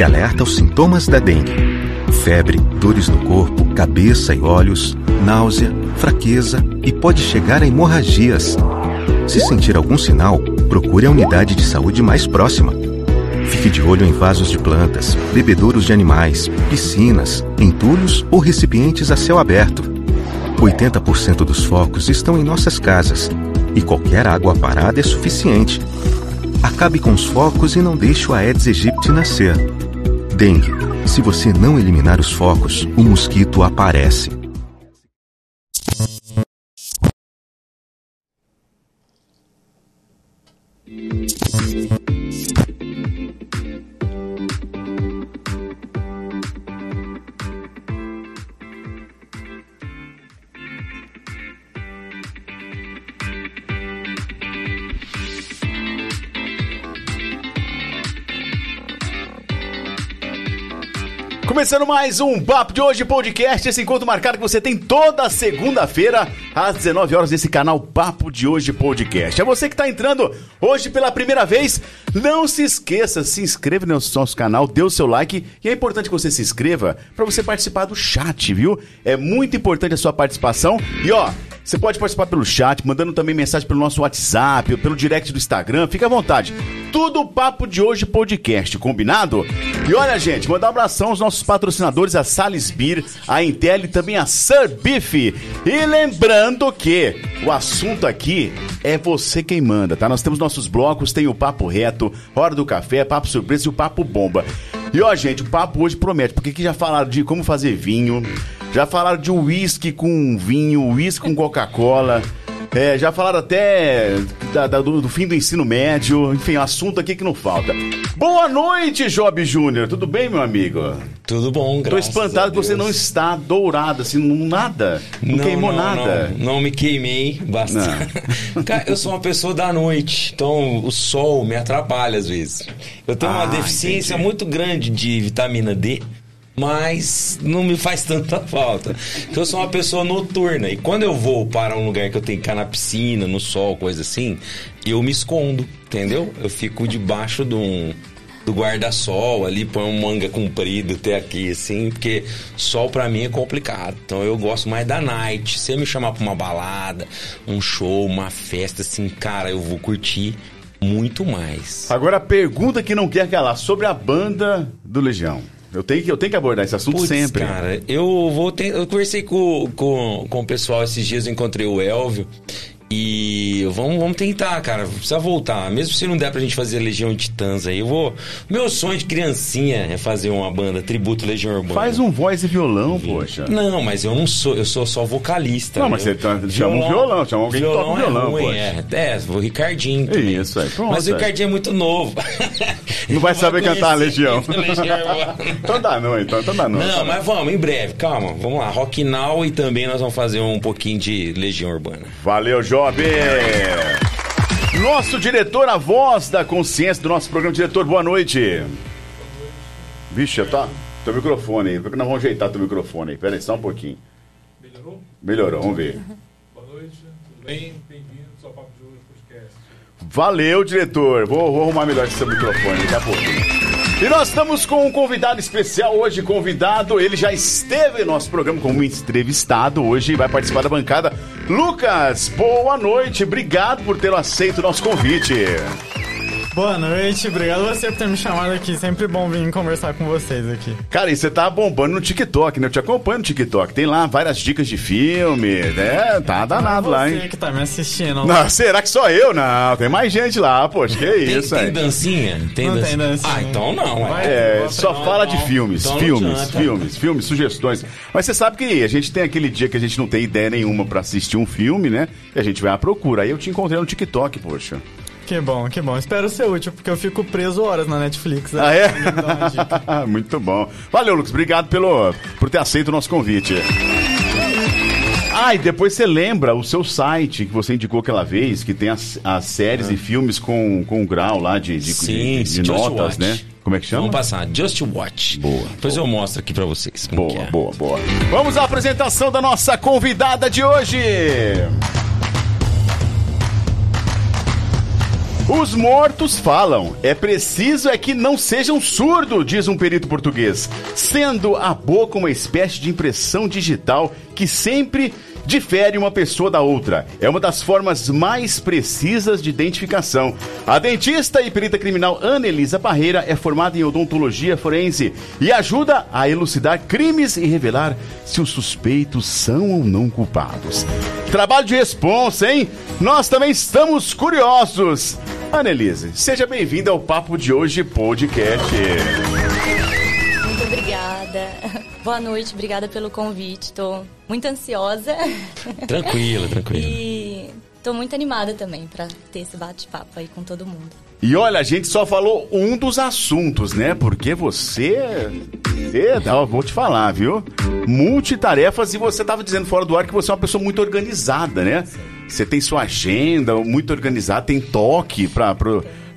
que alerta os sintomas da dengue: febre, dores no corpo, cabeça e olhos, náusea, fraqueza e pode chegar a hemorragias. Se sentir algum sinal, procure a unidade de saúde mais próxima. Fique de olho em vasos de plantas, bebedouros de animais, piscinas, entulhos ou recipientes a céu aberto. 80% dos focos estão em nossas casas e qualquer água parada é suficiente. Acabe com os focos e não deixe o Aedes aegypti nascer. Dengue. Se você não eliminar os focos, o mosquito aparece. Começando mais um Papo de Hoje Podcast, esse encontro marcado que você tem toda segunda-feira às 19 horas nesse canal Papo de Hoje Podcast. É você que está entrando hoje pela primeira vez, não se esqueça, se inscreva no nosso canal, dê o seu like e é importante que você se inscreva para você participar do chat, viu? É muito importante a sua participação e ó, você pode participar pelo chat, mandando também mensagem pelo nosso WhatsApp, pelo direct do Instagram, fica à vontade. Tudo Papo de Hoje Podcast, combinado? E olha, gente, mandar um abração aos nossos a Salisbury, a Intel e também a Sir Beef. E lembrando que o assunto aqui é você quem manda, tá? Nós temos nossos blocos, tem o Papo Reto, Hora do Café, Papo Surpresa e o Papo Bomba. E ó, gente, o papo hoje promete, porque aqui já falaram de como fazer vinho, já falaram de uísque com vinho, uísque com Coca-Cola. É, já falaram até da, da, do, do, fim do ensino médio. Enfim, assunto aqui que não falta. Boa noite, Job Júnior. Tudo bem, meu amigo? Tudo bom, graças Tô espantado que você não está dourado, assim, nada. Não, não queimou não, nada. Não, não, me queimei bastante. Cara, eu sou uma pessoa da noite, então o sol me atrapalha às vezes. Eu tenho ah, uma deficiência entendi. muito grande de vitamina D mas não me faz tanta falta. Então, eu sou uma pessoa noturna e quando eu vou para um lugar que eu tenho que ficar na piscina, no sol, coisa assim, eu me escondo, entendeu? Eu fico debaixo de um do guarda-sol ali, põe um manga comprido até aqui, assim, porque sol para mim é complicado. Então eu gosto mais da night. Se você me chamar pra uma balada, um show, uma festa, assim, cara, eu vou curtir muito mais. Agora a pergunta que não quer calar sobre a banda do Legião. Eu tenho que, eu tenho que abordar esse assunto Puts, sempre. Cara, eu vou ter, eu conversei com, com, com o pessoal esses dias, eu encontrei o Elvio. E vamos, vamos tentar, cara. Precisa voltar. Mesmo se não der pra gente fazer Legião de Titãs aí, eu vou. Meu sonho de criancinha é fazer uma banda, tributo Legião Urbana. Faz um voz e violão, poxa. Não, mas eu não sou, eu sou só vocalista. Não, mas você tá, chama um violão, chama alguém violão que toca violão, é ruim, É, é, o Ricardinho. Também. Isso aí, pronto. Mas o Ricardinho é muito novo. Não vai saber cantar a Legião. então dá não, então, então dá não. Não, mas vamos, em breve, calma. Vamos lá, Rock Now e também nós vamos fazer um pouquinho de Legião Urbana. Valeu, João. Job. Nosso diretor, a voz da consciência do nosso programa. Diretor, boa noite. Vixe, tá. Teu microfone aí. Nós vamos ajeitar teu microfone aí. Pera aí, só um pouquinho. Melhorou? Melhorou, vamos ver. Boa noite, tudo bem? Bem-vindos ao Papo de Hoje Podcast. Valeu, diretor. Vou, vou arrumar melhor esse seu microfone daqui a pouquinho. E nós estamos com um convidado especial hoje, convidado, ele já esteve em nosso programa como entrevistado, hoje vai participar da bancada. Lucas, boa noite, obrigado por ter aceito o nosso convite. Boa noite, obrigado você por ter me chamado aqui. Sempre bom vir conversar com vocês aqui. Cara, e você tá bombando no TikTok, né? Eu te acompanho no TikTok. Tem lá várias dicas de filme, né? Tá danado ah, lá, hein? Você que tá me assistindo. Não, será que só eu? Não, tem mais gente lá, poxa, que tem, isso, Tem dancinha? Tem não dancinha. tem dancinha. Ah, então não. Vai, é, só fala de filmes, então filmes, filmes, filmes, sugestões. Mas você sabe que a gente tem aquele dia que a gente não tem ideia nenhuma para assistir um filme, né? E a gente vai à procura. Aí eu te encontrei no TikTok, poxa. Que bom, que bom. Espero ser útil, porque eu fico preso horas na Netflix. Né? Ah, é? Muito bom. Valeu, Lucas. Obrigado pelo, por ter aceito o nosso convite. Ah, e depois você lembra o seu site que você indicou aquela vez, que tem as, as séries é. e filmes com, com grau lá de, de, Sim, de, de notas, Watch. né? Como é que chama? Vamos passar, Just Watch. Boa. Depois boa. eu mostro aqui para vocês. Boa, é. boa, boa. Vamos à apresentação da nossa convidada de hoje. Os mortos falam. É preciso é que não sejam surdos, diz um perito português. Sendo a boca uma espécie de impressão digital que sempre difere uma pessoa da outra. É uma das formas mais precisas de identificação. A dentista e perita criminal Ana Elisa Parreira é formada em odontologia forense e ajuda a elucidar crimes e revelar se os suspeitos são ou não culpados. Trabalho de responsa, hein? Nós também estamos curiosos. Annelise, seja bem-vinda ao Papo de Hoje Podcast. Muito obrigada. Boa noite, obrigada pelo convite. Tô muito ansiosa. Tranquila, tranquila. E tô muito animada também para ter esse bate-papo aí com todo mundo. E olha, a gente só falou um dos assuntos, né? Porque você. você ó, vou te falar, viu? Multitarefas e você tava dizendo fora do ar que você é uma pessoa muito organizada, né? Você tem sua agenda muito organizada, tem toque para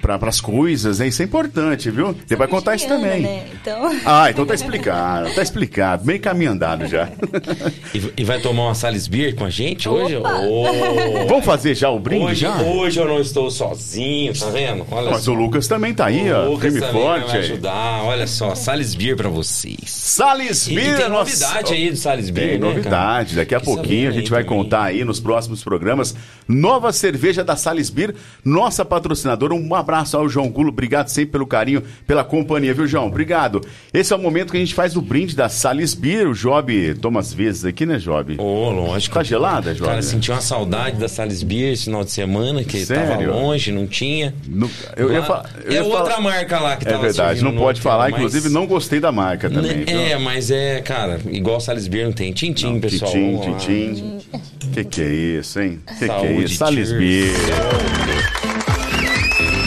para as coisas, né? Isso é importante, viu? Você vai contar isso também. Né? Então... Ah, então tá explicado, tá explicado. Bem caminho andado já. E, e vai tomar uma Salisbury com a gente Opa! hoje? Oh. Vamos fazer já o brinde Hoje, já? hoje eu não estou sozinho, tá vendo? Olha Mas só. o Lucas também tá aí, ó. O Lucas Firme também forte vai aí. ajudar. Olha só, Salisbury pra vocês. Salisbury, e tem nossa- novidade aí do Salisbury, Tem né, cara? novidade. Daqui a Fiquei pouquinho a gente vai também. contar aí nos próximos programas. Nova cerveja da Salisbir, nossa patrocinadora. Um abraço ao João Gulo. Obrigado sempre pelo carinho, pela companhia, viu, João? Obrigado. Esse é o momento que a gente faz o brinde da Salisbir. O Job toma as vezes aqui, né, Job? Ô, lógico. Tá gelada, Job? Cara, senti uma saudade da Salisbury esse final de semana, que tava Sério? longe, não tinha. No- eu Lá- fa- eu é outra falar- marca lá que É tava verdade, servindo não pode falar. mas- Inclusive, não gostei da marca também. viu? É, mas é, cara, igual Salisbury não tem. Tintim, pessoal. Tintim, tintim. Que que é isso, hein? Que que é isso? Salisbury.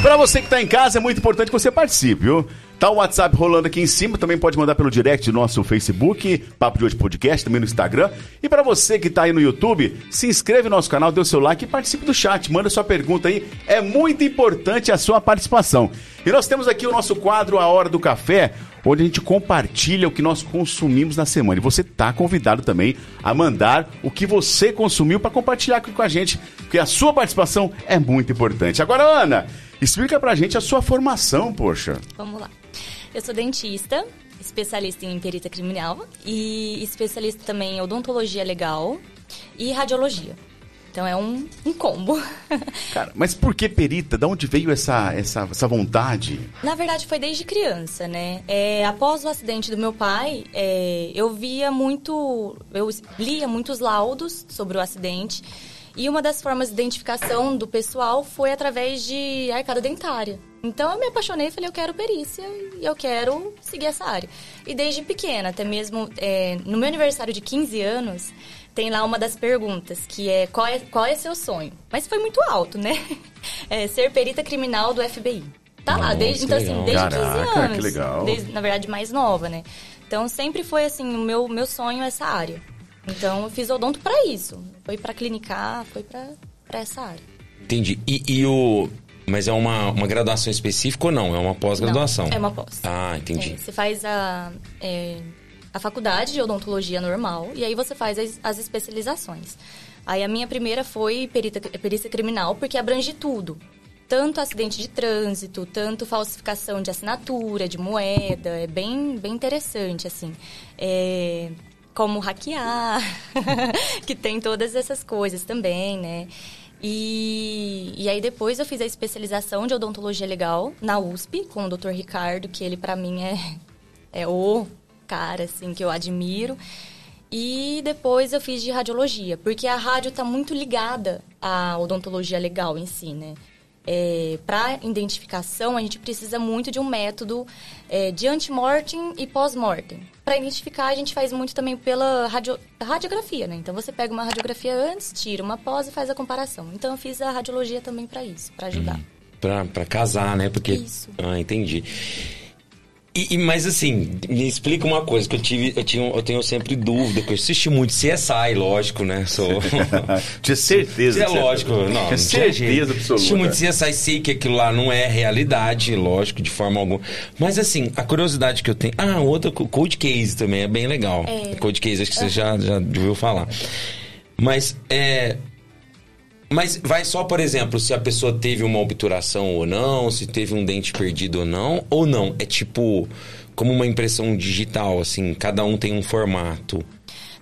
Pra você que tá em casa, é muito importante que você participe, viu? Tá o WhatsApp rolando aqui em cima, também pode mandar pelo direct do nosso Facebook, Papo de Hoje Podcast, também no Instagram. E pra você que tá aí no YouTube, se inscreve no nosso canal, dê o seu like e participe do chat. Manda sua pergunta aí, é muito importante a sua participação. E nós temos aqui o nosso quadro A Hora do Café, onde a gente compartilha o que nós consumimos na semana. E você tá convidado também a mandar o que você consumiu para compartilhar com a gente, porque a sua participação é muito importante. Agora, Ana, explica pra gente a sua formação, poxa. Vamos lá. Eu sou dentista, especialista em perita criminal e especialista também em odontologia legal e radiologia. Então é um, um combo. Cara, mas por que perita? Da onde veio essa, essa, essa vontade? Na verdade, foi desde criança, né? É, após o acidente do meu pai, é, eu via muito. Eu lia muitos laudos sobre o acidente. E uma das formas de identificação do pessoal foi através de arcada dentária. Então eu me apaixonei e falei, eu quero perícia e eu quero seguir essa área. E desde pequena, até mesmo é, no meu aniversário de 15 anos, tem lá uma das perguntas, que é qual é, qual é seu sonho? Mas foi muito alto, né? É, ser perita criminal do FBI. Tá lá, Nossa, desde, que então, assim, desde Caraca, 15 anos. que legal. Desde, na verdade, mais nova, né? Então, sempre foi, assim, o meu, meu sonho essa área. Então, eu fiz odonto pra isso. Foi pra clinicar, foi pra, pra essa área. Entendi. E, e o. Mas é uma, uma graduação específica ou não? É uma pós-graduação? É uma pós. Ah, entendi. É, você faz a, é, a faculdade de odontologia normal e aí você faz as, as especializações. Aí a minha primeira foi perita, perícia criminal, porque abrange tudo. Tanto acidente de trânsito, tanto falsificação de assinatura, de moeda. É bem, bem interessante, assim. É, como hackear, que tem todas essas coisas também, né? E, e aí depois eu fiz a especialização de odontologia legal na USP com o Dr. Ricardo, que ele pra mim é, é o cara assim que eu admiro. E depois eu fiz de radiologia, porque a rádio está muito ligada à odontologia legal em si, né? É, para identificação, a gente precisa muito de um método é, de antemortem e pós-mortem. Para identificar, a gente faz muito também pela radio, radiografia, né? Então você pega uma radiografia antes, tira uma pós e faz a comparação. Então eu fiz a radiologia também para isso, para ajudar. Pra, pra casar, né? Porque. Isso. Ah, entendi. E, e- mas assim, me explica uma coisa que eu tive, eu, tinha, eu tenho sempre dúvida, que eu assisti muito CSI, lógico, né? Sou. Tinha certeza. É lógico, não, Tinha não tinha certeza absoluta. Assisti muito CSI, sei que aquilo lá não é realidade, lógico, de forma alguma. Mas assim, a curiosidade que eu tenho. Ah, outra, co- Code Case também é bem legal. É. Code Case, acho que você já, já ouviu falar. Mas é. Mas vai só, por exemplo, se a pessoa teve uma obturação ou não, se teve um dente perdido ou não, ou não? É tipo como uma impressão digital, assim, cada um tem um formato.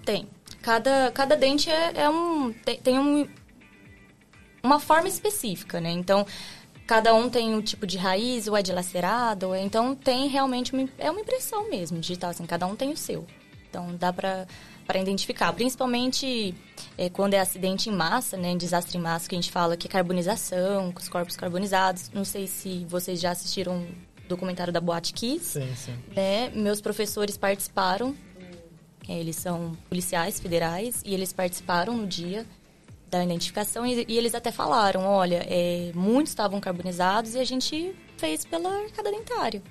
Tem. Cada, cada dente é, é um. Tem, tem um, uma forma específica, né? Então, cada um tem o tipo de raiz, ou é dilacerado, ou é, então tem realmente uma, é uma impressão mesmo digital, assim, cada um tem o seu. Então dá para para identificar, principalmente é, quando é acidente em massa, né, desastre em massa, que a gente fala que é carbonização, com os corpos carbonizados. Não sei se vocês já assistiram o documentário da Boate Kiss. Sim, sim. Né? Meus professores participaram, é, eles são policiais federais, e eles participaram no dia da identificação e, e eles até falaram, olha, é, muitos estavam carbonizados e a gente fez pela arcada dentária.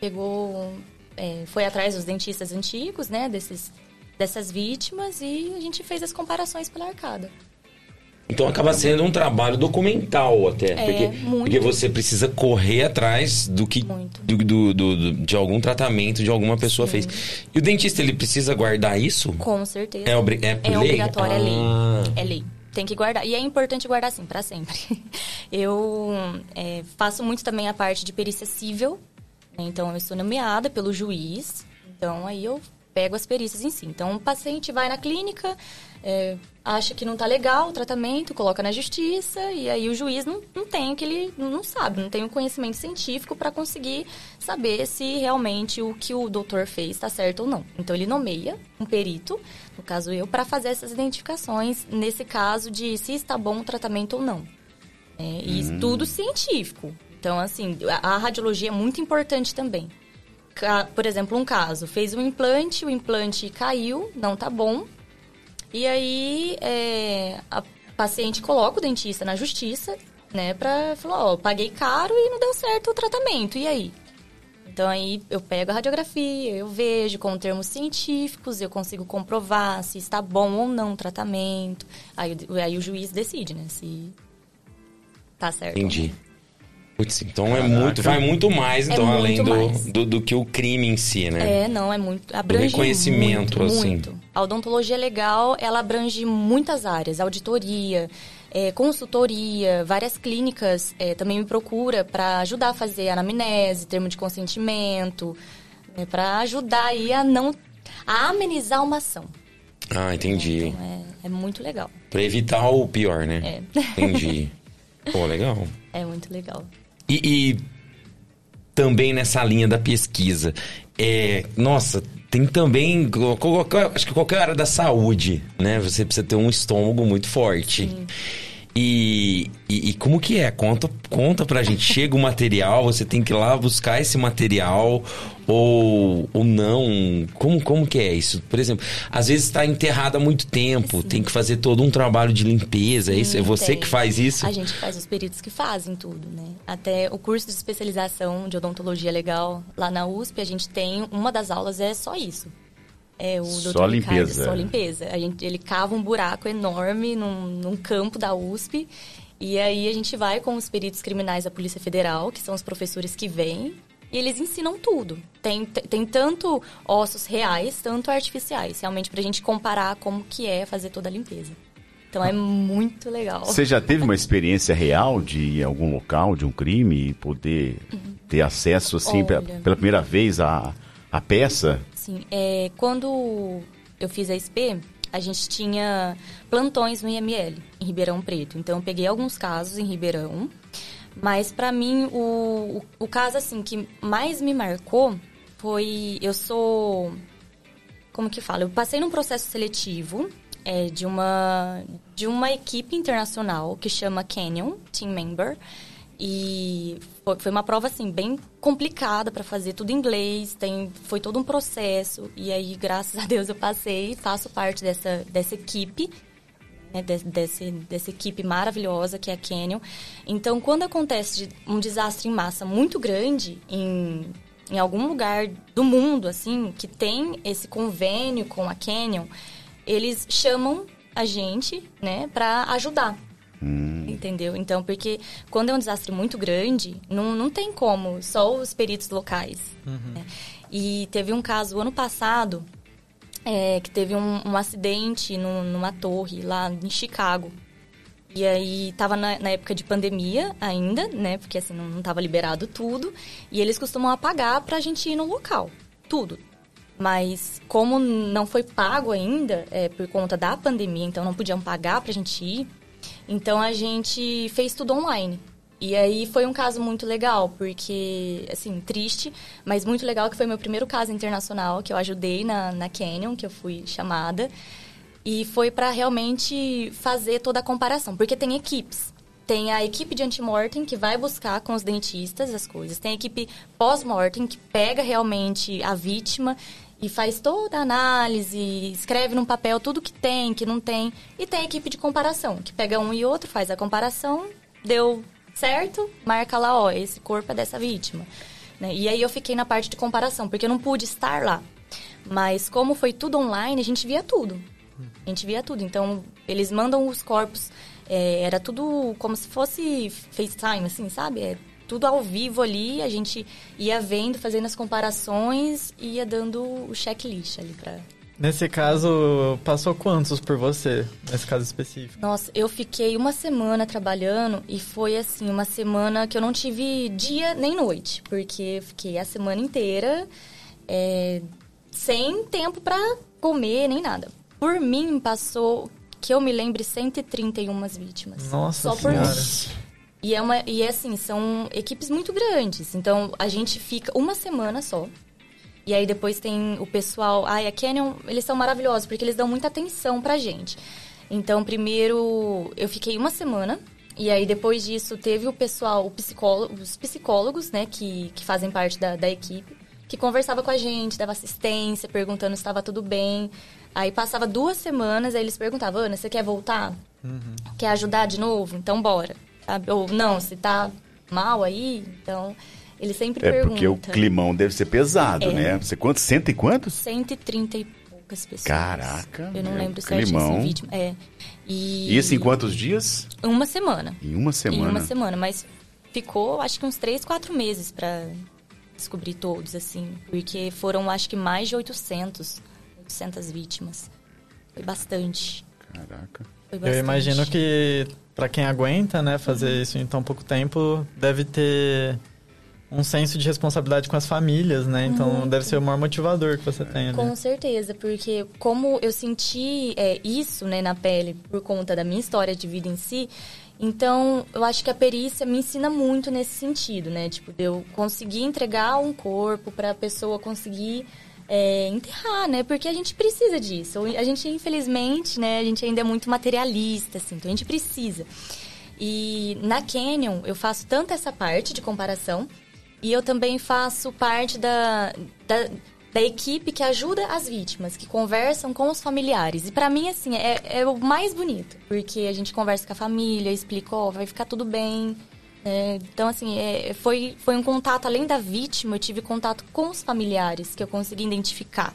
Pegou, é, foi atrás dos dentistas antigos, né, desses, dessas vítimas e a gente fez as comparações pela arcada. Então acaba sendo um trabalho documental até. É, porque, muito. porque você precisa correr atrás do que. Do, do- do- de algum tratamento de alguma pessoa fez. E o dentista, ele precisa guardar isso? Com certeza. É, obri- é É lei? obrigatório, é lei. Ah. É lei. Tem que guardar. E é importante guardar assim, para sempre. Eu é, faço muito também a parte de perícia civil. né? Então, eu sou nomeada pelo juiz. Então, aí eu pego as perícias em si. Então, o paciente vai na clínica, é, acha que não tá legal o tratamento, coloca na justiça. E aí o juiz não, não tem que ele não sabe, não tem o conhecimento científico para conseguir saber se realmente o que o doutor fez está certo ou não. Então, ele nomeia um perito, no caso eu, para fazer essas identificações, nesse caso de se está bom o tratamento ou não. É, e estudo científico. Então, assim, a, a radiologia é muito importante também. Por exemplo, um caso, fez um implante, o implante caiu, não tá bom. E aí, é, a paciente coloca o dentista na justiça, né, pra falar, ó, paguei caro e não deu certo o tratamento, e aí? Então aí eu pego a radiografia, eu vejo com termos científicos, eu consigo comprovar se está bom ou não o tratamento. Aí, aí o juiz decide, né, se tá certo. Entendi. Putz, então é muito, vai muito mais, É então, muito além do, mais. do, do que o crime em si, né? É, não, é muito. Abrange reconhecimento, muito, assim. muito. A odontologia legal, ela abrange muitas áreas. Auditoria, é, consultoria, várias clínicas é, também me procura para ajudar a fazer anamnese, termo de consentimento, para ajudar aí a não... a amenizar uma ação. Ah, entendi. Então, é, é muito legal. Pra evitar o pior, né? É. Entendi. Pô, legal. É muito legal. E, e também nessa linha da pesquisa, é, nossa, tem também, acho que qualquer área da saúde, né? Você precisa ter um estômago muito forte. E, e, e como que é? Conta, conta pra gente. Chega o material, você tem que ir lá buscar esse material ou, ou não? Como, como que é isso? Por exemplo, às vezes está enterrado há muito tempo, tem que fazer todo um trabalho de limpeza. é isso? É Sim, você tem. que faz isso? A gente faz os peritos que fazem tudo, né? Até o curso de especialização de odontologia legal lá na USP, a gente tem uma das aulas é só isso. É o Só Dr. limpeza. Ricardo, só limpeza. A gente, ele cava um buraco enorme num, num campo da USP. E aí a gente vai com os peritos criminais da Polícia Federal, que são os professores que vêm, e eles ensinam tudo. Tem, tem tanto ossos reais, tanto artificiais, realmente pra gente comparar como que é fazer toda a limpeza. Então é muito legal. Você já teve uma experiência real de algum local, de um crime, e poder ter acesso, assim, Olha. pela primeira vez à, à peça? Sim, é, quando eu fiz a SP, a gente tinha plantões no IML, em Ribeirão Preto. Então, eu peguei alguns casos em Ribeirão. Mas, pra mim, o, o, o caso, assim, que mais me marcou foi... Eu sou... Como que fala? Eu passei num processo seletivo é, de, uma, de uma equipe internacional que chama Canyon Team Member. E foi, uma prova, assim, bem complicada para fazer, tudo em inglês, tem, foi todo um processo. E aí, graças a Deus, eu passei faço parte dessa, dessa equipe, né, de- desse, dessa equipe maravilhosa que é a Canyon. Então, quando acontece um desastre em massa muito grande em, em algum lugar do mundo, assim, que tem esse convênio com a Canyon, eles chamam a gente, né, para ajudar. Entendeu? Então, porque quando é um desastre muito grande, não, não tem como, só os peritos locais. né? E teve um caso ano passado é, que teve um, um acidente num- numa torre lá em Chicago. E aí tava na, na, época de pandemia ainda, né? Porque assim, não, não tava liberado tudo. E eles costumam apagar pra gente ir no local. Tudo. Mas como não foi pago ainda, é, por conta da pandemia, então não podiam pagar pra gente ir, então a gente fez tudo online. E aí foi um caso muito legal, porque, assim, triste, mas muito legal que foi meu primeiro caso internacional que eu ajudei na, na Canyon, que eu fui chamada. E foi para realmente fazer toda a comparação, porque tem equipes. Tem a equipe de antemortem que vai buscar com os dentistas as coisas. Tem a equipe pós-mortem que pega realmente a vítima e faz toda a análise, escreve num papel tudo que tem, que não tem. E tem equipe de comparação, que pega um e outro, faz a comparação, deu certo, marca lá, ó, esse corpo é dessa vítima. Né? E aí eu fiquei na parte de comparação, porque eu não pude estar lá. Mas como foi tudo online, a gente via tudo. A gente via tudo. Então, eles mandam os corpos, é, era tudo como se fosse FaceTime, assim, sabe? É, tudo ao vivo ali, a gente ia vendo, fazendo as comparações e ia dando o checklist ali pra. Nesse caso, passou quantos por você, nesse caso específico? Nossa, eu fiquei uma semana trabalhando e foi assim, uma semana que eu não tive dia nem noite, porque eu fiquei a semana inteira é, sem tempo para comer nem nada. Por mim, passou, que eu me lembre, 131 vítimas. Nossa Só senhora. por mim. E é, uma, e é assim, são equipes muito grandes. Então, a gente fica uma semana só. E aí depois tem o pessoal... Ai, a Canyon, eles são maravilhosos, porque eles dão muita atenção pra gente. Então, primeiro, eu fiquei uma semana. E aí, depois disso, teve o pessoal, o psicólogo, os psicólogos, né, que, que fazem parte da, da equipe, que conversava com a gente, dava assistência, perguntando se estava tudo bem. Aí passava duas semanas, aí eles perguntavam, Ana, você quer voltar? Uhum. Quer ajudar de novo? Então bora. Sabe? Ou não, se tá mal aí, então... Ele sempre é pergunta. porque o climão deve ser pesado, É. né? Você quantos? Cento e quantos? 130 e poucas pessoas. Caraca, Eu não é, lembro o certinho climão. esse vítima. É. E... Isso em quantos dias? Uma semana. Em uma semana. Em uma semana, mas ficou acho que uns três, quatro meses pra descobrir todos, assim. Porque foram acho que mais de 800, 800 vítimas. Foi bastante. Caraca. Foi Eu bastante. imagino que pra quem aguenta, né, fazer isso em tão pouco tempo, deve ter um senso de responsabilidade com as famílias, né? Então deve ser o maior motivador que você tem ali. Com certeza, porque como eu senti é, isso né, na pele por conta da minha história de vida em si, então eu acho que a perícia me ensina muito nesse sentido, né? Tipo, de eu conseguir entregar um corpo para a pessoa conseguir é, enterrar, né? Porque a gente precisa disso. A gente, infelizmente, né? A gente ainda é muito materialista, assim, então a gente precisa. E na Canyon eu faço tanto essa parte de comparação e eu também faço parte da, da, da equipe que ajuda as vítimas, que conversam com os familiares. E pra mim, assim, é, é o mais bonito. Porque a gente conversa com a família, explica, ó, vai ficar tudo bem. É, então, assim, é, foi, foi um contato, além da vítima, eu tive contato com os familiares, que eu consegui identificar.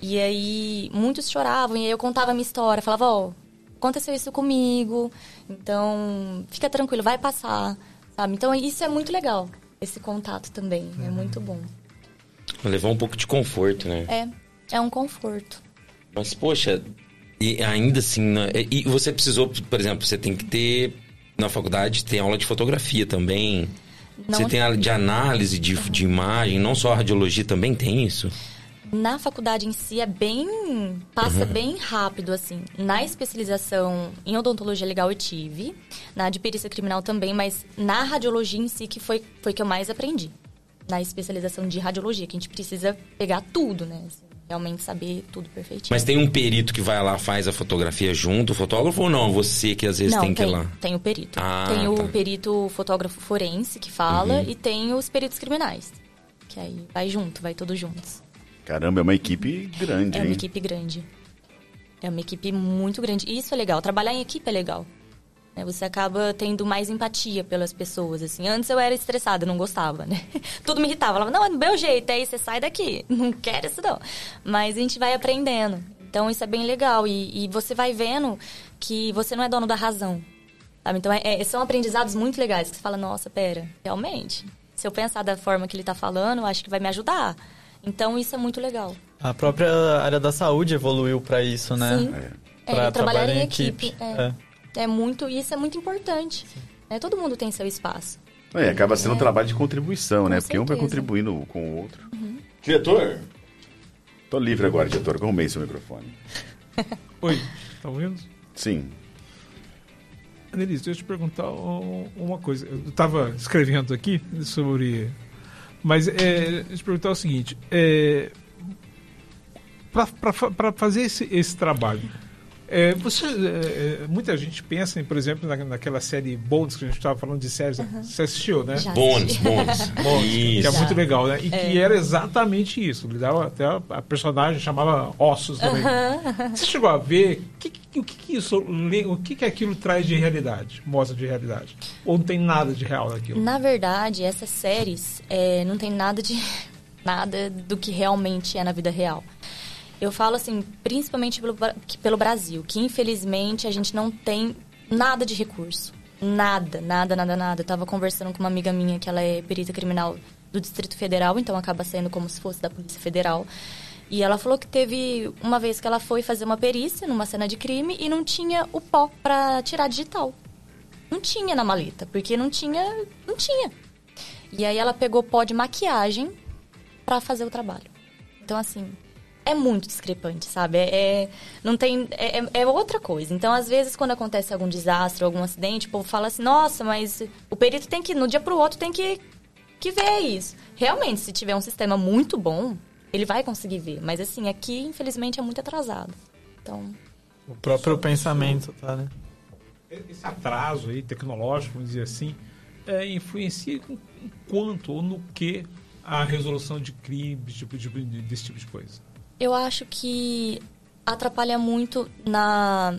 E aí, muitos choravam, e aí eu contava a minha história, falava, ó, aconteceu isso comigo, então fica tranquilo, vai passar, sabe? Então, isso é muito legal, esse contato também, é muito bom. Levar um pouco de conforto, né? É, é um conforto. Mas, poxa, e ainda assim, né? e você precisou, por exemplo, você tem que ter, na faculdade, tem aula de fotografia também. Não você tem aula de análise de, de imagem, não só a radiologia também tem isso? Na faculdade em si é bem. passa bem rápido, assim. Na especialização em odontologia legal eu tive, na de perícia criminal também, mas na radiologia em si que foi, foi que eu mais aprendi. Na especialização de radiologia, que a gente precisa pegar tudo, né? Assim, realmente saber tudo perfeitinho. Mas tem um perito que vai lá, faz a fotografia junto, o fotógrafo, ou não? Você que às vezes Não, tem que ir tem, lá? tem o perito. Ah, tem o tá. perito fotógrafo forense que fala Uhum. e tem os peritos criminais. Que aí vai junto, vai todos juntos. Caramba, é uma equipe grande, É hein? uma equipe grande. É uma equipe muito grande. E isso é legal. Trabalhar em equipe é legal. Né? Você acaba tendo mais empatia pelas pessoas, assim. Antes eu era estressada, não gostava, né? Tudo me irritava. Eu falava, não, é do meu jeito. Aí você sai daqui. Não quero isso, não. Mas a gente vai aprendendo. Então isso é bem legal. E, e você vai vendo que você não é dono da razão. Sabe? Então é- é- são aprendizados muito legais. Que você fala, nossa, pera, realmente. Se eu pensar da forma que ele tá falando, eu acho que vai me ajudar. Então isso é muito legal. A própria área da saúde evoluiu pra isso, né? Sim. É. É, Pra trabalhar em equipe. equipe. é. É. É muito, isso é muito importante. Né? Todo mundo tem seu espaço. É, acaba sendo um trabalho de contribuição, Com né? Porque um vai certeza. contribuindo com o outro. Diretor! Tô livre agora, diretor. Arrumei seu microfone. Oi, tá ouvindo? Sim. Denise, deixa eu te perguntar um- uma coisa. Eu estava escrevendo aqui sobre. Mas é, deixa eu te perguntar o seguinte: é, para fazer esse, esse trabalho, é, você, é, é, muita gente pensa, em, por exemplo, na, naquela série Bones, que a gente estava falando de séries. Você assistiu, né? Já. Bônus, bônus. Bônus, que é Isso. muito legal, né? E que era exatamente isso. Dava até a, a personagem chamava Ossos também. Você chegou a ver que- que- o que, que isso, o que, que aquilo traz de realidade, mostra de realidade? Ou não tem nada de real naquilo? Na verdade, essas séries é, não tem nada de nada do que realmente é na vida real. Eu falo assim, principalmente pelo, pelo Brasil, que infelizmente a gente não tem nada de recurso. Nada, nada, nada, nada. Eu tava conversando com uma amiga minha que ela é perita criminal do Distrito Federal, então acaba sendo como se fosse da Polícia Federal. E ela falou que teve uma vez que ela foi fazer uma perícia numa cena de crime e não tinha o pó pra tirar digital. Não tinha na maleta, porque não tinha, não tinha. E aí ela pegou pó de maquiagem pra fazer o trabalho. Então assim, é muito discrepante, sabe? É, é- não tem é, é- é outra coisa. Então às vezes quando acontece algum desastre, algum acidente, o povo fala assim: "Nossa, mas o perito tem que no dia pro outro tem que que ver isso". Realmente, se tiver um sistema muito bom, ele vai conseguir ver, mas assim, aqui infelizmente é muito atrasado. Então, O próprio pensamento, tá, né? Esse atraso aí, tecnológico, vamos dizer assim, é, influencia quanto ou no que a resolução de crimes, tipo, tipo, de- desse tipo de coisa? Eu acho que atrapalha muito na.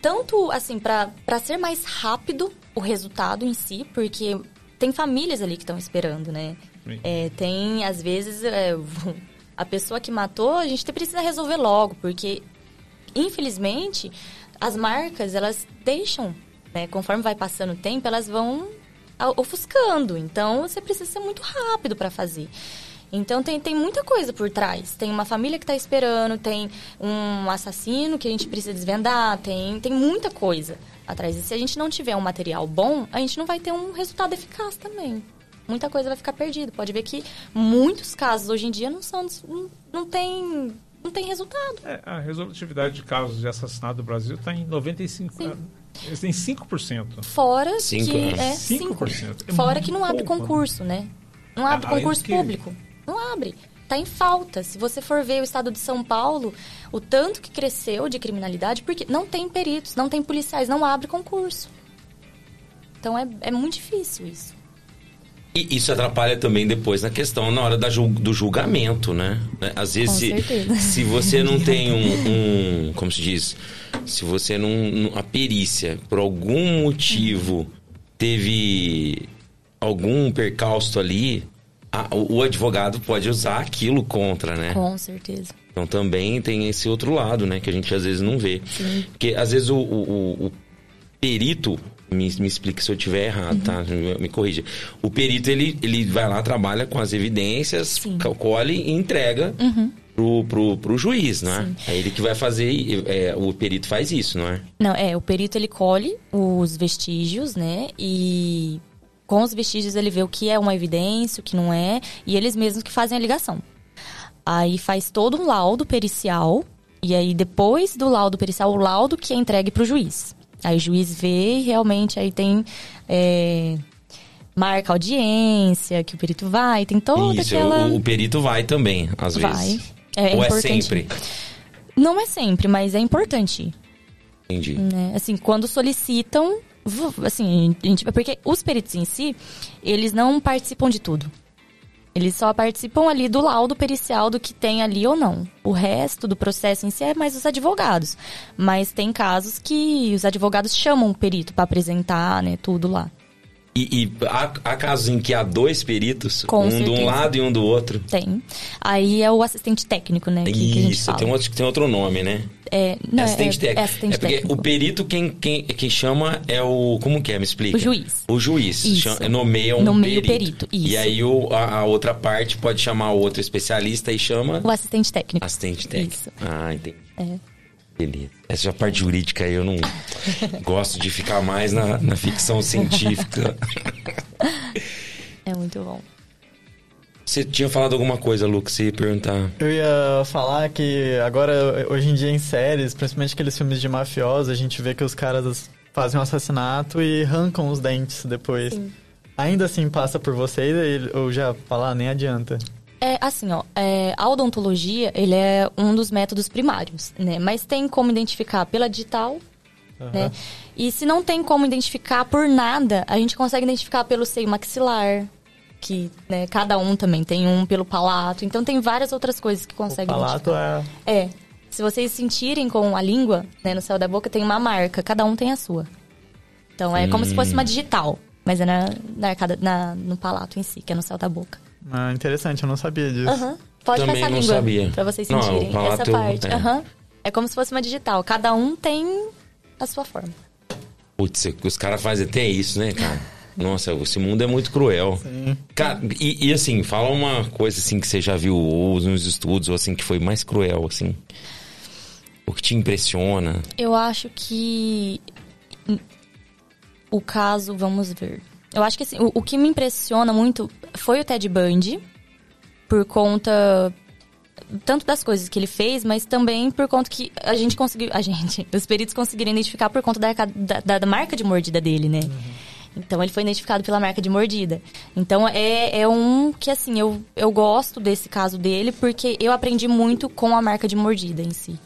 Tanto assim, pra ser mais rápido o resultado em si, porque tem famílias ali que estão esperando, né? É, tem, às vezes, é, a pessoa que matou, a gente precisa resolver logo, porque, infelizmente, as marcas, elas deixam, né? Conforme vai passando o tempo, elas vão ofuscando. Então, você precisa ser muito rápido para fazer. Então, tem, tem muita coisa por trás. Tem uma família que está esperando, tem um assassino que a gente precisa desvendar, tem, tem muita coisa atrás. E se a gente não tiver um material bom, a gente não vai ter um resultado eficaz também. Muita coisa vai ficar perdida. Pode ver que muitos casos hoje em dia não são não, não tem não tem resultado. É, a resolutividade de casos de assassinato do Brasil está em 95%. Sim. Eles têm 5%. Fora Cinco, que né? é 5%. 5%. É Fora que não abre pouco, né? concurso, né? Não abre concurso que- público. Não abre. Tá em falta. Se você for ver o estado de São Paulo, o tanto que cresceu de criminalidade, porque não tem peritos, não tem policiais, não abre concurso. Então é, é muito difícil isso. E isso atrapalha também depois na questão, na hora da do julgamento, né? Às vezes, Com se, certeza. se você não tem um, um- Como se diz? Se você não. não- A perícia, por algum motivo, teve algum percalço ali, a- o, advogado pode usar aquilo contra, né? Com certeza. Então também tem esse outro lado, né? Que a gente às vezes não vê. Porque às vezes o, o- o- perito, me, me explique se eu estiver errado, tá? Uhum. Me, me corrija. O perito, ele, ele vai lá, trabalha com as evidências, Sim. Uhum. colhe e entrega pro, pro, pro juiz, né? É ele que vai fazer, é, o perito faz isso, não é? Não, é, o perito ele colhe os vestígios, né? E com os vestígios ele vê o que é uma evidência, o que não é, e eles mesmos que fazem a ligação. Aí faz todo um laudo pericial, e aí depois do laudo pericial, o laudo que é entregue para o juiz. Aí o juiz vê e realmente aí tem. é, marca audiência, que o perito vai, tem toda isso, aquela. o, o perito vai também, às Vai. vezes. É, é Ou é importante. sempre? Não é sempre, mas é importante. Entendi. né? Assim, quando solicitam, assim, porque os peritos em si, eles não participam de tudo. Eles só participam ali do laudo pericial do que tem ali ou não. O resto do processo em si é mais os advogados. Mas tem casos que os advogados chamam o perito para apresentar, né, tudo lá. E, e há, há casos em que há dois peritos, Com um de um certeza. lado e um do outro. Tem. Aí é o assistente técnico, né, que, que Isso, fala. tem outro, tem outro nome, né? É, não, assistente é, técnico. é assistente é porque técnico. o perito quem, quem, quem chama é o. Como que é? Me explica. O juiz. O juiz. Isso. Chama- nomeia um Nomeia o perito. perito, isso. E aí o, a, a outra parte pode chamar outro especialista e chama O assistente técnico. assistente técnico. Isso. Ah, entendi. É. Beleza. Essa parte jurídica aí eu não gosto de ficar mais na, na ficção científica. É muito bom. Você tinha falado alguma coisa, Lu, que você ia perguntar. Eu ia falar que agora, hoje em dia, em séries, principalmente aqueles filmes de mafiosos, a gente vê que os caras fazem um assassinato e arrancam os dentes depois. Sim. Ainda assim passa por vocês ou já falar, nem adianta. É assim, ó, é, a odontologia, ele é um dos métodos primários, né? Mas tem como identificar pela digital, né? E se não tem como identificar por nada, a gente consegue identificar pelo seio maxilar, que né, cada um também tem um pelo palato. Então tem várias outras coisas que O conseguem palato identificar. é... É. Se vocês sentirem com a língua, né, no céu da boca tem uma marca, cada um tem a sua. Então é como se fosse uma digital, mas é na, na arcada, na- no palato em si, que é no céu da boca. Ah, interessante, eu não sabia disso. Aham. Pode Também passar a não língua sabia. pra vocês Não, sentirem o palato essa parte. é. Aham. É como se fosse uma digital. Cada um tem a sua forma. Putz, os caras fazem até isso, né, cara? Nossa, esse mundo é muito cruel. Cara, e, e, assim, fala uma coisa assim que você já viu ou nos estudos, ou assim, que foi mais cruel, assim. O que te impressiona. Eu acho que o caso, vamos ver. Eu acho que assim, o, o que me impressiona muito foi o Ted Bundy, por conta tanto das coisas que ele fez, mas também por conta que a gente conseguiu, a gente, os peritos conseguiram identificar por conta da, da, da marca de mordida dele, né? Então ele foi identificado pela marca de mordida. Então é, é um que assim, eu, eu gosto desse caso dele porque eu aprendi muito com a marca de mordida em si.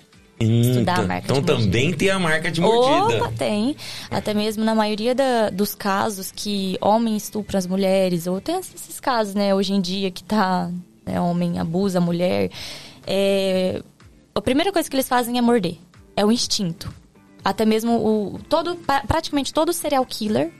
Estudar a então marca então de mordida. também tem a marca de mordida. Opa, tem. Até mesmo na maioria da- dos casos que homem estupra as mulheres, ou tem esses casos, né, hoje em dia que tá, né, homem abusa a mulher, é, a primeira coisa que eles fazem é morder. É o instinto. Até mesmo o todo pra- praticamente todo serial killer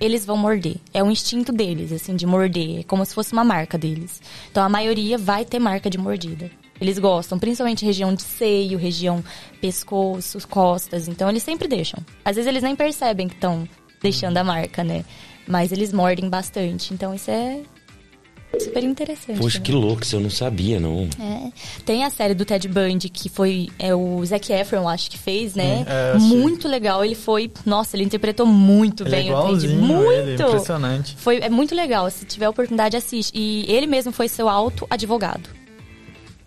eles vão morder. É o instinto deles, assim, de morder. É como se fosse uma marca deles. Então a maioria vai ter marca de mordida. Eles gostam, principalmente região de seio, região pescoço, costas. Então eles sempre deixam. Às vezes eles nem percebem que estão deixando a marca, né? Mas eles mordem bastante. Então isso é super interessante. Poxa, né? que louco, isso eu não sabia, não. É. Tem a série do Ted Bundy, que foi é, o Zac Efron, acho que fez, né? é, muito legal. Ele foi. Nossa, ele interpretou muito Ele é bem o Ted. igualzinho Muito! ele, impressionante. Foi, é muito legal. Se tiver oportunidade, assiste. E ele mesmo foi seu auto-advogado.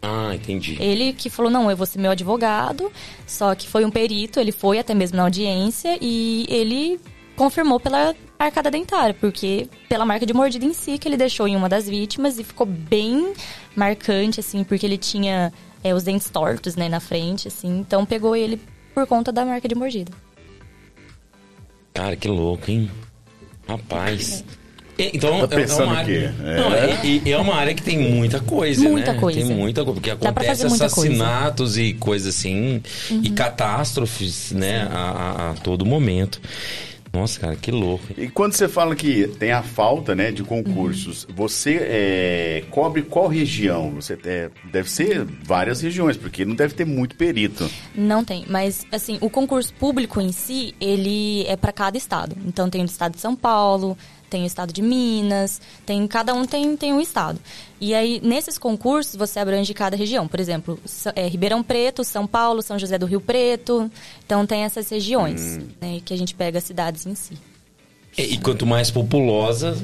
Ah, entendi. Ele que falou, não, eu vou ser meu advogado. Só que foi um perito, ele foi até mesmo na audiência e ele confirmou pela arcada dentária, porque pela marca de mordida em si que ele deixou em uma das vítimas e ficou bem marcante, assim, porque ele tinha é, os dentes tortos, né, na frente, assim. Então pegou ele por conta da marca de mordida. Cara, que louco, hein? Rapaz. É, Então, Tá é- é pensando uma área, quê? Não, é, é uma área que tem muita coisa, Muita né? coisa. Tem muita coisa, porque acontece muita coisa. Uhum. assassinatos e coisas assim, e catástrofes, né, a, a- a todo momento. Nossa, cara, que louco. E quando você fala que tem a falta né, de concursos, você é, cobre qual região? Você é, deve ser várias regiões, porque não deve ter muito perito. Não tem, mas assim, o concurso público em si, ele é para cada estado. Então tem o estado de São Paulo, tem o estado de Minas, tem cada um tem, tem um estado. E aí, nesses concursos, você abrange cada região. Por exemplo, é, Ribeirão Preto, São Paulo, São José do Rio Preto. Então tem essas regiões, né, que a gente pega as cidades em si. E, e quanto mais populosa,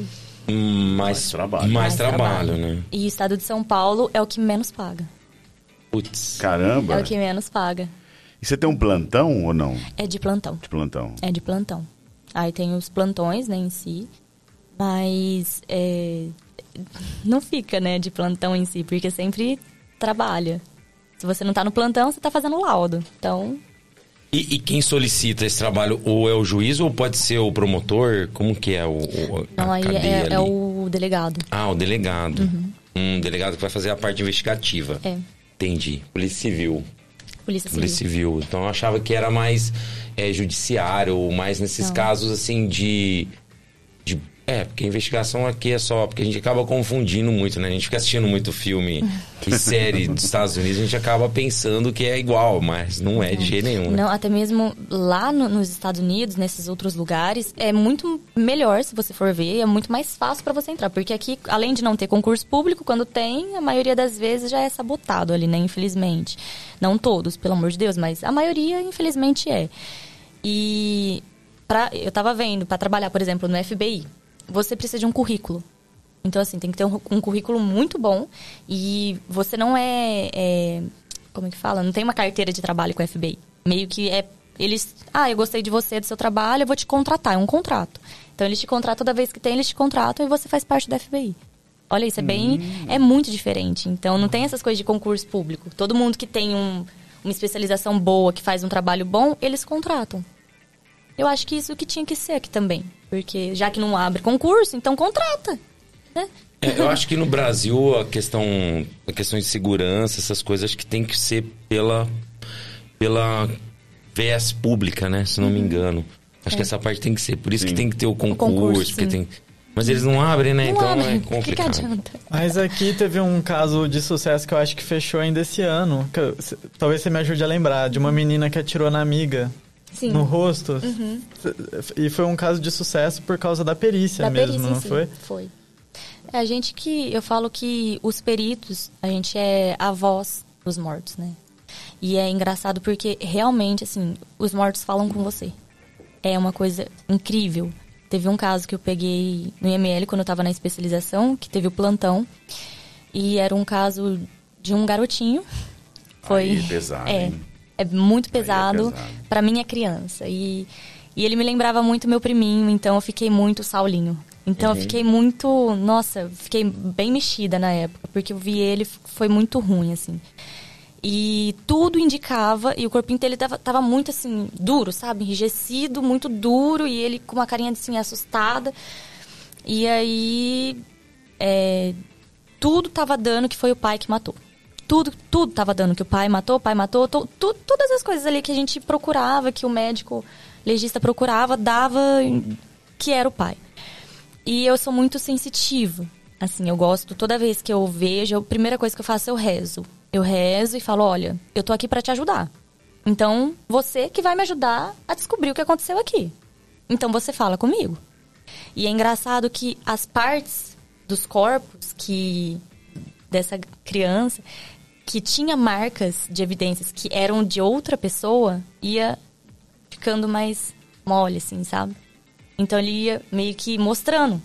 hum, mais, Mais trabalho. mais Mais trabalho, né? E o estado de São Paulo é o que menos paga. Putz. Caramba! É o que menos paga. E você tem um plantão ou não? É de plantão. De plantão. É de plantão. Aí tem os plantões, né, em si. Mas é, não fica, né, de plantão em si, porque sempre trabalha. Se você não tá no plantão, você tá fazendo laudo. Então, E, e quem solicita esse trabalho, ou é o juiz ou pode ser o promotor? Como que é o, o a não, aí é, é o delegado. Ah, o delegado. Um delegado que vai fazer a parte investigativa. É, Entendi. Polícia Civil. Polícia Civil. Polícia Civil. Então eu achava que era mais é, judiciário, ou mais nesses Não. casos assim de É, porque a investigação aqui é só. Porque a gente acaba confundindo muito, né? A gente fica assistindo muito filme e série dos Estados Unidos, a gente acaba pensando que é igual, mas não é de jeito nenhum. Né? Não, até mesmo lá no, nos Estados Unidos, nesses outros lugares, é muito melhor se você for ver, é muito mais fácil para você entrar. Porque aqui, além de não ter concurso público, quando tem, a maioria das vezes já é sabotado ali, né? Infelizmente. Não todos, pelo amor de Deus, mas a maioria, infelizmente, é. E pra, eu tava vendo, para trabalhar, por exemplo, no FBI você precisa de um currículo. Então, assim, tem que ter um, um currículo muito bom e você não é, é, Como é que fala? Não tem uma carteira de trabalho com o FBI. Meio que é. Eles. Ah, eu gostei de você, do seu trabalho, eu vou te contratar. É um contrato. Então, eles te contratam toda vez que tem, eles te contratam e você faz parte do FBI. Olha, isso é bem. Hum. É muito diferente. Então, não tem essas coisas de concurso público. Todo mundo que tem um, uma especialização boa, que faz um trabalho bom, eles contratam. Eu acho que isso que tinha que ser aqui também. Porque já que não abre concurso, então contrata. Né? É, eu acho que no Brasil a questão, a questão de segurança, essas coisas, acho que tem que ser pela, pela VS pública, né? Se não me uhum. engano. Acho é. que essa parte tem que ser. Por isso sim. que tem que ter o concurso, o concurso porque tem. Mas eles não abrem, né? Não então abrem. é complicado. Que que adianta? Mas aqui teve um caso de sucesso que eu acho que fechou ainda esse ano. Eu, talvez você me ajude a lembrar, de uma menina que atirou na amiga. Sim. no rosto. Uhum. E foi um caso de sucesso por causa da perícia da mesmo, perícia, não sim. foi? Foi. É, a gente que. Eu falo que os peritos, a gente é a voz dos mortos, né? E é engraçado porque realmente, assim, os mortos falam com você. É uma coisa incrível. Teve um caso que eu peguei no IML quando eu estava na especialização, que teve o plantão. E era um caso de um garotinho. Foi. Aí, pesado, é, hein? É muito pesado, é pesado. para minha criança. E, e ele me lembrava muito meu priminho, então eu fiquei muito Saulinho. Então uhum. eu fiquei muito, nossa, fiquei bem mexida na época, porque eu vi ele, foi muito ruim, assim. E tudo indicava, e o corpinho dele tava, tava muito assim, duro, sabe? Enrijecido, muito duro, e ele com uma carinha assim, assustada. E aí. É, tudo tava dando que foi o pai que matou tudo, tudo tava dando que o pai matou, o pai matou, tu, todas as coisas ali que a gente procurava, que o médico legista procurava, dava que era o pai. E eu sou muito sensitiva. Assim, eu gosto, toda vez que eu vejo, a primeira coisa que eu faço, eu rezo. Eu rezo e falo, olha, eu tô aqui para te ajudar. Então, você que vai me ajudar a descobrir o que aconteceu aqui. Então, você fala comigo. E é engraçado que as partes dos corpos que dessa criança que tinha marcas de evidências que eram de outra pessoa, ia ficando mais mole, assim, sabe? Então ele ia meio que mostrando.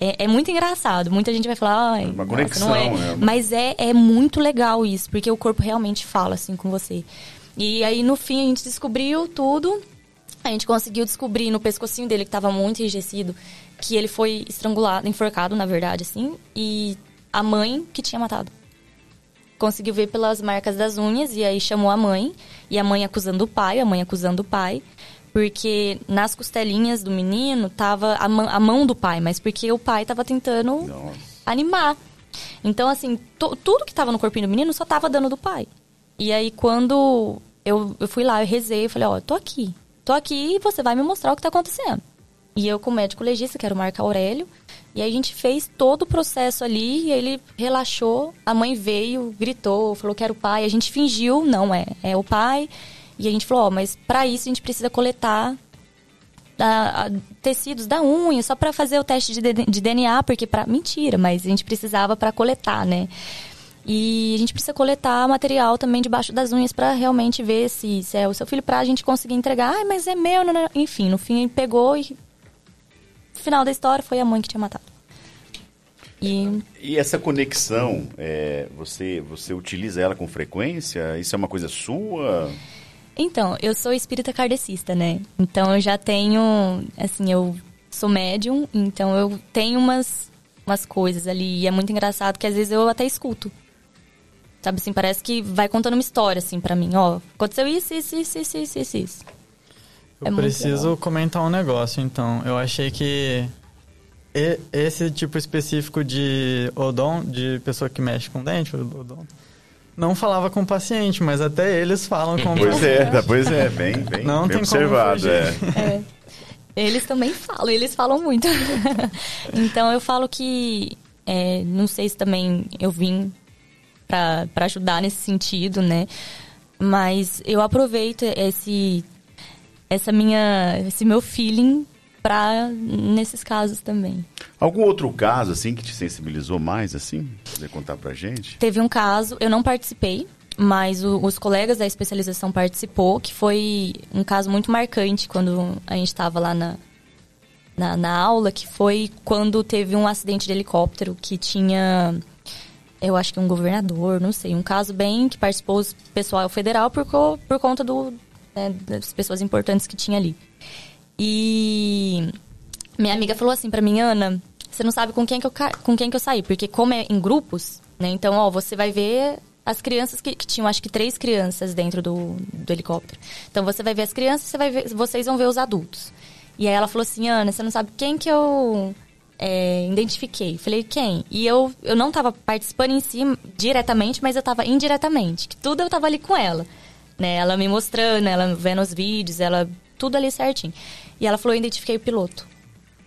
É, é muito engraçado. Muita gente vai falar, ai, uma conexão, não é. Né? Mas é, é muito legal isso, porque o corpo realmente fala assim com você. E aí no fim a gente descobriu tudo. A gente conseguiu descobrir no pescocinho dele que estava muito enrijecido que ele foi estrangulado, enforcado, na verdade, assim, e a mãe que tinha matado conseguiu ver pelas marcas das unhas e aí chamou a mãe. E a mãe acusando o pai, a mãe acusando o pai. Porque nas costelinhas do menino tava a, mão, a mão do pai, mas porque o pai tava tentando Nossa. animar. Então, assim, tudo que tava no corpinho do menino só tava dando do pai. E aí, quando eu, eu fui lá, eu rezei, eu falei, ó, oh, tô aqui. Tô aqui e você vai me mostrar o que tá acontecendo. E eu com o médico legista, que era o Marco Aurélio, e a gente fez todo o processo ali ele relaxou. A mãe veio, gritou, falou que era o pai. A gente fingiu, não é, é o pai. E a gente falou, ó, mas para isso a gente precisa coletar a, a, tecidos da unha, só para fazer o teste de, de DNA, porque para mentira, mas a gente precisava para coletar, né? E a gente precisa coletar material também debaixo das unhas para realmente ver se, se, é o seu filho, para a gente conseguir entregar. Ai, mas é meu, não, não. enfim, no fim ele pegou e final da história foi a mãe que tinha matado. E, e essa conexão, é, você, você utiliza ela com frequência? Isso é uma coisa sua? Então, eu sou espírita kardecista, né? Então eu já tenho, assim, eu sou médium, então eu tenho umas, umas coisas ali. E é muito engraçado que às vezes eu até escuto. Sabe assim, parece que vai contando uma história, assim, para mim. Ó, aconteceu isso, isso, isso, isso, isso, isso. Eu é preciso comentar um negócio, então. Eu achei que esse tipo específico de odon, de pessoa que mexe com dente, odon, não falava com o paciente, mas até eles falam com o pois paciente. É, pois é, bem, bem, não bem tem observado. Como é. é. Eles também falam, eles falam muito. então eu falo que é, não sei se também eu vim para ajudar nesse sentido, né? Mas eu aproveito esse essa minha esse meu feeling para nesses casos também. Algum outro caso assim que te sensibilizou mais assim? Poder contar pra gente? Teve um caso, eu não participei, mas o, os colegas da especialização participou, que foi um caso muito marcante quando a gente estava lá na, na, na, aula, que foi quando teve um acidente de helicóptero que tinha, eu acho que um governador, não sei, um caso bem que participou o pessoal federal por, por conta do, né, das pessoas importantes que tinha ali. E minha amiga falou assim para mim, Ana, você não sabe com quem que eu, com quem que eu saí, porque como é em grupos, né? Então, ó, você vai ver as crianças que, que, tinham, acho que três crianças dentro do, do helicóptero. Então você vai ver as crianças, você vai ver, vocês vão ver os adultos. E aí ela falou assim, Ana, você não sabe quem que eu é, identifiquei. Falei, quem? E eu, eu não estava participando em si diretamente, mas eu estava indiretamente. Que tudo eu estava ali com ela. Né? Ela me mostrando, ela vendo os vídeos, ela tudo ali certinho. E ela falou, eu identifiquei o piloto.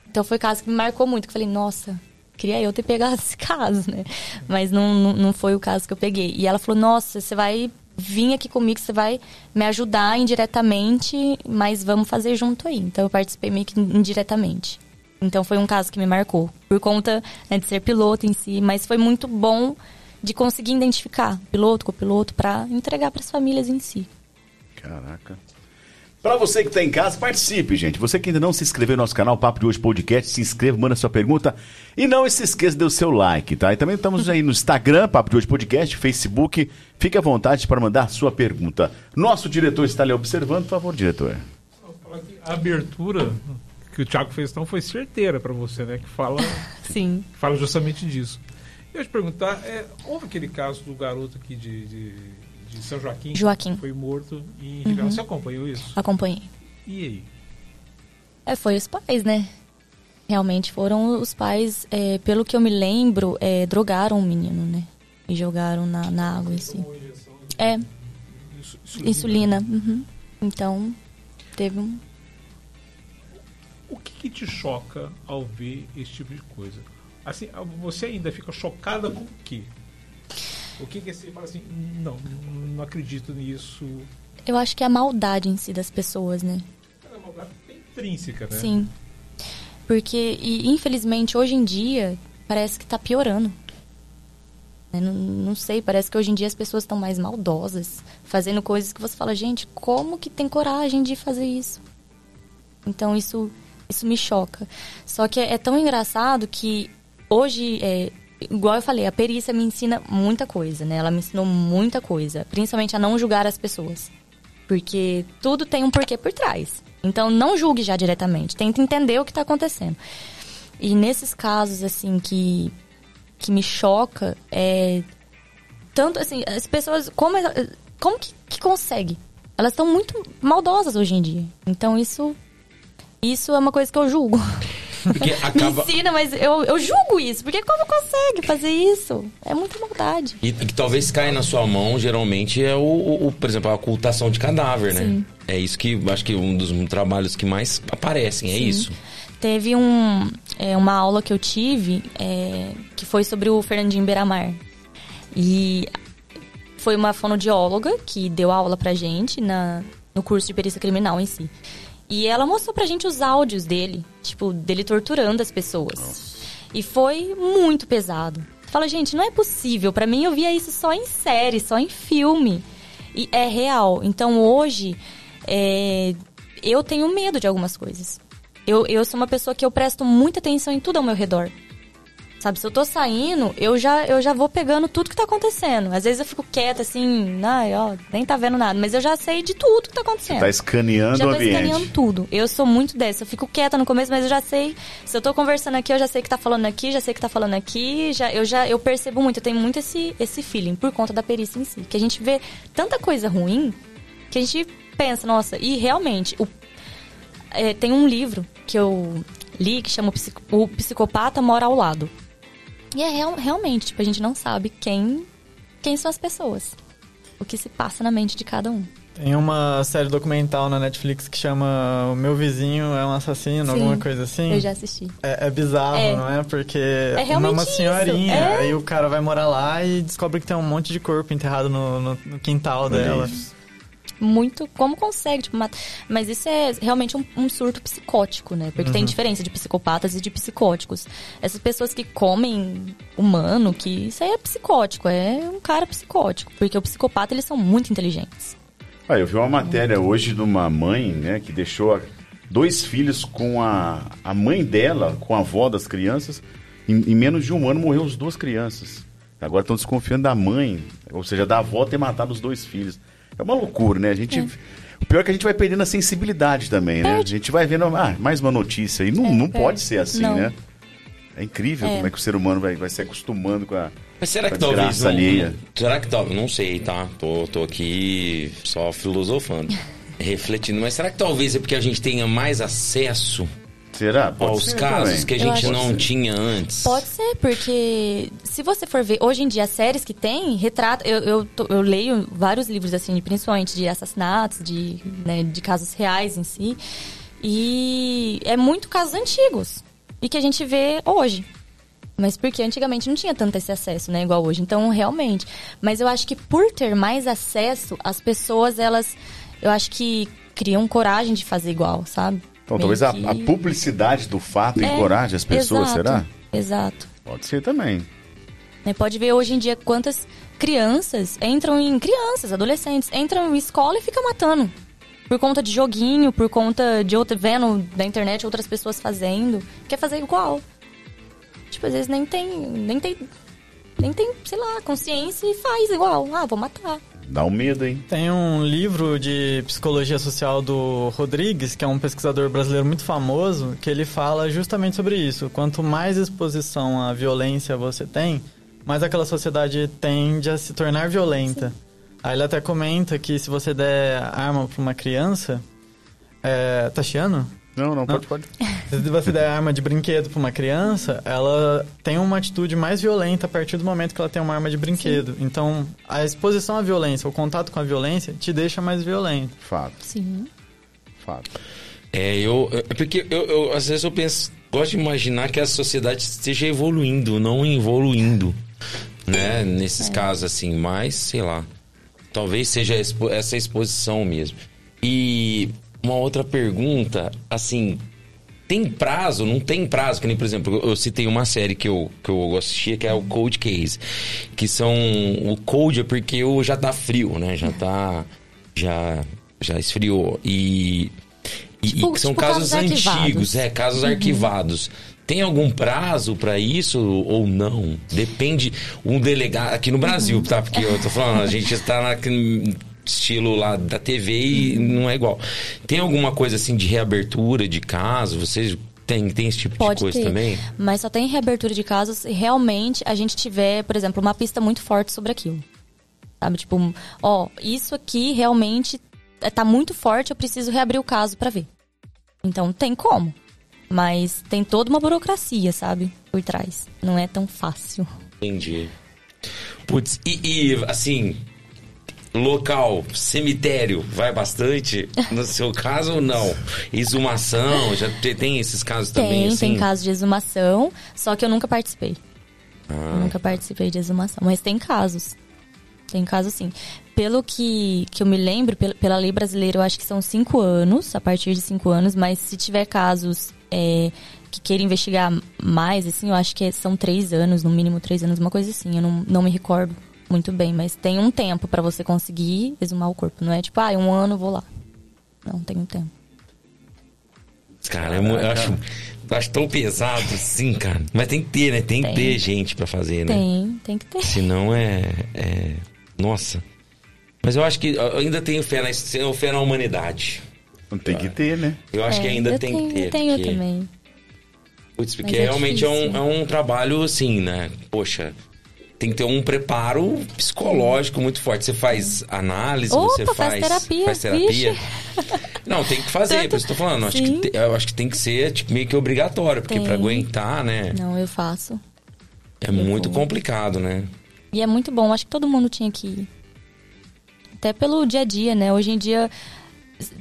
Então foi um caso que me marcou muito, que eu falei, nossa, queria eu ter pegado esse caso, né? Mas não, não, não foi o caso que eu peguei. E ela falou: Nossa, você vai vir aqui comigo, você vai me ajudar indiretamente, mas vamos fazer junto aí. Então eu participei meio que indiretamente. Então foi um caso que me marcou, por conta né, de ser piloto em si, mas foi muito bom de conseguir identificar piloto, copiloto, para entregar para as famílias em si. Caraca. Para você que está em casa, participe, gente. Você que ainda não se inscreveu no nosso canal Papo de Hoje Podcast, se inscreva, manda sua pergunta e não se esqueça de dar o seu like, tá? E também estamos aí no Instagram, Papo de Hoje Podcast, Facebook. Fique à vontade para mandar sua pergunta. Nosso diretor está ali observando, por favor, diretor. A abertura que o Thiago fez então foi certeira para você, né? Que fala, Sim. fala justamente disso. Eu ia te perguntar, é, houve aquele caso do garoto aqui de, de de São Joaquim, Joaquim. foi morto em Ribeirão. Uhum. Você acompanhou isso? Acompanhei. E aí? É, foi os pais, né? Realmente foram os pais, é, pelo que eu me lembro, é, drogaram o menino, né? E jogaram na, na água, assim. É. Insulina. Insulina. Uhum. Então, teve um. O que, que te choca ao ver esse tipo de coisa? Assim, você ainda fica chocada com o quê? O que, que você fala assim, não, não acredito nisso? Eu acho que é a maldade em si das pessoas, né? É a maldade intrínseca, né? Sim. Porque, e, infelizmente, hoje em dia, parece que está piorando. Não, não, sei, parece que hoje em dia as pessoas estão mais maldosas, fazendo coisas que você fala, gente, como que tem coragem de fazer isso? Então isso, isso me choca. Só que é, é tão engraçado que hoje é, igual eu falei, a perícia me ensina muita coisa, né? Ela me ensinou muita coisa, principalmente a não julgar as pessoas. Porque tudo tem um porquê por trás. Então não julgue já diretamente, tenta entender o que está acontecendo. E nesses casos assim que que me choca é tanto assim, as pessoas como como que, que consegue? Elas estão muito maldosas hoje em dia. Então isso isso é uma coisa que eu julgo. Porque acaba... Me ensina, mas eu, eu julgo isso. Porque como consegue fazer isso? É muita maldade. E que talvez caia na sua mão, geralmente, é o, o, o por exemplo, a ocultação de cadáver, né? Sim. É isso que acho que um dos trabalhos que mais aparecem, é Sim. isso. Teve um, é, uma aula que eu tive é, que foi sobre o Fernandinho Beiramar. E foi uma fonodióloga que deu aula pra gente na, no curso de perícia criminal em si. E ela mostrou pra gente os áudios dele, tipo, dele torturando as pessoas. Nossa. E foi muito pesado. Fala, gente, não é possível. Para mim, eu via isso só em série, só em filme. E é real. Então, hoje, é... eu tenho medo de algumas coisas. Eu, eu sou uma pessoa que eu presto muita atenção em tudo ao meu redor. Sabe, se eu tô saindo, eu já, eu já vou pegando tudo que tá acontecendo. Às vezes eu fico quieta assim, ai, ó, nem tá vendo nada, mas eu já sei de tudo que tá acontecendo. Você tá escaneando já o ambiente. Já tô escaneando tudo. Eu sou muito dessa, eu fico quieta no começo, mas eu já sei, se eu tô conversando aqui, eu já sei que tá falando aqui, já sei que tá falando aqui, já eu já eu percebo muito, eu tenho muito esse esse feeling por conta da perícia em si, que a gente vê tanta coisa ruim que a gente pensa, nossa, e realmente o é, tem um livro que eu li que chama O Psicopata Mora ao Lado. E é real, realmente, tipo, a gente não sabe quem, quem são as pessoas. O que se passa na mente de cada um. Tem uma série documental na Netflix que chama O Meu Vizinho é um Assassino, Sim, alguma coisa assim. Eu já assisti. É, é bizarro, É. não é? Porque É é realmente uma isso, senhorinha. é. Aí o cara vai morar lá e descobre que tem um monte de corpo enterrado no, no- no quintal dela. Muito. Como consegue, tipo. Mas isso é realmente um, um surto psicótico, né? Porque tem diferença de psicopatas e de psicóticos. Essas pessoas que comem humano, que isso aí é psicótico, é um cara psicótico. Porque o psicopata, eles são muito inteligentes. Ah, eu vi uma matéria hoje de uma mãe, né, que deixou dois filhos com a, a mãe dela, com a avó das crianças. Em, em menos de um ano morreu as duas crianças. Agora estão desconfiando da mãe, ou seja, da avó ter matado os dois filhos. É uma loucura, né? A gente. O pior é que a gente vai perdendo a sensibilidade também, né? A gente vai vendo, ah, mais uma notícia. E não, não pode ser assim, Não. né? É incrível É. como é que o ser humano vai, vai se acostumando com a. Mas será que talvez. Um, alheia. será que talvez. Não sei, tá? Tô, tô aqui só filosofando. refletindo. Mas será que talvez é porque a gente tenha mais acesso Será? Pode aos ser casos também. que a Eu gente acho não que sim. tinha antes? Pode ser, porque se você for ver, hoje em dia, as séries que tem, retrata. Eu, eu, tô- eu leio vários livros, assim, principalmente de assassinatos, de, né, de casos reais em si. E é muito casos antigos. E que a gente vê hoje. Mas porque antigamente não tinha tanto esse acesso, né? Igual hoje. Então, realmente. Mas eu acho que por ter mais acesso, as pessoas, elas. Eu acho que criam coragem de fazer igual, sabe? Então, Meio talvez a, a publicidade do fato É, encoraje as pessoas, exato, será? Exato. Pode ser também. Né, Pode ver hoje em dia quantas crianças entram em. Crianças, adolescentes, entram em escola e ficam matando. Por conta de joguinho, por conta de outra. vendo na internet outras pessoas fazendo. Quer fazer igual. Tipo, às vezes nem tem. Nem tem. Nem tem, sei lá, consciência e faz igual. Ah, vou matar. Dá um medo, hein? Tem um livro de psicologia social do Rodrigues, que é um pesquisador brasileiro muito famoso, que ele fala justamente sobre isso. Quanto mais exposição à violência você tem, mais aquela sociedade tende a se tornar violenta. Aí ele até comenta que se você der arma pra uma criança. É, tá chiando? Não, não, pode, pode. Se você der arma de brinquedo pra uma criança, ela tem uma atitude mais violenta a partir do momento que ela tem uma arma de brinquedo. Então, a exposição à violência, o contato com a violência, te deixa mais violento. Fato, Sim. fato. É, eu. É porque eu, eu, às vezes eu penso. Gosto de imaginar que a sociedade esteja evoluindo, não evoluindo. Né? Nesses casos, assim, mas, sei lá. Talvez seja expo- essa exposição mesmo. E uma outra pergunta, assim. Tem prazo? Não tem prazo? Que nem, por exemplo, eu citei uma série que eu, que eu assistia, que é o Cold Case. Que são... O cold é porque o já tá frio, né? Já tá... Já, já esfriou. E... E, Tipo- e são tipo casos, casos. Uhum. antigos, é, casos arquivados. Tem algum prazo pra isso ou não? Depende. Um delegado. Aqui no Brasil, Uhum. tá? Porque eu tô falando, a gente está naquele estilo lá da TV e não é igual. Tem alguma coisa assim de reabertura de caso? Vocês tem, tem esse tipo Pode de coisa ter. também? Mas só tem reabertura de casos se realmente a gente tiver, por exemplo, uma pista muito forte sobre aquilo. Sabe? Tipo, ó, isso aqui realmente tá muito forte, eu preciso reabrir o caso pra ver. Então tem como. Mas tem toda uma burocracia, sabe? Por trás. Não é tão fácil. Entendi. Putz, e, e, assim, local, cemitério, vai bastante? No seu caso ou não? Exumação, já te- tem esses casos também, tem, assim? tem casos de exumação, só que eu nunca participei. Ah. Eu nunca participei de exumação, mas tem casos. Tem casos sim. Pelo que, que eu me lembro, pel- pela lei brasileira, eu acho que são cinco anos, a partir de cinco anos, mas se tiver casos é, que queira investigar mais, assim, eu acho que são três anos, no mínimo três anos, uma coisa assim. Eu não, não me recordo muito bem, mas tem um tempo pra você conseguir exumar o corpo. Não é tipo, ah, um ano eu vou lá. Não, tem um tempo. Cara, eu, eu acho, eu acho tão pesado assim, cara. Mas tem que ter, né? Tem, que Tem. ter gente pra fazer, né? Tem, tem que ter. Senão é, é. Nossa. Mas eu acho que eu ainda tenho fé na, tenho fé na humanidade. Não tem que ter, né? Eu acho É, que ainda tem tenho, que ter. Eu tenho porque, também. Putz, porque é realmente é, um, é um trabalho assim, né? Poxa, tem que ter um preparo psicológico muito forte. Você faz análise, Opa, você faz faz. terapia, Faz terapia. Não, tem que fazer, Tanto- por isso que eu tô falando. Acho que, te- eu acho que tem que ser tipo, meio que obrigatório, porque Tem. pra aguentar, né? Não, eu faço. É muito vou. complicado, né? E é muito bom, acho que todo mundo tinha que Até pelo dia a dia, né? Hoje em dia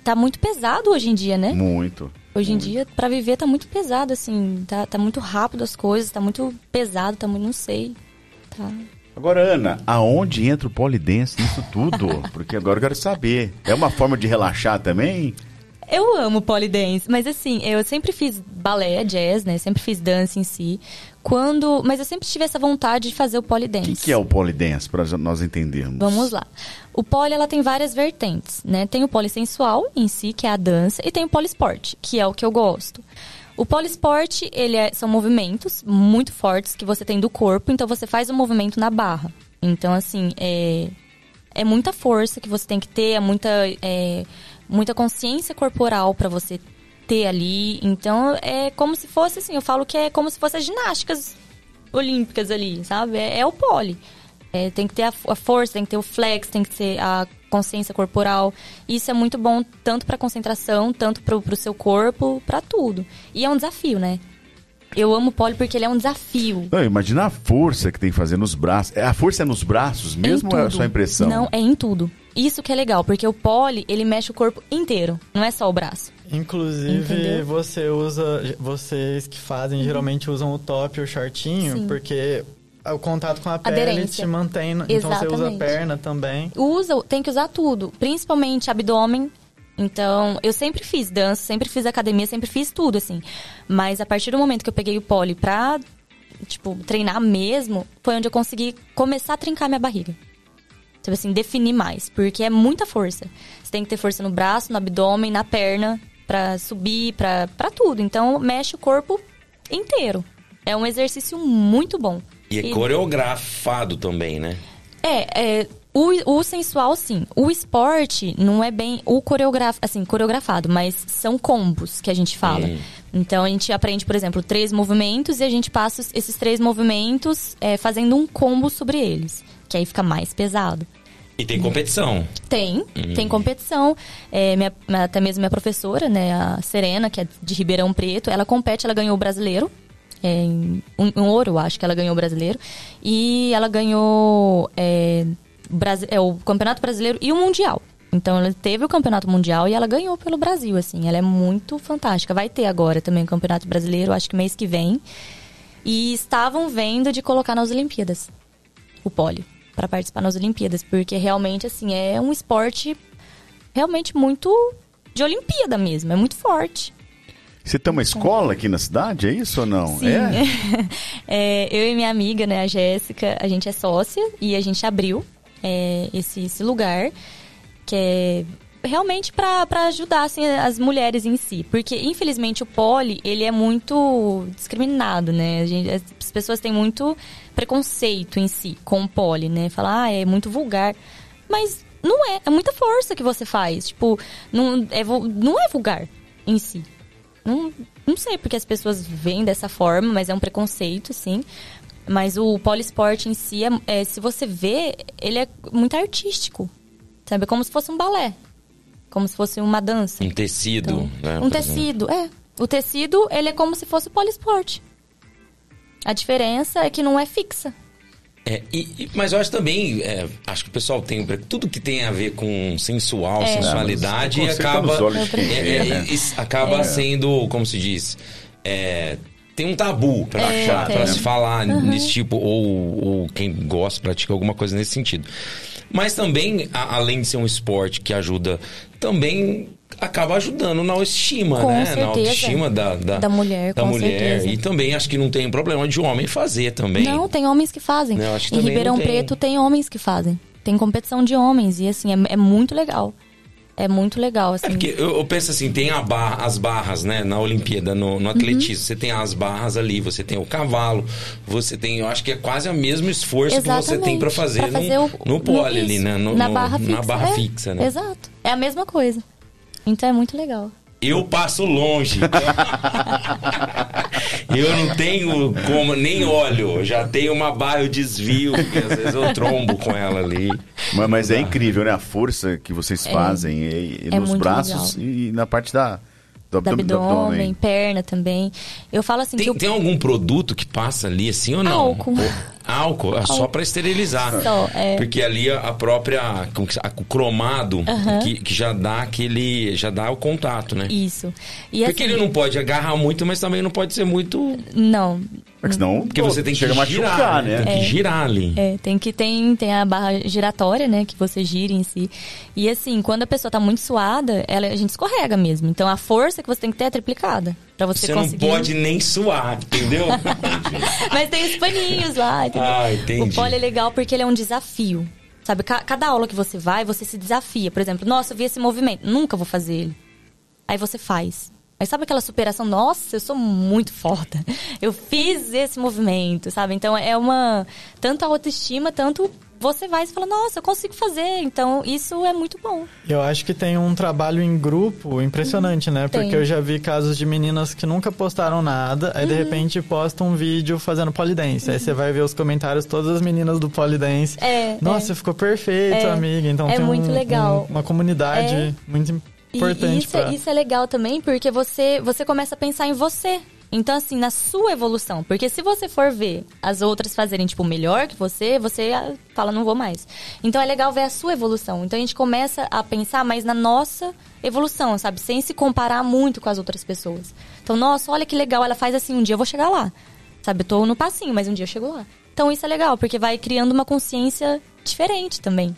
tá muito pesado hoje em dia, né? Muito. Hoje muito. em dia, para viver, tá muito pesado, assim. Tá, tá muito rápido as coisas, tá muito pesado, tá muito, não sei. Tá. Agora, Ana, aonde entra o polidense nisso tudo? Porque agora eu quero saber. É uma forma de relaxar também? Eu amo polidense, mas assim, eu sempre fiz balé, jazz, né? Sempre fiz dança em si. Quando, mas eu sempre tive essa vontade de fazer o polidense. O que, que, é o polidense para nós entendermos? Vamos lá. O poli ela tem várias vertentes, né? Tem o polissensual em si, que é a dança, e tem o polisport, que é o que eu gosto. O polisport, ele é, são movimentos muito fortes que você tem do corpo, então você faz o um movimento na barra. Então, assim, é, é muita força que você tem que ter, é muita, é, muita consciência corporal para você ter ali. Então, é como se fosse, assim, eu falo que é como se fosse as ginásticas olímpicas ali, sabe? É, é o pole. É, tem que ter a, a, força, tem que ter o flex, tem que ter a consciência corporal. Isso é muito bom tanto para concentração, tanto para o seu corpo, para tudo. E é um desafio, né? Eu amo o pole porque ele é um desafio. Não, imagina a força que tem que fazer nos braços. A força é nos braços mesmo ou é a sua impressão? Não, é em tudo. Isso que é legal, porque o pole, ele mexe o corpo inteiro, não é só o braço. Inclusive, Entendeu? você usa, vocês que fazem, geralmente usam o top ou o shortinho, Sim. porque o contato com a Aderência. pele te mantém, Exatamente. então você usa a perna também. Usa, tem que usar tudo, principalmente abdômen. Então, eu sempre fiz dança, sempre fiz academia, sempre fiz tudo, assim. Mas a partir do momento que eu peguei o pole pra, tipo, treinar mesmo, foi onde eu consegui começar a trincar minha barriga. Tipo assim, definir mais, porque é muita força. Você tem que ter força no braço, no abdômen, na perna, pra subir, pra, pra tudo. Então, mexe o corpo inteiro. É um exercício muito bom. E é coreografado também, né? É, é o, o sensual, sim. O esporte não é bem o coreograf, assim, coreografado, mas são combos que a gente fala. Hum. Então a gente aprende, por exemplo, três movimentos e a gente passa esses três movimentos é, fazendo um combo sobre eles, que aí fica mais pesado. E tem competição? Tem, hum. tem competição. É, minha, até mesmo minha professora, né, a Serena, que é de Ribeirão Preto, ela compete, ela ganhou o brasileiro é, um, um, ouro, acho que ela ganhou o brasileiro. E ela ganhou é, é, o Campeonato Brasileiro e o Mundial. Então ela teve o Campeonato Mundial e ela ganhou pelo Brasil, assim. Ela é muito fantástica. Vai ter agora também o Campeonato Brasileiro, acho que mês que vem. E estavam vendo de colocar nas Olimpíadas o pole para participar nas Olimpíadas, porque realmente assim é um esporte realmente muito de Olimpíada mesmo, é muito forte. Você tem uma escola aqui na cidade, é isso ou não? Sim. É? é eu e minha amiga, né, a Jéssica, a gente é sócia e a gente abriu é, esse, esse lugar que é realmente para ajudar assim, as mulheres em si. Porque, infelizmente, o poli, ele é muito discriminado, né? Gente, as pessoas têm muito preconceito em si com o poli, né? Falar, ah, é muito vulgar. Mas não é, é muita força que você faz. Tipo, não é, não é vulgar em si. Não, não sei porque as pessoas veem dessa forma, mas é um preconceito, sim. Mas o poliesporte em si, é, é, se você vê, ele é muito artístico. Sabe? Como se fosse um balé. Como se fosse uma dança. Um tecido, então, né? Um tecido, é. O tecido, ele é como se fosse o poliesporte. A diferença é que não é fixa. É, e, mas eu acho também, é, acho que o pessoal tem tudo que tem a ver com sensual, é. sensualidade, não, acaba é, é, é, acaba sendo, como se diz, tem um tabu para achar, para se falar uhum. nesse tipo ou, ou quem gosta pratica alguma coisa nesse sentido. Mas também, a, além de ser um esporte que ajuda, também acaba ajudando na autoestima, com né? Certeza. Na autoestima da, da, da mulher. Da mulher. Certeza. E também acho que não tem problema de homem fazer também. Não, tem homens que fazem. Não, acho que em Ribeirão tem. Preto tem homens que fazem. Tem competição de homens. E assim, é, é muito legal. É muito legal, assim. É porque eu, eu penso assim, tem barra, as barras, né, na Olimpíada, no, no atletismo. Uhum. Você tem as barras ali, você tem o cavalo, você tem, eu acho que é quase o mesmo esforço Exatamente. que você tem para fazer, pra fazer no, o, no pole ali, né? No, na barra no, fixa. Na barra é, fixa, né? Exato. É a mesma coisa. Então é muito legal. Eu passo longe. eu não tenho como, nem olho. Já tenho uma barra, eu desvio, porque às vezes eu trombo com ela ali. Mas, mas é incrível, né? A força que vocês é, fazem e, e é nos braços legal. e na parte da. Do, do abdômen, do abdômen, perna também. Eu falo assim tem, que eu... tem algum produto que passa ali assim ou não? Álcool. Álcool, é só para esterilizar. Só, é. Porque ali a própria. O cromado que, que já dá aquele. já dá o contato, né? Isso. E Porque assim, ele não pode agarrar muito, mas também não pode ser muito. Não. Porque senão Porque você tem que chega a girar, machucar, né? né? Tem que girar ali. É, tem que tem, tem a barra giratória, né, que você gira em si. E assim, quando a pessoa tá muito suada, ela, a gente escorrega mesmo. Então a força que você tem que ter é triplicada. Pra você, Você conseguir. não pode nem suar, entendeu? Mas tem os paninhos lá, entendeu? Ah, entendi. O pole é legal porque ele é um desafio. Sabe, ca- cada aula que você vai, você se desafia. Por exemplo, nossa, eu vi esse movimento, nunca vou fazer ele. Aí você faz. Aí sabe aquela superação? Nossa, eu sou muito foda. Eu fiz esse movimento, sabe? Então é uma. Tanto a autoestima, tanto você vai e fala, nossa, eu consigo fazer. Então isso é muito bom. Eu acho que tem um trabalho em grupo impressionante, né? Tem. Porque eu já vi casos de meninas que nunca postaram nada, aí de repente postam um vídeo fazendo polidense. Aí você vai ver os comentários, todas as meninas do polidense. É, Nossa, é. ficou perfeito, É. amiga. Então É tem um- muito legal. um- uma comunidade É. muito E importante isso, é- pra... isso é legal também, porque você, você começa a pensar em você. Então, assim, na sua evolução. Porque se você for ver as outras fazerem, tipo, melhor que você, você ah, fala, não vou mais. Então, é legal ver a sua evolução. Então, a gente começa a pensar mais na nossa evolução, sabe? Sem se comparar muito com as outras pessoas. Então, nossa, olha que legal, ela faz assim, um dia eu vou chegar lá. Sabe? Eu tô no passinho, mas um dia eu chego lá. Então, isso é legal, porque vai criando uma consciência diferente também.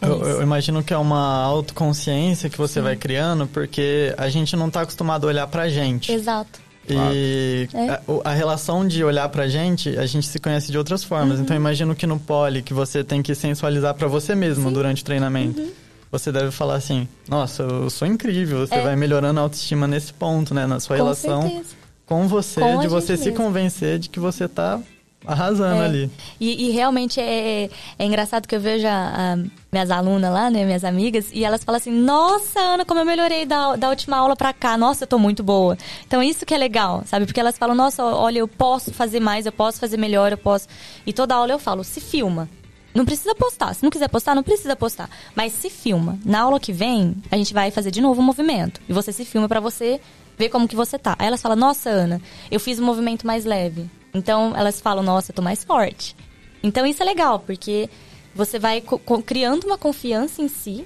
Com Eu, isso. eu imagino que é uma autoconsciência que você vai criando, porque a gente não tá acostumado a olhar pra gente. Exato. E É. a, o- a relação de olhar pra gente, a gente se conhece de outras formas. Uhum. Então eu imagino que no pole, que você tem que sensualizar pra você mesmo durante o treinamento. Você deve falar assim, nossa, eu sou incrível. Você Uhum. É. vai melhorando a autoestima nesse ponto, né? Na sua Com relação certeza. com você, Com de você se mesmo. convencer de que você tá arrasando É. ali. E, e realmente é, é engraçado que eu vejo a, a- minhas alunas lá, né, minhas amigas, e elas falam assim: Nossa, Ana, como eu melhorei da, da última aula pra cá, nossa, eu tô muito boa. Então isso que é legal, sabe? Porque elas falam: Nossa, olha, eu posso fazer mais, eu posso fazer melhor, eu posso. E toda aula eu falo: Se filma. Não precisa postar. Se não quiser postar, não precisa postar. Mas se filma. Na aula que vem, a gente vai fazer de novo o movimento. E você se filma pra você ver como que você tá. Aí elas falam, nossa, Ana, eu fiz um movimento mais leve. Então elas falam, nossa, eu tô mais forte. Então isso é legal, porque você vai criando uma confiança em si,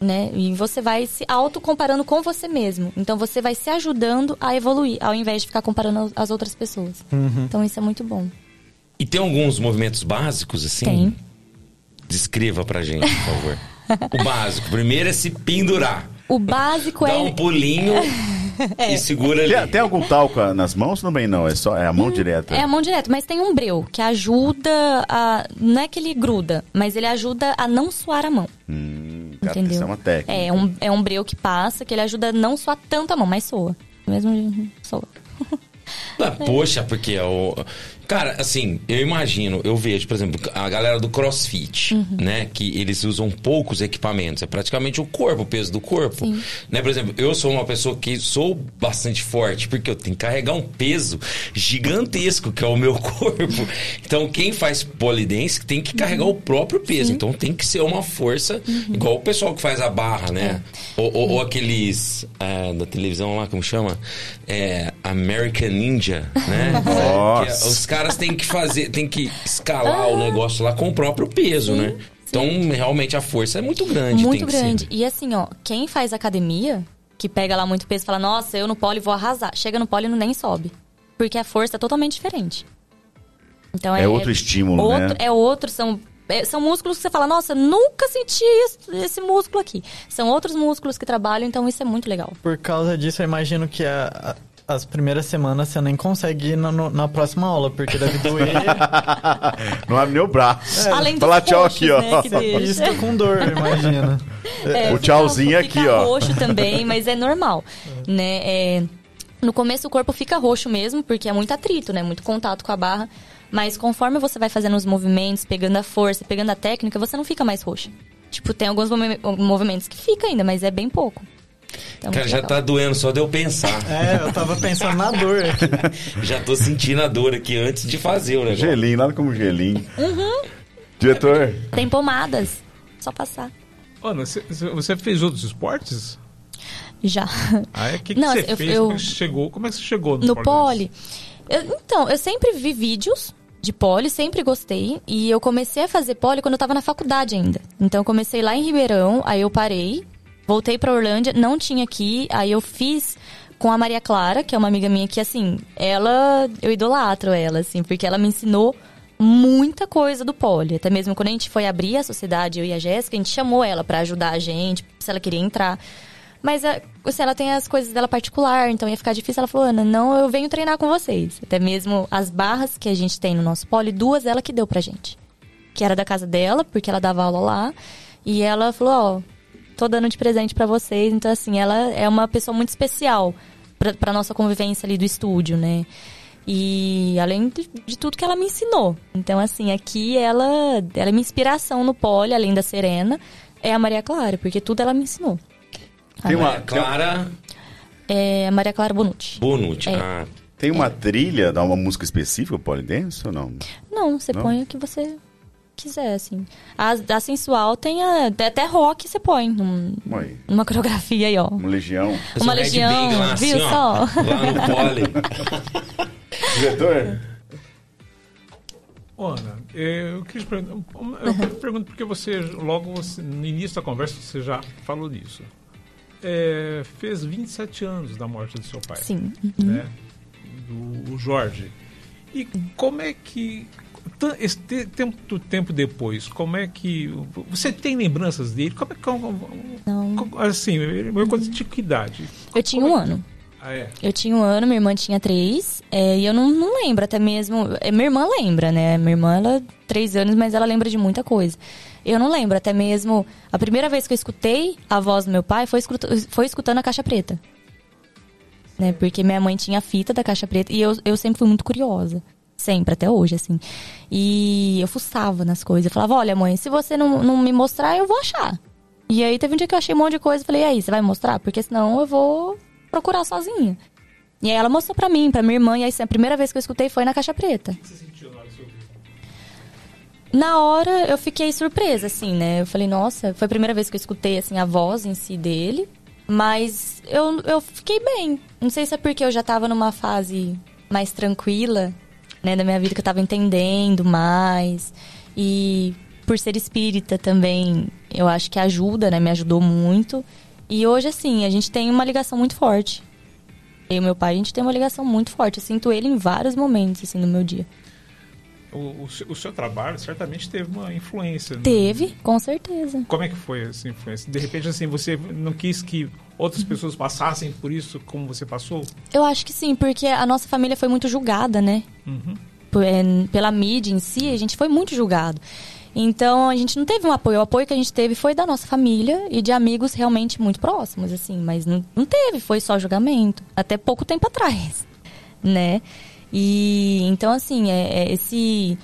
né? E você vai se auto-comparando com você mesmo. Então você vai se ajudando a evoluir, ao invés de ficar comparando as outras pessoas. Então isso é muito bom. E tem alguns movimentos básicos, assim? Tem. Descreva pra gente, por favor. o básico. Primeiro é se pendurar. O básico Dá é. um pulinho e segura ali. Tem, tem algum talco nas mãos? Também não, é só é a mão direta. É a mão direta, mas tem um breu que ajuda a. Não é que ele gruda, mas ele ajuda a não suar a mão. Hum, cara, entendeu? Isso é uma técnica. É um, é um breu que passa, que ele ajuda a não suar tanto a mão, mas soa. Mesmo de- soa. Ah, poxa, porque é o. Cara, assim, eu imagino, eu vejo, por exemplo, a galera do crossfit, Uhum. né? Que eles usam poucos equipamentos, é praticamente o corpo, o peso do corpo. Sim. Né? Por exemplo, eu sou uma pessoa que sou bastante forte, porque eu tenho que carregar um peso gigantesco, que é o meu corpo. Então, quem faz polidense tem que carregar o próprio peso. Então, tem que ser uma força, igual o pessoal que faz a barra, né? Ou, ou- ou aqueles ah, da televisão lá, como chama? É, American Ninja, né? Nossa. Que é- os caras têm que fazer, tem que escalar o negócio lá com o próprio peso, né? Então, realmente, a força é muito grande. muito tem que ser. grande. E assim, ó, quem faz academia, que pega lá muito peso e fala, nossa, eu no pole vou arrasar. Chega no pole e não nem sobe. Porque a força é totalmente diferente. Então É outro estímulo, outro, né? É outro, são, é- são músculos que você fala, nossa, nunca senti esse, esse músculo aqui. São outros músculos que trabalham, então isso é muito legal. Por causa disso, eu imagino que a- as primeiras semanas você nem consegue ir na, no- na próxima aula, porque deve doer. Não abre nem o braço. Além dos Falar tchau aqui, ó. né, que. Isso com dor, imagina. É, O tchauzinho fica aqui, ó. roxo também, mas é normal, né? É, no começo o corpo fica roxo mesmo, porque é muito atrito, né? Muito contato com a barra. Mas conforme você vai fazendo os movimentos, pegando a força, pegando a técnica, você não fica mais roxa. Tipo, tem alguns movi- movimentos que fica ainda, mas é bem pouco. Então, Cara, já tá doendo só de eu pensar. É, eu tava pensando na dor aqui. Já tô sentindo a dor aqui antes de fazer o negócio. Gelinho, nada como gelinho. Uhum. Diretor, Tem pomadas, só passar. Ana, você- você fez outros esportes? Já. Ah, é? O que, que Não, você eu- fez? eu- Como é que você chegou? Como é que você chegou no, No pole pole. eu- então, eu sempre vi vídeos de poli, sempre gostei. E eu comecei a fazer poli quando eu tava na faculdade ainda. Então eu comecei lá em Ribeirão, aí eu parei, voltei pra Orlândia, não tinha aqui, aí eu fiz com a Maria Clara, que é uma amiga minha que, assim, ela. Eu idolatro ela, assim, porque ela me ensinou muita coisa do poli. Até mesmo quando a gente foi abrir a sociedade, eu e a Jéssica, a gente chamou ela para ajudar a gente, se ela queria entrar. Mas assim, ela tem as coisas dela particular, então ia ficar difícil. Ela falou, Ana, não, eu venho treinar com vocês. Até mesmo as barras que a gente tem no nosso pole, duas ela que deu pra gente. Que era da casa dela, porque ela dava aula lá. E ela falou, ó, oh, tô dando de presente para vocês. Então, assim, ela é uma pessoa muito especial pra, pra nossa convivência ali do estúdio, né? E além de, de, tudo que ela me ensinou. Então, assim, aqui ela, ela é minha inspiração no pole, além da Serena, é a Maria Clara, porque tudo ela me ensinou. Tem uma Clara. É Maria Clara Bonucci. Bonucci, É. ah. Tem uma trilha, dá uma música específica, polidense ou não? Não, você Não? põe o que você quiser, assim. A, a sensual tem a, até rock você põe num, Oi. numa coreografia aí, ó. Uma legião. Uma um legião, lá, viu assim, ó, só? Lá no pole. Diretor? Ô, Ana, eu queria te perguntar. Eu pergunto porque você, logo você- no início da conversa, você já falou disso. É, fez 27 anos da morte do seu pai. Sim. Né? Do o Jorge. E como é que. Esse te- tempo, tempo depois, como é que. Você tem lembranças dele? Como é que. como- Não. como- assim, eu quando tinha que idade? Eu tinha um ano. Ah, é. Eu tinha um ano, minha irmã tinha três. é, e eu não, não lembro até mesmo. é, minha irmã lembra, né? Minha irmã, ela três anos, mas ela lembra de muita coisa. Eu não lembro, até mesmo. A primeira vez que eu escutei a voz do meu pai foi, foi escutando a caixa preta. Né? Porque minha mãe tinha a fita da caixa preta e eu, eu sempre fui muito curiosa. Sempre, até hoje, assim. E eu fuçava nas coisas. Eu falava, olha, mãe, se você não, não me mostrar, eu vou achar. E aí teve um dia que eu achei um monte de coisa. Falei, e aí, você vai mostrar? Porque senão eu vou procurar sozinha. E aí ela mostrou pra mim, pra minha irmã. E aí a primeira vez que eu escutei foi na caixa preta. Na hora eu fiquei surpresa, assim, né? Eu falei, nossa, foi a primeira vez que eu escutei, assim, a voz em si dele. Mas eu, eu fiquei bem. Não sei se é porque eu já tava numa fase mais tranquila, né, da minha vida, que eu tava entendendo mais. E por ser espírita também, eu acho que ajuda, né? Me ajudou muito. E hoje, assim, a gente tem uma ligação muito forte. Eu e meu pai, a gente tem uma ligação muito forte. Eu sinto ele em vários momentos, assim, no meu dia. O, o, seu, o seu trabalho certamente teve uma influência. né? Teve, com certeza. Como é que foi essa influência? De repente, assim, você não quis que outras pessoas passassem por isso como você passou? Eu acho que sim, porque a nossa família foi muito julgada, né? Uhum. É, Pela mídia em si, a gente foi muito julgado. Então, a gente não teve um apoio. O apoio que a gente teve foi da nossa família e de amigos realmente muito próximos, assim. Mas não, não teve, foi só julgamento. Até pouco tempo atrás, né? E, então, assim, é, é esse,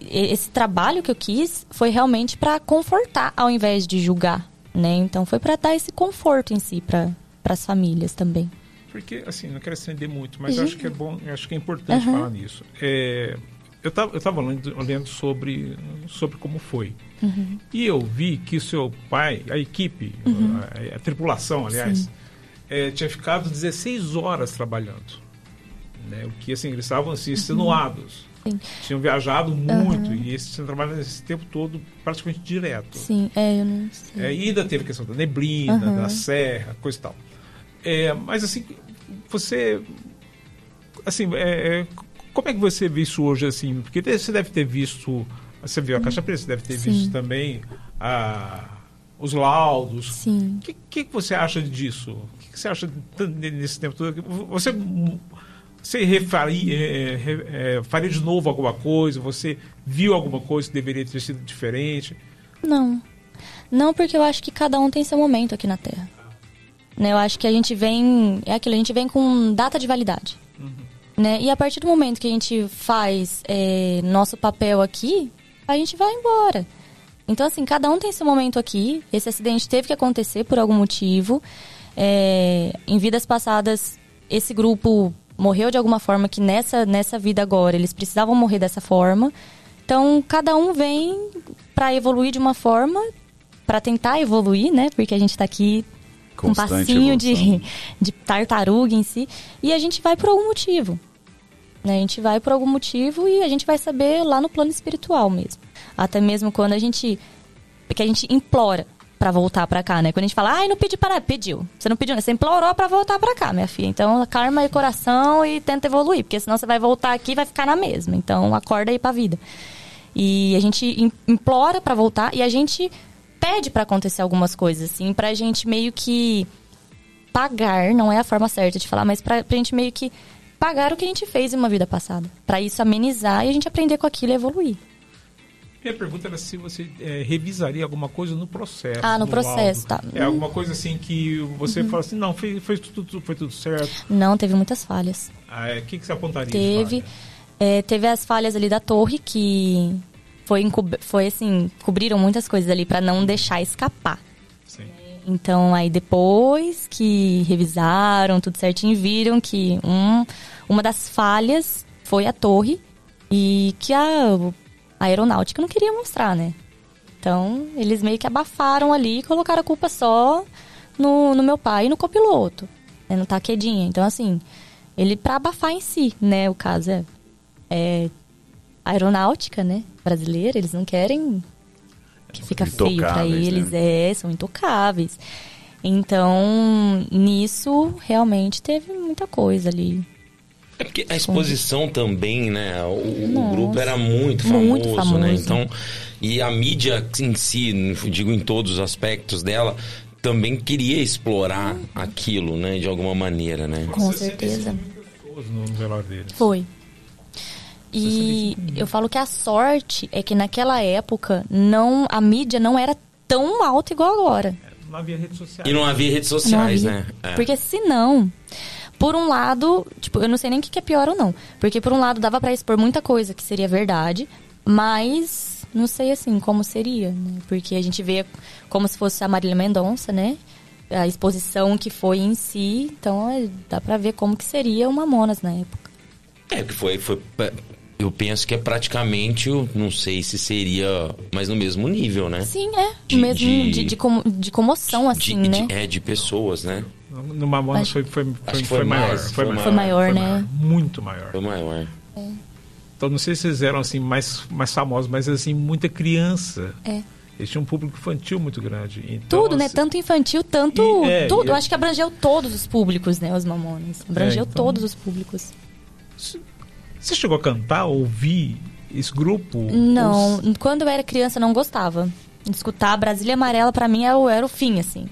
esse trabalho que eu quis foi realmente para confortar ao invés de julgar, né? Então, foi para dar esse conforto em si para as famílias também. Porque, assim, não quero estender muito, mas acho que é bom, acho que é importante Uhum. falar nisso. É, eu estava eu tava lendo, lendo sobre, sobre como foi. Uhum. E eu vi que o seu pai, a equipe, Uhum. a, a tripulação, aliás, é, tinha ficado 16 horas trabalhando. Né? O que, assim, eles estavam assim, extenuados. Sim. Tinham viajado muito Uhum. e eles tinham trabalhado esse tempo todo praticamente direto. Sim, é, eu não sei. É, e ainda teve a questão da neblina, Uhum. da serra, coisa e tal. É, mas assim, você. Assim, é, é, como é que você vê isso hoje assim? Porque você deve ter visto. Você viu a caixa preta, você deve ter Sim. visto também a, os laudos. Sim. O que, que, você acha disso? O que, que você acha nesse tempo todo? Você, você refaria, é, re- é, faria de novo alguma coisa? Você viu alguma coisa que deveria ter sido diferente? Não. Não, porque eu acho que cada um tem seu momento aqui na Terra. Né, eu acho que a gente vem. É aquilo, a gente vem com data de validade. Né? E a partir do momento que a gente faz é, nosso papel aqui, a gente vai embora. Então, assim, cada um tem seu momento aqui. Esse acidente teve que acontecer por algum motivo. É, em vidas passadas, esse grupo morreu de alguma forma que nessa, nessa vida agora eles precisavam morrer dessa forma. Então, cada um vem para evoluir de uma forma, para tentar evoluir, né? Porque a gente está aqui com um passinho de, de tartaruga em si. E a gente vai por algum motivo. Né? A gente vai por algum motivo e a gente vai saber lá no plano espiritual mesmo. Até mesmo quando a gente. Porque a gente implora para voltar para cá, né? Quando a gente fala, ai, não pedi para. Pediu. Você não pediu, você implorou para voltar para cá, minha filha. Então, karma e coração e tenta evoluir, porque senão você vai voltar aqui e vai ficar na mesma. Então, acorda aí pra vida. E a gente implora para voltar e a gente pede para acontecer algumas coisas, assim, pra gente meio que pagar, não é a forma certa de falar, mas pra, pra gente meio que pagar o que a gente fez em uma vida passada. para isso amenizar e a gente aprender com aquilo e evoluir. Minha pergunta era se você é, revisaria alguma coisa no processo. Ah, no, no processo, tá. É alguma coisa assim que você uhum. fala assim, não, foi, foi, tudo, foi tudo certo. Não, teve muitas falhas. Ah, é? O que, que você apontaria? Teve, é, teve as falhas ali da torre que foi, foi assim, cobriram muitas coisas ali para não deixar escapar. Sim. Então, aí depois que revisaram tudo certinho, viram que um, uma das falhas foi a torre e que a a aeronáutica não queria mostrar, né? Então, eles meio que abafaram ali e colocaram a culpa só no, no meu pai e no copiloto, né? no taquedinha. Então, assim, ele para abafar em si, né? O caso é, é aeronáutica, né? Brasileira, eles não querem que fica feio para eles, né? é, são intocáveis. Então, nisso realmente teve muita coisa ali. É porque a exposição também, né? O, o grupo era muito famoso, muito famoso, né? Então, e a mídia em si, digo em todos os aspectos dela, também queria explorar aquilo, né? De alguma maneira, né? Com certeza. Foi. E eu falo que a sorte é que naquela época não a mídia não era tão alta igual agora. Não havia redes sociais. E não havia redes sociais, havia. né? É. Porque senão por um lado, tipo, eu não sei nem o que é pior ou não. Porque por um lado dava para expor muita coisa que seria verdade, mas não sei assim como seria, né? Porque a gente vê como se fosse a Marília Mendonça, né? A exposição que foi em si, então é, dá para ver como que seria uma Monas na época. É, que foi, foi eu penso que é praticamente, não sei se seria, mas no mesmo nível, né? Sim, é. De, mesmo de, de, de, de comoção, assim, né? é, de pessoas, né? No Mamonas foi, foi, foi, foi, maior. Foi, maior, foi maior né? Maior, muito maior. Foi maior. É. Então não sei se eles eram assim mais, mais famosos, mas assim, muita criança. É. Eles tinham um público infantil muito grande. Então, tudo, né? assim, né? Tanto infantil, tanto. E, é, tudo. Eu acho que abrangeu todos os públicos, né? Os Mamonas. Abrangeu é, então, todos os públicos. Você chegou a cantar, ouvir esse grupo? Não. Os... Quando eu era criança, não gostava. Escutar Brasília Amarela, para mim, era o, era o fim, assim.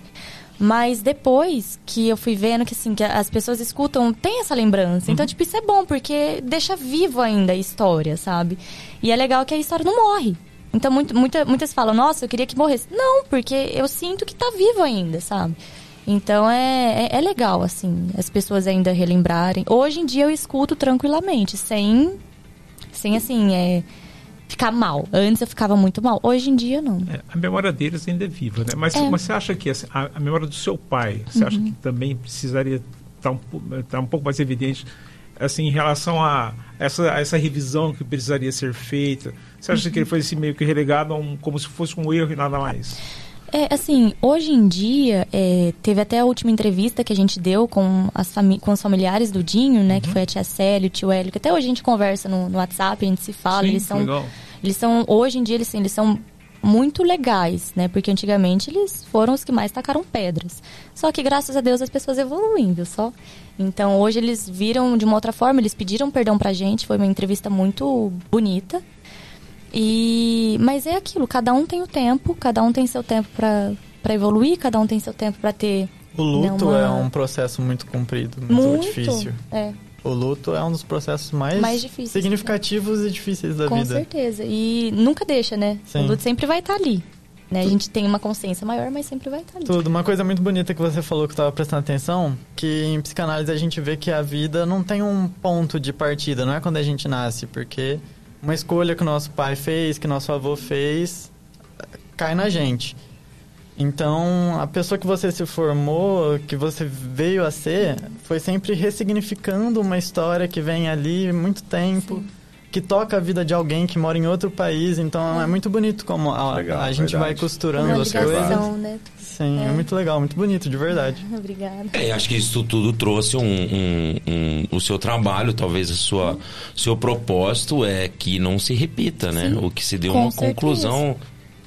Mas depois que eu fui vendo que, assim, que as pessoas escutam, tem essa lembrança. Então, uhum. Tipo, isso é bom, porque deixa vivo ainda a história, sabe? E é legal que a história não morre. Então, muito, muita, muitas falam, nossa, eu queria que morresse. Não, porque eu sinto que tá vivo ainda, sabe? Então, é, é, é legal, assim, as pessoas ainda relembrarem. Hoje em dia eu escuto tranquilamente, sem, sem assim, é ficar mal. Antes eu ficava muito mal. Hoje em dia, não. É, a memória deles ainda é viva, né? Mas, é. mas você acha que assim, a, a, memória do seu pai, você uhum. acha que também precisaria estar tá um, tá um pouco mais evidente assim, em relação a essa, a essa revisão que precisaria ser feita? Você acha uhum. que ele foi assim, meio que relegado um, como se fosse um erro e nada mais? É, assim, hoje em dia, é, teve até a última entrevista que a gente deu com, as com os familiares do Dinho, né? Uhum. Que foi a tia Célia, o tio Hélio, que até hoje a gente conversa no, no WhatsApp, a gente se fala, Sim, eles são. Legal. Eles são, hoje em dia, eles, eles são muito legais, né? Porque antigamente eles foram os que mais tacaram pedras. Só que graças a Deus as pessoas evoluem, viu só? Então hoje eles viram de uma outra forma, eles pediram perdão pra gente, foi uma entrevista muito bonita. E mas é aquilo, cada um tem o tempo, cada um tem seu tempo para evoluir, cada um tem seu tempo para ter O luto né, uma... é um processo muito comprido, muito, muito difícil. É. O luto é um dos processos mais, mais difíceis, significativos né? e difíceis da Com vida. Com certeza. E nunca deixa, né? Sim. O luto sempre vai estar tá ali. Né? A gente tem uma consciência maior, mas sempre vai estar tá ali. Tudo. Uma coisa muito bonita que você falou que estava prestando atenção, que em psicanálise a gente vê que a vida não tem um ponto de partida, não é quando a gente nasce, porque uma escolha que o nosso pai fez, que nosso avô fez, cai na gente. Então, a pessoa que você se formou, que você veio a ser, foi sempre ressignificando uma história que vem ali muito tempo, Sim. Que toca a vida de alguém que mora em outro país. Então é muito bonito como a, Legal, a gente verdade. vai costurando Uma as coisas. né? Sim, é. É. muito legal, muito bonito, de verdade. Obrigada. É, acho que isso tudo trouxe um, um- um- o seu trabalho, talvez sua seu propósito é que não se repita, né? O que se deu Com uma certeza. conclusão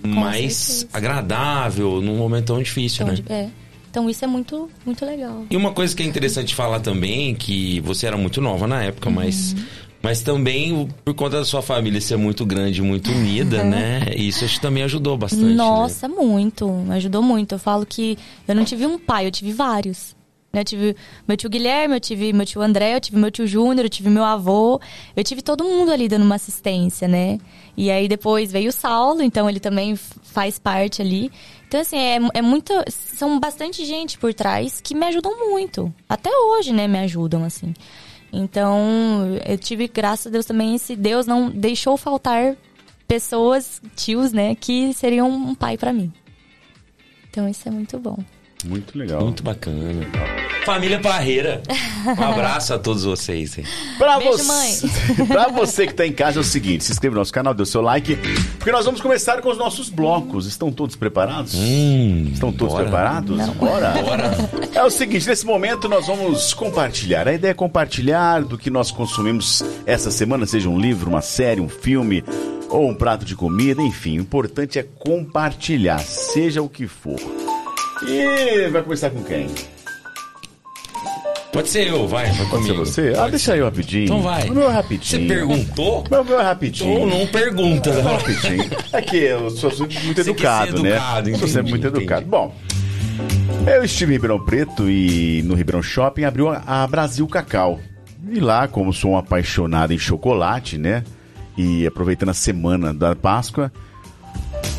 mais certeza. agradável num momento tão difícil, Então, né? é. Então isso é muito, muito legal. E uma coisa que é interessante falar também, que você era muito nova na época, Uhum. mas, mas também por conta da sua família ser muito grande, muito unida, né? Isso acho que também ajudou bastante. né? Nossa, muito. Me ajudou muito. Eu falo que eu não tive um pai, eu tive vários. né? Eu tive meu tio Guilherme, eu tive meu tio André, eu tive meu tio Júnior, eu tive meu avô. Eu tive todo mundo ali dando uma assistência, né? E aí depois veio o Saulo, então ele também faz parte ali. Então, assim, é, é muito. São bastante gente por trás que me ajudam muito. Até hoje, né, me ajudam, assim. Então, eu tive, graças a Deus também, esse Deus não deixou faltar pessoas, tios, né, que seriam um pai pra mim. Então, isso é muito bom. Muito legal. Muito bacana. Família Parreira. Um abraço a todos vocês. hein? Pra Beijo, você, pra você que tá em casa é o seguinte, se inscreva no nosso canal, dê o seu like, porque nós vamos começar com os nossos blocos. Estão todos preparados? Hum, Estão todos bora. preparados? Bora. Bora. É o seguinte, nesse momento nós vamos compartilhar. A ideia é compartilhar do que nós consumimos essa semana, seja um livro, uma série, um filme ou um prato de comida, enfim. O importante é compartilhar, seja o que for. E vai começar com quem? Pode ser eu, vai, vai Pode comigo. ser você? Ah, Pode deixa eu rapidinho. Então vai. O meu é Você rapidinho. perguntou? O meu é rapidinho. Ou não pergunta. Né? rapidinho. É que eu sou muito Você educado, ser né? educado, sou entendi, sempre muito entendi. educado. Bom, eu estive em Ribeirão Preto e no Ribeirão Shopping abriu a, a Brasil Cacau. E lá, como sou um apaixonado em chocolate, né? E aproveitando a semana da Páscoa,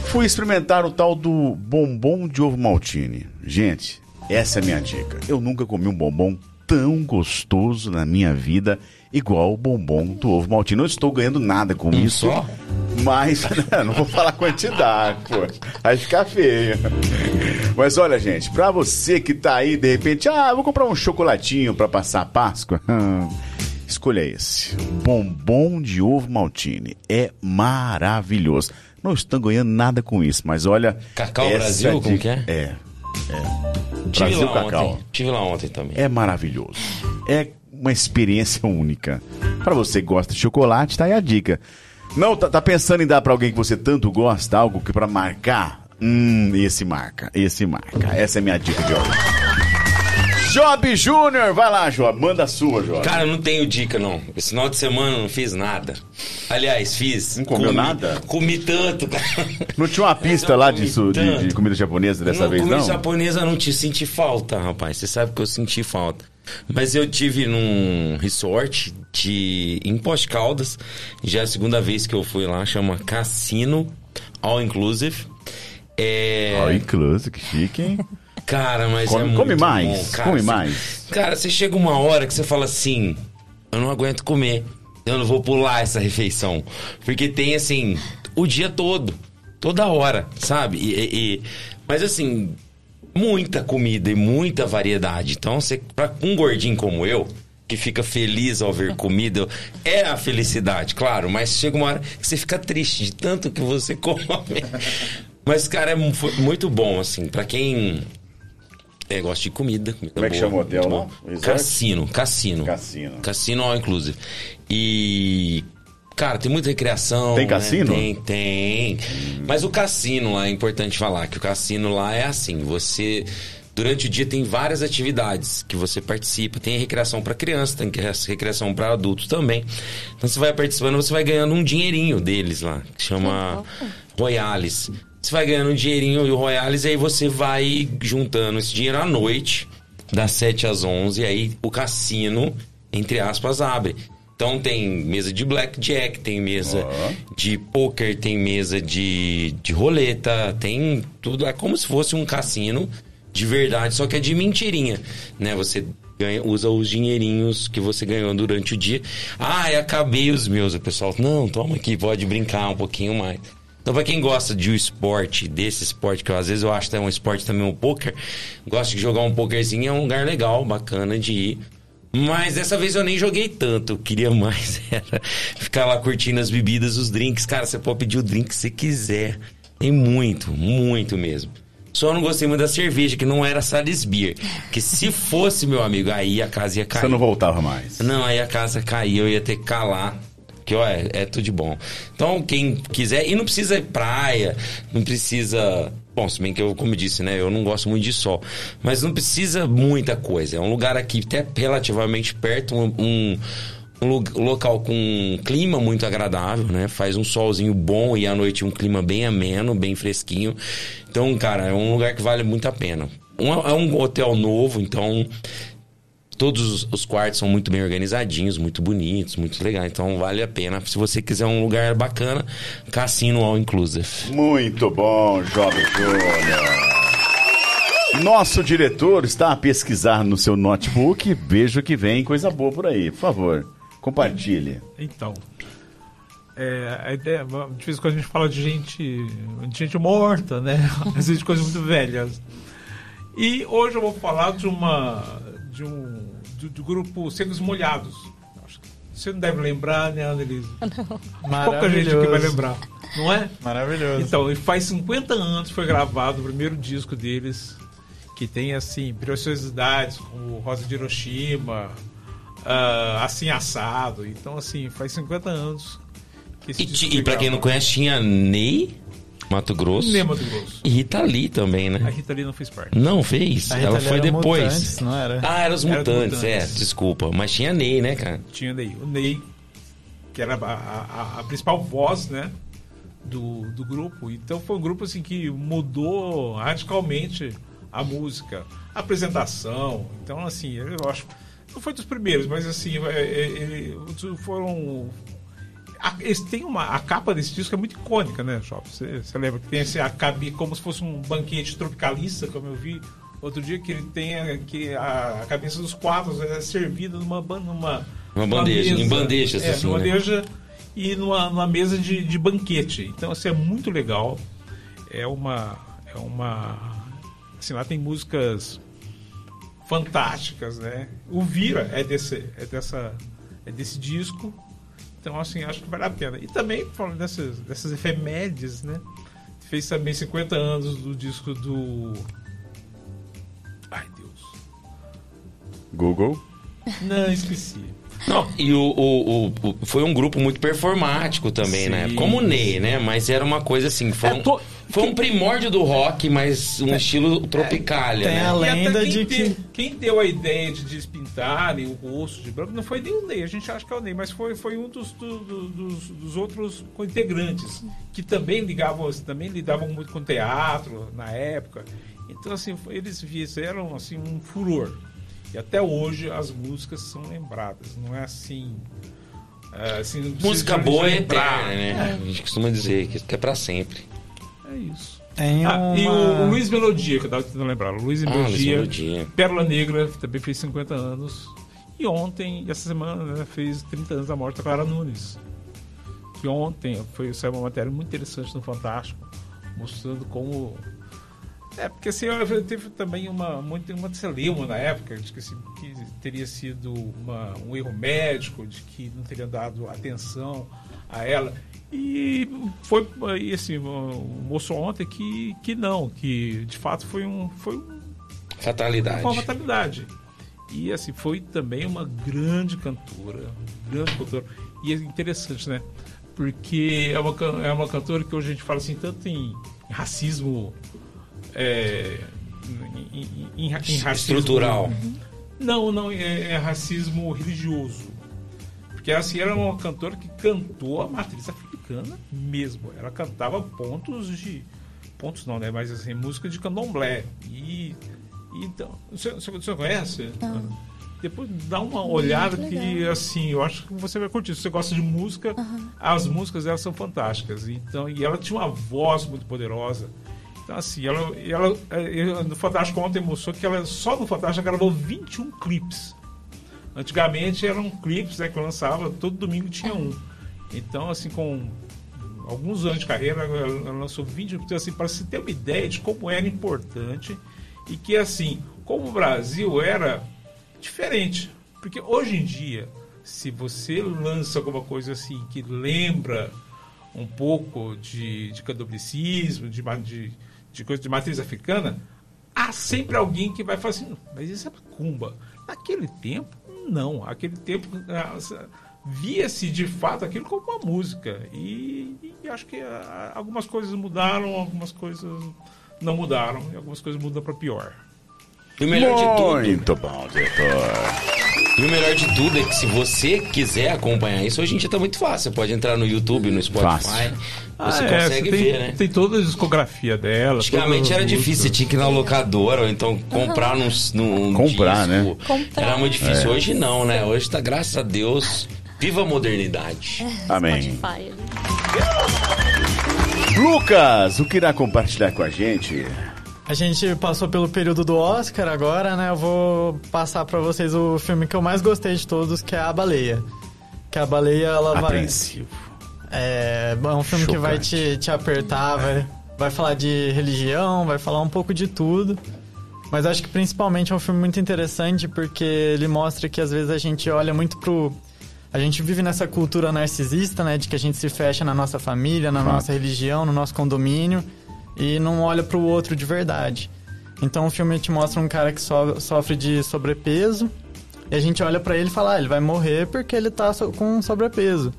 fui experimentar o tal do bombom de ovo maltine. Gente, essa é a minha dica. Eu nunca comi um bombom tão gostoso na minha vida igual o bombom do ovo maltine. Não estou ganhando nada com isso. só? Mas, não vou falar quantidade, pô. Vai ficar feio. Mas olha, gente, pra você que tá aí, de repente, ah, vou comprar um chocolatinho pra passar a Páscoa. Escolha esse. Bombom de ovo maltine. É maravilhoso. Não estou ganhando nada com isso, mas olha. Cacau Brasil, como que é? É. Tive Brasil lá Cacau. ontem. Tive lá ontem também. É maravilhoso. É uma experiência única. Pra você que gosta de chocolate, tá aí a dica. Não, tá, tá pensando em dar pra alguém que você tanto gosta, algo que pra marcar? Hum, esse marca, esse marca. Essa é a minha dica de hoje. Job Júnior, vai lá, Job, manda a sua, Job. Cara, eu não tenho dica, não. Esse final de semana eu não fiz nada. Aliás, fiz. Não comeu comi- nada? Comi tanto, cara. Não tinha uma pista lá de, tanto. de comida japonesa dessa não, vez, comida não? japonesa não te senti falta, rapaz. Você sabe que eu senti falta. Mas eu tive num resort de em Pós Caldas. Já é a segunda vez que eu fui lá, chama Cassino All Inclusive. É, Ó, incluso, que chique, hein? cara, mas é Come, muito come mais, cara. come Você- mais. Cara, você chega uma hora que você fala assim: eu não aguento comer. Eu não vou pular essa refeição. Porque tem assim, o dia todo. Toda hora, sabe? E, e- mas assim, muita comida e muita variedade. Então, você, pra um gordinho como eu, que fica feliz ao ver comida, é a felicidade, claro, mas chega uma hora que você fica triste de tanto que você come. Mas, cara, é foi muito bom, assim, pra quem é, gosta de comida. comida Como é que boa, chama o hotel muito lá? bom. O resort? Cassino, Cassino. Cassino. Cassino all inclusive. E. Cara, tem muita recreação. Tem né? cassino? Tem, tem. Mas o cassino lá é importante falar que o cassino lá é assim: você. Durante o dia tem várias atividades que você participa. Tem recreação para criança, tem recreação para adultos também. Então você vai participando, você vai ganhando um dinheirinho deles lá, que chama Royales. Você vai ganhando um dinheirinho e o Royales, aí você vai juntando esse dinheiro à noite, das 7 às 11, aí o cassino, entre aspas, abre. Então tem mesa de blackjack, tem mesa de poker, tem mesa de, de roleta, tem tudo. É como se fosse um cassino de verdade, só que é de mentirinha, né? Você ganha, usa os dinheirinhos que você ganhou durante o dia. Ah, acabei os meus. O pessoal, não, toma aqui, pode brincar um pouquinho mais. Então, pra quem gosta de um esporte, desse esporte, que eu, às vezes eu acho que é um esporte também, um poker, gosta de jogar um pokerzinho, é um lugar legal, bacana de ir. Mas dessa vez eu nem joguei tanto. Eu queria mais era ficar lá curtindo as bebidas, os drinks. Cara, você pode pedir o drink que você quiser. Tem muito, muito mesmo. Só não gostei muito da cerveja, que não era Salisbury. Que se fosse, meu amigo, aí a casa ia cair. Você não voltava mais. Não, aí a casa caía, eu ia ter que calar. Que ó, é, é tudo de bom. Então, quem quiser, e não precisa praia, não precisa. Bom, se bem que eu, como disse, né, eu não gosto muito de sol. Mas não precisa muita coisa. É um lugar aqui até relativamente perto, um, um um local com um clima muito agradável, né? Faz um solzinho bom e à noite um clima bem ameno, bem fresquinho. Então, cara, é um lugar que vale muito a pena. Um, é um hotel novo, então todos os quartos são muito bem organizadinhos, muito bonitos, muito legais. Então vale a pena. Se você quiser um lugar bacana, Cassino All Inclusive. Muito bom, Jovem Júnior. Nosso diretor está a pesquisar no seu notebook. Vejo que vem coisa boa por aí. Por favor. Compartilhe. Então, é, a ideia, de vez em quando a gente fala de gente, de gente morta, né? Às vezes de coisas muito velhas. E hoje eu vou falar de uma de um do, do grupo Secos Molhados. Você não deve lembrar, né, Annelise? Não. Pouca gente que vai lembrar, não é? Maravilhoso. Então, faz 50 anos foi gravado o primeiro disco deles, que tem, assim, preciosidades como Rosa de Hiroshima, uh, assim assado. Então, assim, faz 50 anos que esse E, e pra quem não conhece, tinha Ney. Mato Grosso. Ney Mato Grosso. E Rita Lee também, né? A Rita Lee não fez parte. Não fez? Ela foi depois. Mutantes, não era? Ah, era os mutantes, era mutantes, é, desculpa. Mas tinha Ney, né, cara? Tinha Ney. O Ney, que era a, a, a principal voz, né? Do, do grupo. Então foi um grupo assim que mudou radicalmente a música, a apresentação. Então, assim, eu acho não foi dos primeiros, mas assim, é, é, foram. Eles têm uma, a capa desse disco é muito icônica, né, Shop? Você, lembra que tem esse a como se fosse um banquete tropicalista, como eu vi outro dia, que ele tem que a, a cabeça dos quadros é servida numa, numa, uma bandeja, mesa, em bandejas, é, assim, né? bandeja e numa, numa mesa de, de banquete. Então, assim, é muito legal. É uma. É uma. Assim, lá tem músicas fantásticas, né? O Vira é desse, é dessa, é desse disco. Então, assim, acho que vale a pena. E também, falando dessas, dessas efemérides, né? Fez também 50 anos do disco do. Ai, Deus. Google? Não, esqueci. Não, e o, o, o, foi um grupo muito performático também, né? sim, né? Como o Ney, né? Mas era uma coisa assim, foi, é, um, foi um primórdio do rock, mas um é, estilo tropicália, tem né? a lenda de que... Quem deu a ideia de despintarem o rosto de branco não foi nem o Ney, a gente acha que é o Ney, mas foi, foi um dos, do, do, dos, dos, outros integrantes, que também ligavam, também lidavam muito com teatro na época. Então, assim, eles fizeram assim, um furor. E até hoje as músicas são lembradas, não é assim. É, assim Música boa é eterna, né? É. A gente costuma dizer que é para sempre. É isso. Tem ah, uma... E o, o, Luiz Melodia, que eu estava tentando lembrar. Luiz Melodia, ah, Luiz Melodia, Pérola Negra, também fez 50 anos. E ontem, essa semana, né, fez 30 anos da morte da Clara Nunes. Que ontem foi, saiu uma matéria muito interessante no Fantástico, mostrando como é, porque assim, teve também uma, muito, uma celeuma na época, de que, assim, que teria sido uma, um erro médico, de que não teria dado atenção a ela. E foi, e assim, mostrou ontem que, que não, que de fato foi um. Foi um, fatalidade. Foi uma fatalidade. E assim, foi também uma grande cantora, grande cantora. E é interessante, né? Porque é uma, é uma cantora que hoje a gente fala assim, tanto em, racismo é, em, em, em racismo, estrutural. Não, não, é, é, racismo religioso. Porque assim, era uma cantora que cantou a matriz africana mesmo. Ela cantava pontos de. Pontos não, né? Mas assim, música de candomblé. E. e então. Você, você conhece? Depois dá uma olhada que, assim, eu acho que você vai curtir. Se você gosta de música, uhum. as músicas elas são fantásticas. Então, e ela tinha uma voz muito poderosa. Então, assim, ela, ela, ela, no Fantástico ontem mostrou que ela só no Fantástico gravou 21 clipes. Antigamente eram clipes né, que eu lançava, todo domingo tinha um. Então, assim, com alguns anos de carreira, ela lançou 20 então, assim, para se ter uma ideia de como era importante e que, assim, como o Brasil era diferente. Porque hoje em dia, se você lança alguma coisa assim que lembra um pouco de, de candomblicismo, de, de, de coisa de matriz africana, há sempre alguém que vai falar assim, mas isso é macumba. Naquele tempo, não. Aquele tempo ah, via-se de fato aquilo como uma música. E, e acho que ah, algumas coisas mudaram, algumas coisas não mudaram, e algumas coisas mudam para pior. E o melhor de tudo. Muito bom, diretor. E o melhor de tudo é que se você quiser acompanhar isso, hoje em dia tá muito fácil. Você pode entrar no YouTube, no Spotify. Fácil. Você Ah, é, consegue tem, ver, né? Tem toda a discografia dela. Antigamente era difícil, você tinha que ir na locadora, ou então comprar num, num Comprar, disco. né? Comprar. Era muito difícil. É. Hoje não, né? Hoje tá, graças a Deus, viva a modernidade. Amém. Spotify ali. Lucas, o que irá compartilhar com a gente? A gente passou pelo período do Oscar agora, né? Eu vou passar pra vocês o filme que eu mais gostei de todos, que é A Baleia. Que a baleia, ela vai... É, é um filme que vai te, te apertar, vai, vai falar de religião, vai falar um pouco de tudo. Mas acho que principalmente é um filme muito interessante porque ele mostra que às vezes a gente olha muito pro. A gente vive nessa cultura narcisista, né? De que a gente se fecha na nossa família, na Fato. nossa religião, no nosso condomínio e não olha pro outro de verdade. Então o filme te mostra um cara que so- sofre de sobrepeso e a gente olha pra ele e fala, ah, ele vai morrer porque ele tá so- com sobrepeso.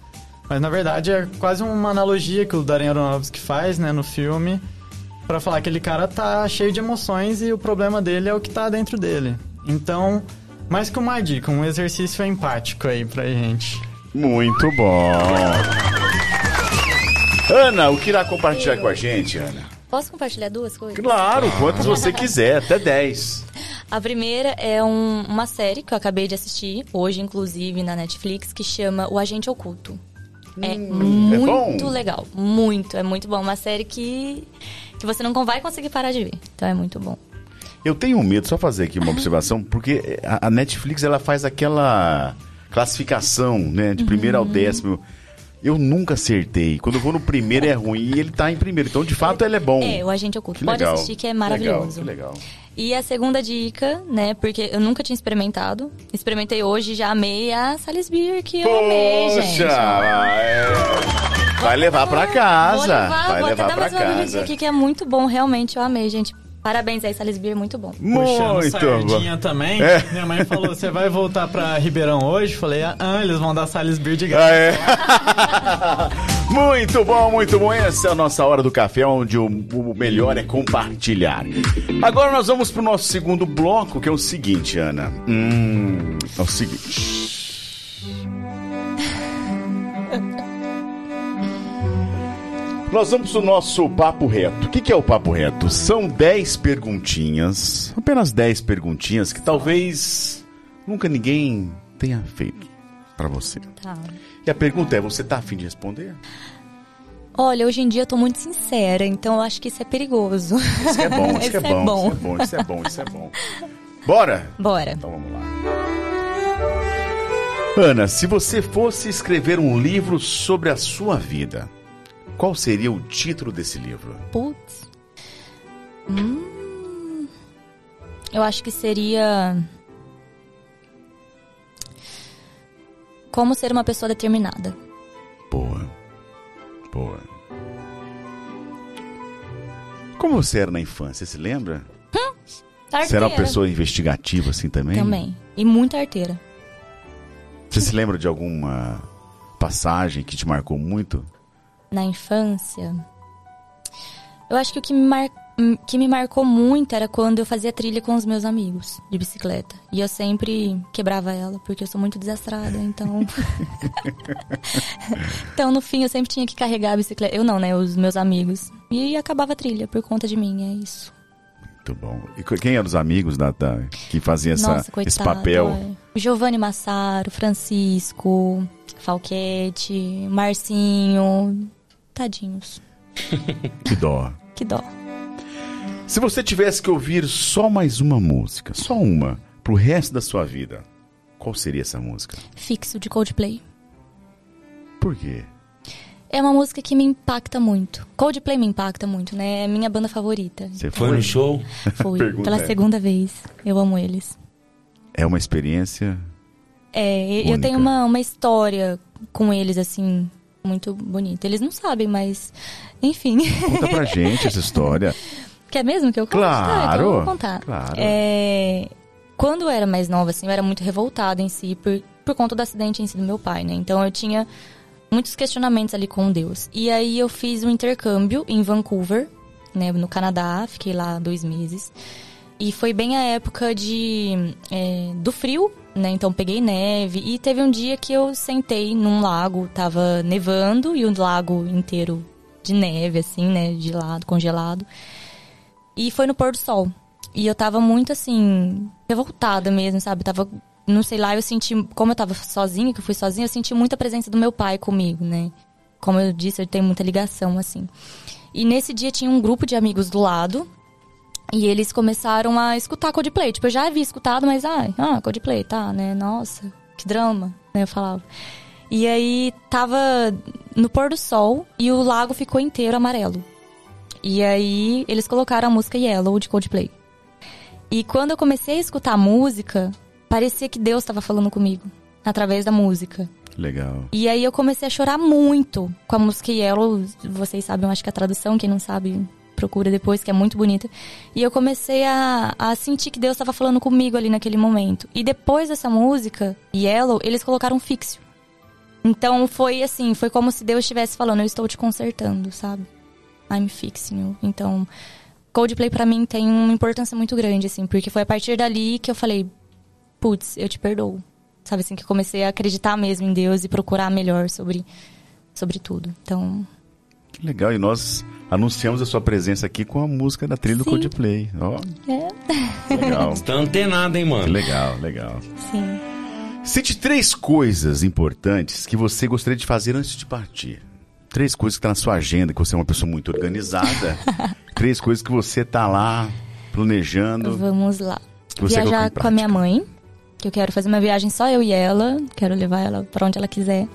Mas na verdade é quase uma analogia que o Darren Aronofsky faz, né, no filme, Pra falar que aquele cara tá cheio de emoções e o problema dele é o que tá dentro dele. Então, mais que uma dica, um exercício empático aí pra gente. Muito bom. Ana, o que irá compartilhar com a gente, Ana? Posso compartilhar duas coisas? Claro, quantas você quiser, até 10. A primeira é um- uma série que eu acabei de assistir, hoje inclusive na Netflix, que chama O Agente Oculto. É muito bom? legal, muito, é muito bom. Uma série que, que você não vai conseguir parar de ver, então é muito bom. Eu tenho medo, só fazer aqui uma observação, porque a a Netflix ela faz aquela classificação, né, de primeiro ao décimo. Eu nunca acertei. Quando eu vou no primeiro é ruim e ele tá em primeiro. Então, de fato, ele é bom. É, O Agente Oculto. Que Pode legal. assistir que é Que maravilhoso. Legal, que legal. E a segunda dica, né, porque eu nunca tinha experimentado. Experimentei hoje, já amei a Salisbury, que eu amei, gente. é. Vai levar pra casa. Vou levar, Vai levar pra mais uma dica casa. aqui que é muito bom, realmente, eu amei, gente. Parabéns aí, Salisbury, muito bom. Puxando Muito sardinha bom. também. É. Minha mãe falou, você vai voltar pra Ribeirão hoje? Falei, ah, eles vão dar Salisbury de graça. Ah, é. muito bom, muito bom. Essa é a nossa hora do café, onde o, o melhor é compartilhar. Agora nós vamos pro nosso segundo bloco, que é o seguinte, Ana. Hum, é o seguinte. Nós vamos pro nosso papo reto. O que, que é o papo reto? São 10 perguntinhas, apenas 10 perguntinhas que talvez nunca ninguém tenha feito pra você. Tá. E a pergunta é: você tá afim de responder? Olha, hoje em dia eu tô muito sincera, então eu acho que isso é perigoso. Isso é bom, isso que é é bom, bom. isso é bom, isso é bom, isso é bom. Bora? Bora. Então vamos lá. Ana, se você fosse escrever um livro sobre a sua vida, qual seria o título desse livro? Putz. Hum, eu acho que seria. Como ser uma pessoa determinada. Boa. Boa. Como você era na infância, se lembra? Você era uma pessoa investigativa assim também? Também. E muita arteira. Você se lembra de alguma passagem que te marcou muito? Na infância. Eu acho que o que me, mar... que me marcou muito era quando eu fazia trilha com os meus amigos de bicicleta. E eu sempre quebrava ela, porque eu sou muito desastrada, então. então, no fim, eu sempre tinha que carregar a bicicleta. Eu não, né? Os meus amigos. E acabava a trilha por conta de mim, é isso. Muito bom. E quem eram os amigos da, da- que faziam essa, Nossa, coitado. esse papel? é. Giovanni Massaro, Francisco, Falquete, Marcinho. Tadinhos. Que dó. Que dó. Se você tivesse que ouvir só mais uma música, só uma, pro resto da sua vida, qual seria essa música? Fixo de Coldplay. Por quê? É uma música que me impacta muito. Coldplay me impacta muito, né? É minha banda favorita. Você Foi no show? Fui pela é. segunda vez. Eu amo eles. É uma experiência É, eu tenho uma, uma história com eles, assim, muito bonita. Eles não sabem, mas. Enfim. Conta pra gente essa história. Quer mesmo que eu conte? Claro. Tá, então eu vou contar. Claro. É, quando eu era mais nova, assim, eu era muito revoltada em si, por, por conta do acidente em si do meu pai, né? Então eu tinha muitos questionamentos ali com Deus. E aí eu fiz um intercâmbio em Vancouver, né, no Canadá, fiquei lá dois meses. E foi bem a época de é, do frio, né? Então peguei neve e teve um dia que eu sentei num lago, tava nevando e o lago inteiro de neve, assim, né? De lado, congelado. E foi no pôr do sol. E eu tava muito assim, revoltada mesmo, sabe? Tava, não sei lá, eu senti, como eu tava sozinha, que eu fui sozinha, eu senti muita presença do meu pai comigo, né? Como eu disse, eu tenho muita ligação, assim. E nesse dia tinha um grupo de amigos do lado. E eles começaram a escutar Coldplay. Tipo, eu já havia escutado, mas, ah, ah Coldplay, tá, né? Nossa, que drama, né? Eu falava. E aí tava no pôr do sol e o lago ficou inteiro amarelo. E aí eles colocaram a música Yellow de Coldplay. E quando eu comecei a escutar a música, parecia que Deus estava falando comigo através da música. Legal. E aí eu comecei a chorar muito com a música Yellow. Vocês sabem, eu acho que a tradução, quem não sabe, procura depois, que é muito bonita. E eu comecei a, a sentir que Deus estava falando comigo ali naquele momento. E depois dessa música, Yellow, eles colocaram fixo. Então foi assim, foi como se Deus estivesse falando, eu estou te consertando, sabe? I'm fixing you. Então, Coldplay para mim tem uma importância muito grande, assim, porque foi a partir dali que eu falei, putz, eu te perdoo. Sabe assim, que comecei a acreditar mesmo em Deus e procurar melhor sobre, sobre tudo. Então. Que legal, e nós anunciamos a sua presença aqui com a música da trilha Sim. do Coldplay. Ó. É. Legal. Você tá antenado, hein, mano? Legal, legal. Sim. Cite três coisas importantes que você gostaria de fazer antes de partir. Três coisas que estão tá na sua agenda, que você é uma pessoa muito organizada. três coisas que você tá lá planejando. Vamos lá. Viajar com a minha mãe que eu quero fazer uma viagem só eu e ela, quero levar ela para onde ela quiser.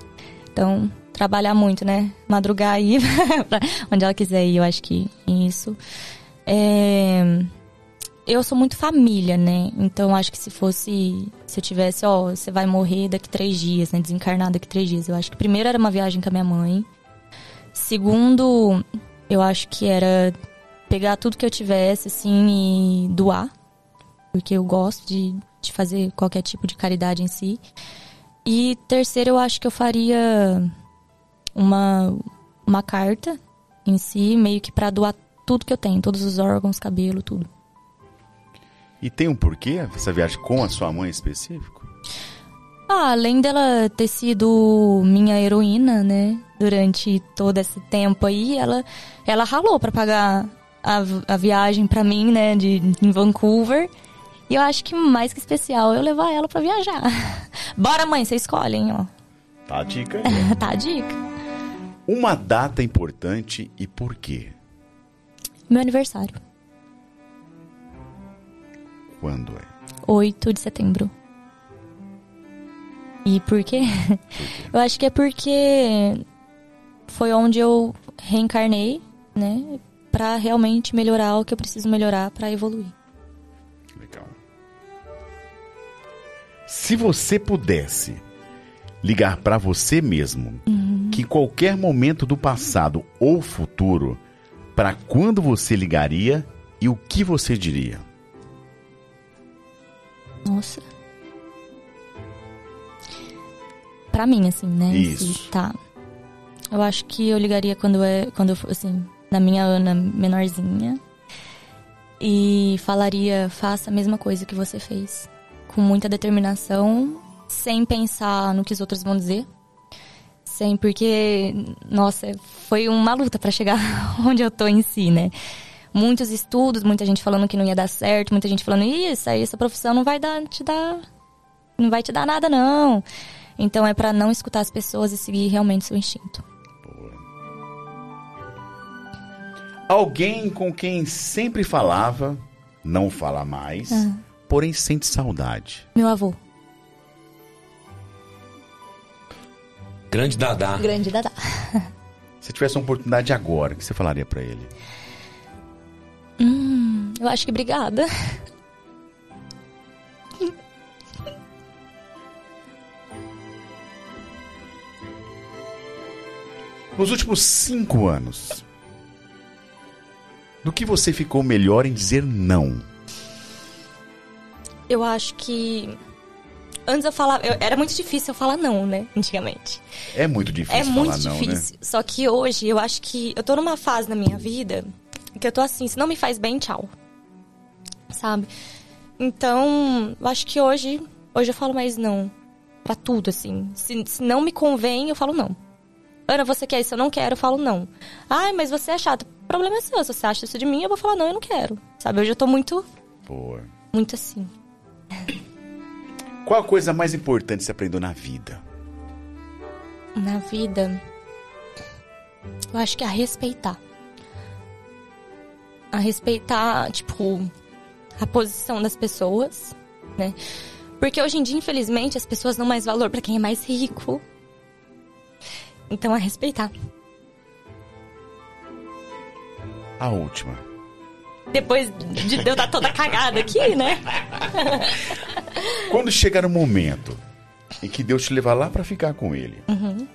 Então, trabalhar muito, né? Madrugar aí pra onde ela quiser ir, eu acho que isso. É... Eu sou muito família, né? Então, acho que se fosse. Se eu tivesse, ó, você vai morrer daqui três dias, né? Desencarnar daqui três dias. Eu acho que primeiro era uma viagem com a minha mãe. Segundo, eu acho que era pegar tudo que eu tivesse, assim, e doar. Porque eu gosto de de fazer qualquer tipo de caridade em si. E terceiro, eu acho que eu faria uma, uma carta em si, meio que para doar tudo que eu tenho, todos os órgãos, cabelo, tudo. E tem um porquê essa viagem com a sua mãe específico? Ah, além dela ter sido minha heroína, né, durante todo esse tempo aí, ela, ela ralou para pagar a, a viagem para mim, né, de, em Vancouver. E eu acho que mais que especial eu levar ela para viajar. Bora, mãe, você escolhe, hein, ó. Tá a dica tá a dica. Uma data importante e por quê? Meu aniversário. Quando é? 8 de setembro. E por quê? Por quê? Eu acho que é porque foi onde eu reencarnei, né? Pra realmente melhorar o que eu preciso melhorar para evoluir. Se você pudesse ligar para você mesmo, uhum. que em qualquer momento do passado ou futuro, para quando você ligaria e o que você diria? Nossa. Para mim, assim, né? Isso. Tá. Eu acho que eu ligaria quando é quando eu assim, na minha Ana menorzinha e falaria: faça a mesma coisa que você fez com muita determinação, sem pensar no que os outros vão dizer. Sem, porque, nossa, foi uma luta para chegar onde eu tô em si, né? Muitos estudos, muita gente falando que não ia dar certo, muita gente falando, isso aí, essa profissão não vai dar, te dar. Não vai te dar nada, não. Então é para não escutar as pessoas e seguir realmente seu instinto. Alguém com quem sempre falava, não fala mais. Ah porém sente saudade? Meu avô. Grande Dadá. Grande Dadá. Se tivesse uma oportunidade agora, o que você falaria para ele? Hum, eu acho que obrigada. Nos últimos cinco anos, do que você ficou melhor em dizer não? Eu acho que Antes eu falava. eu- era muito difícil eu falar não, né? Antigamente. É muito difícil É muito não, difícil. né? Só que hoje eu acho que eu tô numa fase na minha vida que eu tô assim, se não me faz bem, tchau. Sabe? Então, eu acho que hoje, hoje eu falo mais não. Pra tudo, assim. Se, se não me convém, eu falo não. Ana, você quer isso? Eu não quero, eu falo não. Ai, mas você é chato. O problema é seu. Se você acha isso de mim, eu vou falar não, eu não quero. Sabe? Hoje eu tô muito, Boa. muito assim. Qual a coisa mais importante que você aprendeu na vida? na vida, eu acho que é a respeitar. A respeitar, tipo, a posição das pessoas, né? Porque hoje em dia, infelizmente, as pessoas dão mais valor pra quem é mais rico. Então, a respeitar. A última. Depois de eu dar toda cagada aqui, né? Quando chegar o momento em que Deus te levar lá pra ficar com Ele, Uhum.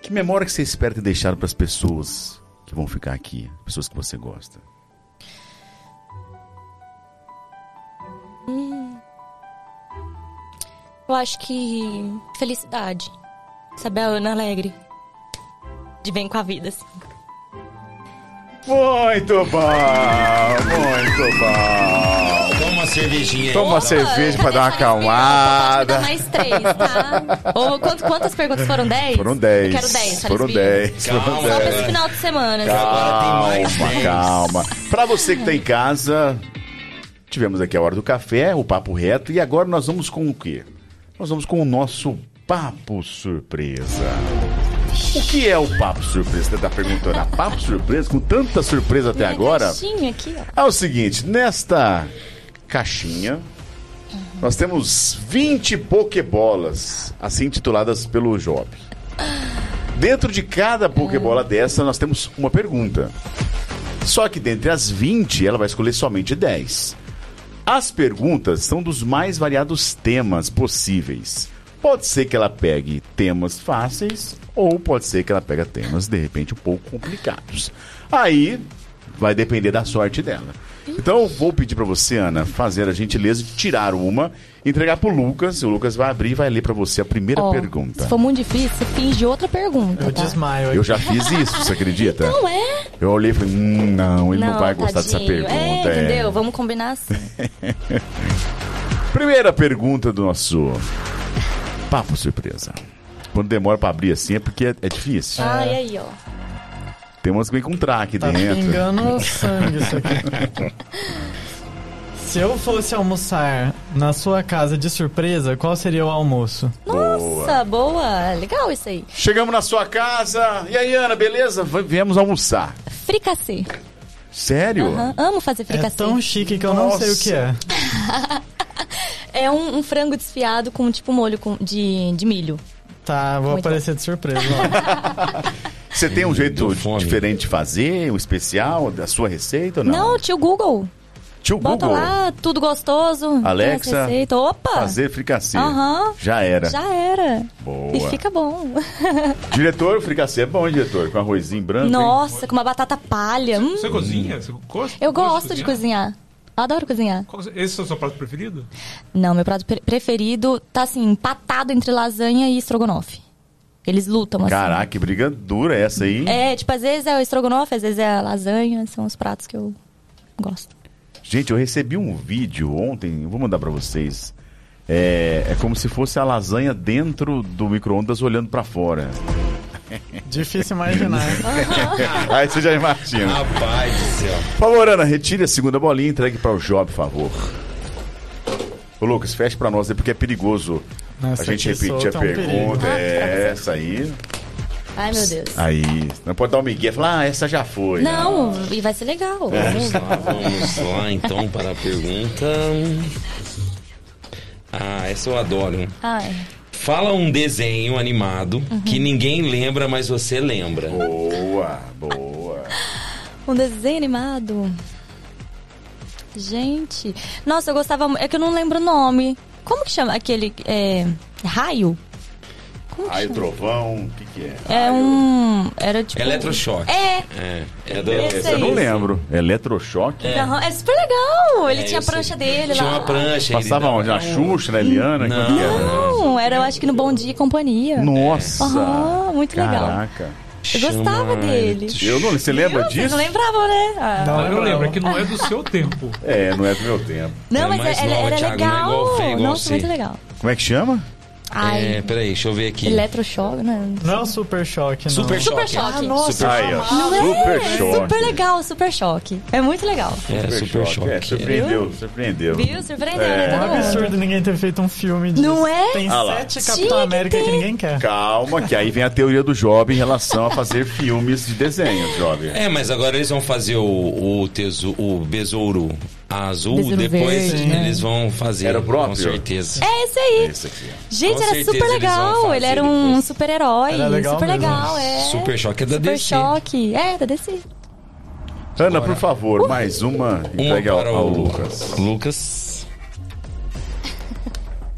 que memória que você espera ter deixado pras pessoas que vão ficar aqui, pessoas que você gosta? Eu acho que felicidade. Saber a Ana alegre. De bem com a vida, assim. Muito bom, muito bom. Toma uma cervejinha aí. Toma uma cerveja pra dar uma acalmada. Dá mais três, tá? Ou quantas, quantas perguntas foram? Dez? Foram 10. Eu quero dez, Foram Talismã. 10. Foram Calma, Só pra 10. esse final de semana. assim. Agora tem mais Calma, 10. calma. Pra você que tá em casa, tivemos aqui a hora do café, o papo reto, e agora nós vamos com o quê? Nós vamos com o nosso papo surpresa. O que é o papo surpresa? Você tá perguntando, a papo surpresa? Com tanta surpresa até Minha agora? caixinha aqui, ó. É o seguinte, nesta caixinha, nós temos 20 pokebolas, assim tituladas pelo Job. Dentro de cada pokebola dessa, nós temos uma pergunta. Só que dentre as 20, ela vai escolher somente 10. As perguntas são dos mais variados temas possíveis. Pode ser que ela pegue temas fáceis ou pode ser que ela pegue temas de repente um pouco complicados. Aí vai depender da sorte dela. Então eu vou pedir pra você, Ana, fazer a gentileza de tirar uma, entregar pro Lucas. O Lucas vai abrir e vai ler pra você a primeira Ó, pergunta. Se for muito difícil, você finge outra pergunta, Eu tá? desmaio Eu aqui. já fiz isso, você acredita? Não é? Eu olhei e falei, hum, não, ele não, vai gostar dessa tadinho. pergunta. É, é. entendeu? Vamos combinar assim. Primeira pergunta do nosso papo surpresa. Quando demora pra abrir assim é porque é, é difícil. Ah, e aí, ó. Tem umas que vem com traque Tá dentro. pingando sangue isso aqui. Se eu fosse almoçar na sua casa de surpresa, qual seria o almoço? Nossa, boa. Legal isso aí. Chegamos na sua casa. E aí, Ana, beleza? V- Viemos almoçar. Fricassê. Sério? Aham, Amo fazer É fricassê. tão chique que eu não sei o Nossa. que é. É um, um frango desfiado com tipo molho com- de, de milho. Tá, vou Muito aparecer de surpresa. Você tem um jeito diferente de fazer, um especial da sua receita ou não? Não, tio Google. Tio Bota Google. lá, tudo gostoso. Alexa, receitas. Opa! Fazer fricassê. Aham. Já era. Já era. Boa. E fica bom. Diretor, o fricassê é bom, hein, diretor? Com arrozinho branco. hein? Nossa, com uma batata palha. Hum, Você cozinha? Você gosta, eu gosto de cozinhar. Adoro cozinhar. Qual- Esse é o seu prato preferido? Não, meu prato pre- preferido tá assim, empatado entre lasanha e estrogonofe. Eles lutam assim. Caraca, que briga dura essa aí. É, tipo, às vezes é o estrogonofe, às vezes é a lasanha, são os pratos que eu gosto. Gente, eu recebi um vídeo ontem, vou mandar pra vocês. É, é como se fosse a lasanha dentro do micro-ondas olhando pra fora. Difícil imaginar. Aí você já imagina. Rapaz do céu. Por favor, Ana, retire a segunda bolinha e entregue para o Job, por favor. Ô, Lucas, feche pra nós aí, porque é perigoso Nossa, a gente repetir a é um pergunta. é essa aí. Ai, meu Deus. Aí. Não pode dar um migué e falar, ah, essa já foi. Não, e vai ser legal. Vamos lá, vamos lá então para a pergunta. Ah, essa eu adoro. Ai. Fala um desenho animado que ninguém lembra, mas você lembra. Boa, boa. Um desenho animado. Gente. Nossa, eu gostava. É que eu não lembro o nome. Como que chama aquele. É. Raio? Raio, trovão, o que que é? É um. Era tipo. Eletrochoque. É. É, é do, Esse eu não lembro. Eletrochoque? Aham, É super legal. Ele É, tinha a eu sei. prancha dele Tinha lá. uma prancha. Passava onde? Na Xuxa, na Eliana? Não. Quando que era? Não, era eu acho que no Bom Dia e Companhia. Nossa! Aham, muito legal. Caraca. Eu gostava Chama dele. Eu não, você lembra? Vocês disso? não lembravam, né? Ah. Não, eu lembrava. lembro, é que não é do seu tempo. É, não é do meu tempo. Não, É mas era, nova, era Thiago, não é legal. igual igual Nossa, você. muito legal. Como é que chama? Ai, É, peraí, deixa eu ver aqui. eletrochoque, né? Não é o Super Choque, não. Super Super choque. choque. Super Aí, ó. Não é? Super É choque. super legal, super choque. É muito legal. É, super choque. É, surpreendeu, surpreendeu. Viu? Surpreendeu, É. né? É um Todo mundo. absurdo ninguém ter feito um filme disso. Não é? Tem Ah sete Capitão América que, ter. ninguém quer. Calma, que aí vem a teoria do Job em relação a fazer filmes de desenhos, Job. É, mas agora eles vão fazer o, o, teso, o besouro azul, Besouro depois verde, né? eles vão fazer. Era o próprio? Com certeza. É esse aí. Esse aqui. Gente, Com era super legal. Ele era um depois. super-herói. Era legal Super mesmo. legal, é. Super choque é da Super DC. choque. É, da DC. Ana, por favor, mais uma Uma entregue ao, para ao o Lucas. Lucas.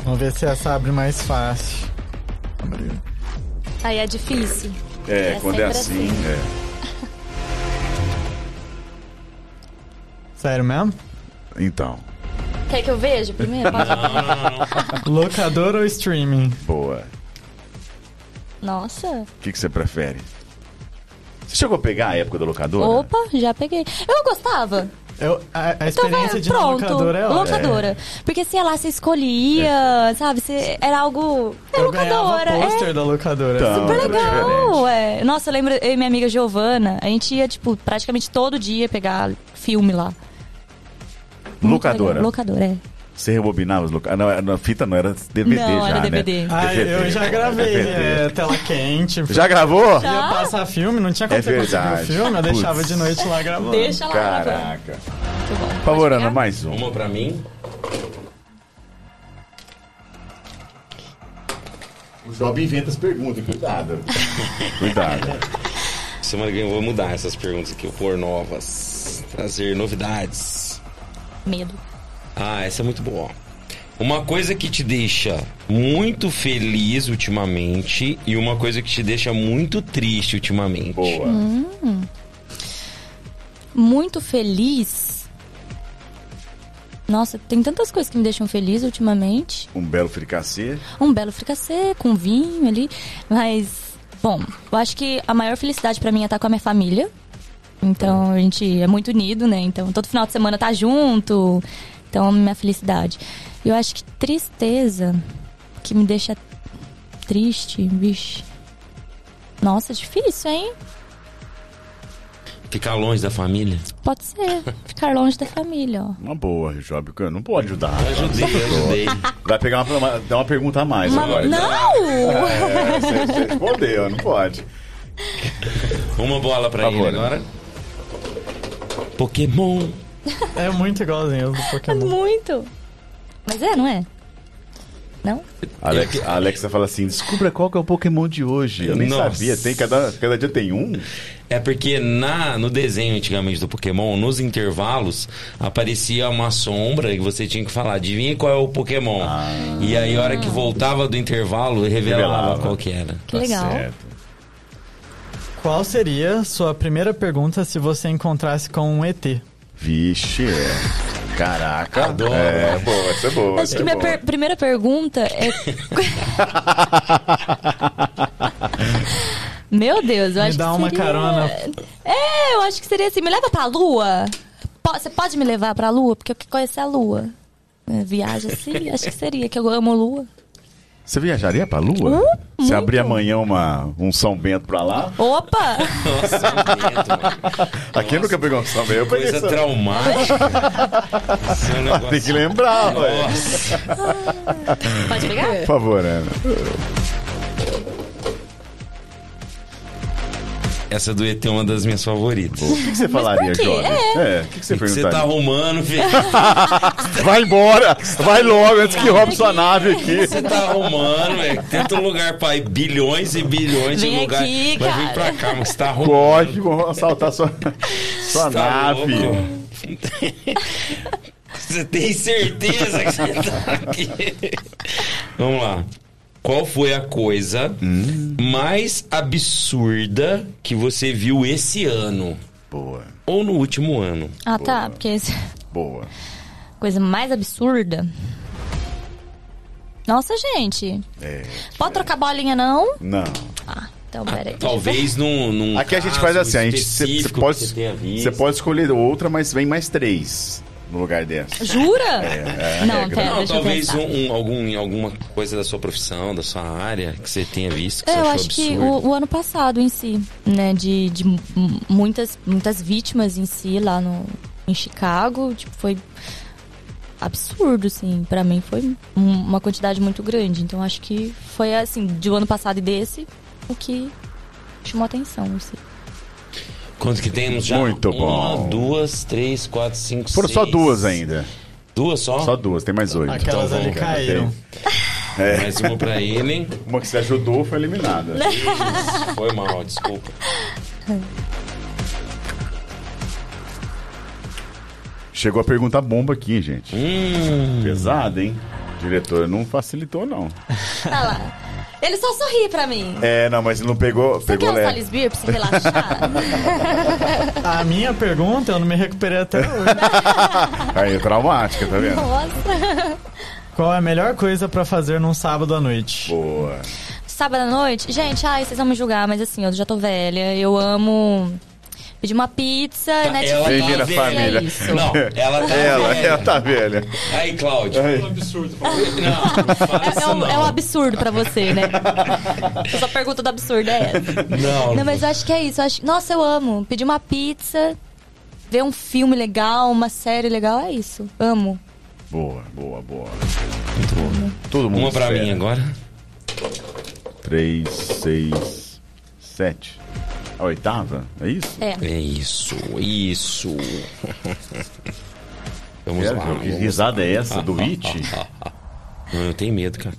Vamos ver se essa abre mais fácil. Abriu. Aí é difícil. É, É quando é sempre assim, é. Sério mesmo? Então, Quer que eu veja primeiro? Pode? Locador ou streaming? boa. Nossa. O que, que você prefere? Você chegou a pegar a época da locadora? Opa, já peguei. Eu gostava. Eu, a, a Então, experiência vai, de pronto. locadora é ótima. locadora. Porque, sei lá, você escolhia, sabe? Você, era algo... É Eu locadora. pôster É da locadora. Então, super legal. É. Nossa, eu lembro, eu e minha amiga Giovana, a gente ia, tipo, praticamente todo dia pegar filme lá. Muito Locadora. legal. Locadora, é. Você rebobinava os locadores? Não, na fita não, era DVD Não, já, era né? DVD. Ah, eu já gravei DVD. é, tela quente. Já gravou? Ia passar filme, não tinha como É verdade. filme, eu deixava de noite lá gravando. Deixa lá. gravando. Caraca. Muito bom. Por favor, Pode Ana, pegar? mais um. Uma pra mim. O Job inventa as perguntas, cuidado. cuidado. Semana que vem eu vou mudar essas perguntas aqui, eu pôr novas. Trazer novidades. Medo. Ah, essa é muito boa. Uma coisa que te deixa muito feliz ultimamente e uma coisa que te deixa muito triste ultimamente. Boa. Muito feliz. Nossa, tem tantas coisas que me deixam feliz ultimamente. Um belo fricassê. Um belo fricassê com vinho ali. Mas, bom, eu acho que a maior felicidade pra mim é estar com a minha família. Então, a gente é muito unido, né? Então, todo final de semana tá junto. Então, minha felicidade. Eu acho que tristeza, que me deixa triste, vixe. Nossa, difícil, hein? Ficar longe da família. Pode ser. Ficar longe da família, ó. Uma boa, Job. Não pode ajudar. Eu ajudei, eu ajudei. Vai pegar uma, uma, dar uma pergunta a mais Uma- agora. Não! É, você, respondeu, não pode. Uma bola pra Por ele agora. Pokémon. É muito igualzinho do Pokémon. Muito. Mas é, não é? Não? Alex, a Alexa fala assim: descubra qual que é o Pokémon de hoje. Eu nem Nossa. sabia. Tem cada, cada dia tem um. É porque na, no desenho antigamente do Pokémon, nos intervalos, aparecia uma sombra e você tinha que falar, adivinha qual é o Pokémon. E aí, a hora que voltava do intervalo, revelava, Revelava. qual que era. Que legal. Tá certo. Qual seria sua primeira pergunta se você encontrasse com um ET? Vixe, é. Caraca. Adoro. É, boa, essa é boa. Acho essa que é minha per- primeira pergunta é. Meu Deus, eu Me acho dá que uma seria... carona. É, eu acho que seria assim, me leva pra lua. Você pode me levar pra lua? Porque eu quero conhecer a lua. É, Viagem assim, acho que seria, que eu amo lua. Você viajaria pra Lua? Uh, Você abrir amanhã uma, um São Bento pra lá? Opa! Nossa, Bento, mano. Aqui nunca pegou um São Bento. Eu peguei Coisa São- traumática. Esse é um negócio- Tem que lembrar. Nossa. Pode pegar? Por favor, Ana. Essa do ET é uma das minhas favoritas. O que, que você falaria, quê? jovem? É, o que, que você Você tá perguntaria? arrumando, filho. Vai embora! Vai logo antes que roube sua nave aqui. Você tá arrumando, velho. Tenta um lugar pra ir bilhões e bilhões Vem de lugar. aqui, Vai cara. vir pra cá, mas você tá arrumando. Corre, vão assaltar sua, sua tá nave. louco? Você tem certeza que você tá aqui? Vamos lá. Qual foi a coisa Hum. mais absurda que você viu esse ano? Boa, Ou no último ano? Ah, tá. Porque esse- boa. coisa mais absurda. Nossa, gente. É. Pode trocar bolinha, não? Não. Ah, então peraí. Talvez num, num Aqui a gente faz assim, a gente você pode você pode escolher outra, mas vem mais três no lugar dessa. Jura? é a não, pera, Não, deixa talvez eu um, um- algum, alguma coisa da sua profissão, da sua área, que você tenha visto, que É, você eu achou acho que absurdo. o, o ano passado em si, né, de, de muitas, muitas vítimas em si lá no, em Chicago, tipo, foi absurdo, assim, pra mim foi um- uma quantidade muito grande. Então acho que foi assim, do ano passado e desse, o que chamou atenção, assim. Quanto que temos já? Muito bom. Uma, duas, três, quatro, cinco, Foram só seis. duas ainda. Duas só? Só duas, tem mais oito. Aquelas Então, ali caíram. Mais uma pra ele. Uma que você ajudou foi eliminada. Isso, Foi mal, desculpa. Chegou a pergunta bomba aqui, gente. Hum, Pesada, hein? Diretora não facilitou, não. Tá lá. Ele só sorri pra mim. É, não, mas não pegou. Você pegou quer um. Salisbury pra você relaxar? A minha pergunta, eu não me recuperei até hoje. Aí, traumática, tá vendo? Nossa. Qual é a melhor coisa pra fazer num sábado à noite? Boa. Sábado à noite, gente, ai, vocês vão me julgar, mas assim, eu já tô velha. Eu amo pedir uma pizza, Netflix. Bem-vinda, tá velha. família. É isso. Não, ela tá Ela, velha. ela tá velha. Aí, Cláudio. Um absurdo. Não, É, um, não. é um absurdo pra você, né? Sua pergunta do absurdo é essa. Não, Não, mas eu acho que é isso. Eu acho... Nossa, eu amo. Pedir uma pizza, ver um filme legal, uma série legal, é isso. Amo. Boa, boa, boa. Bom. Todo mundo Uma pra espera. mim agora. Três, seis, sete. A oitava? É isso? É. É isso, isso. Vamos lá. que vamos risada lá. é essa do? Não, eu tenho medo, cara.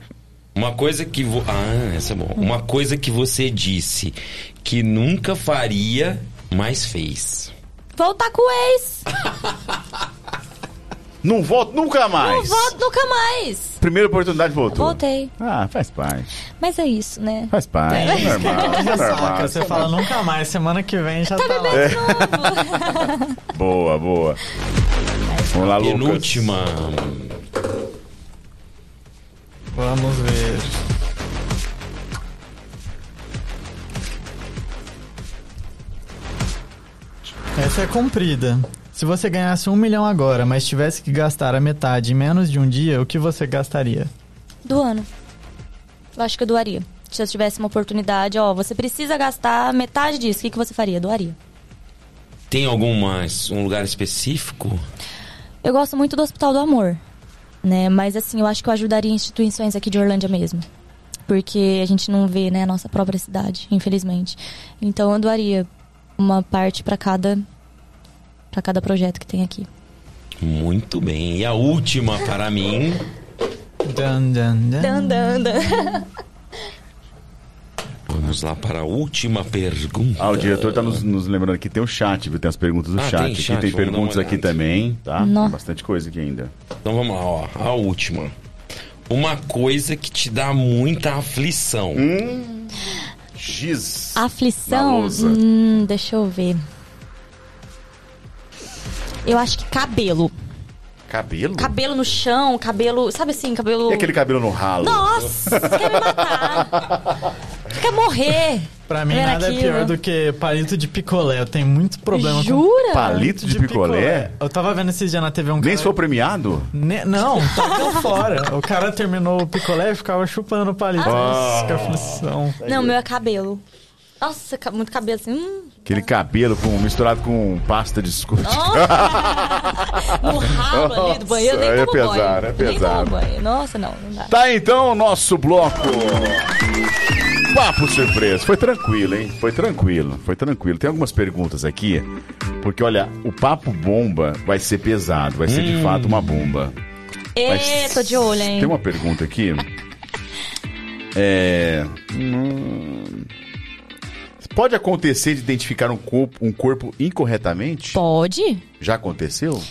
Uma coisa que vo... Ah, essa é boa. Uma coisa que você disse que nunca faria, mas fez. Voltar com o ex. Não volto nunca Não mais. volto nunca mais. Primeira oportunidade voltou. Voltei. Ah, faz parte. Mas é isso, né? Faz parte. É normal. É normal. você fala nunca mais, semana que vem já tá, lá. Boa, boa. Vamos lá, Lucas. Penúltima. Vamos ver. Essa é comprida. Se você ganhasse um milhão agora, mas tivesse que gastar a metade em menos de um dia, o que você gastaria? Do ano. Eu acho que eu doaria. Se eu tivesse uma oportunidade, ó, você precisa gastar metade disso, o que, que você faria? Doaria. Tem algum mais, um lugar específico? Eu gosto muito do Hospital do Amor, né? Mas assim, eu acho que eu ajudaria instituições aqui de Orlândia mesmo. Porque a gente não vê, né, a nossa própria cidade, infelizmente. Então eu doaria uma parte pra cada para cada projeto que tem aqui. Muito bem. E a última para mim. Dan, dan, dan. Dan, dan, dan. Vamos lá para a última pergunta. Ah, o diretor tá nos, nos lembrando que tem o chat, viu? Tem as perguntas do Ah, chat. tem aqui chat, tem vamos dar uma perguntas aqui também, tá? Nó. Tem bastante coisa aqui ainda. Então vamos lá, ó. A última. Uma coisa que te dá muita aflição. Giz. Ah, Na Aflição? lousa. Hum, deixa eu ver. Eu acho que cabelo. Cabelo? Cabelo no chão, cabelo. Sabe assim, cabelo. E aquele cabelo no ralo? Nossa, quer me matar. Quer morrer. Pra mim, nada aquilo. é pior do que palito de picolé. Eu tenho muito problema com Jura? Palito de, picolé? Eu tava vendo esses dias na TV um Nem cara... se for premiado? Ne- Não, tacou fora. O cara terminou o picolé e ficava chupando o palito. Nossa, que aflição. Não, meu é cabelo. Nossa, muito cabelo assim. Hum, Aquele cabelo com, misturado com pasta de escute. no ralo ali do banheiro, nem é pesado, banho. é pesado. Nossa, não, não dá. Tá então o nosso bloco. Papo surpresa. Foi tranquilo, hein? Foi tranquilo, foi tranquilo. Tem algumas perguntas aqui, porque olha, o papo bomba vai ser pesado, vai ser de fato uma bomba. Ê, Mas tô de olho, hein? Tem uma pergunta aqui. É. hum, Pode acontecer de identificar um corpo, um corpo incorretamente? Pode? Já aconteceu?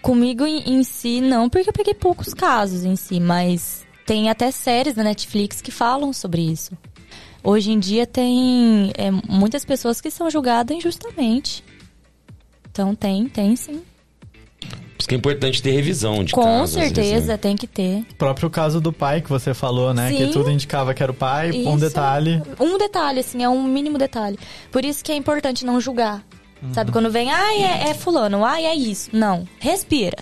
Comigo em, em si, não, porque eu peguei poucos casos em si, mas tem até séries da Netflix que falam sobre isso. Hoje em dia tem é, muitas pessoas que são julgadas injustamente. Então tem, tem sim. Por isso que é importante ter revisão de Com casos, certeza, né? tem que ter. O próprio caso do pai que você falou, né? Sim. Que tudo indicava que era o pai, um Isso. detalhe. Um detalhe, assim, é um mínimo detalhe. Por isso que é importante não julgar. Sabe, quando vem, ai, é, é fulano, ai, é isso. Não, respira.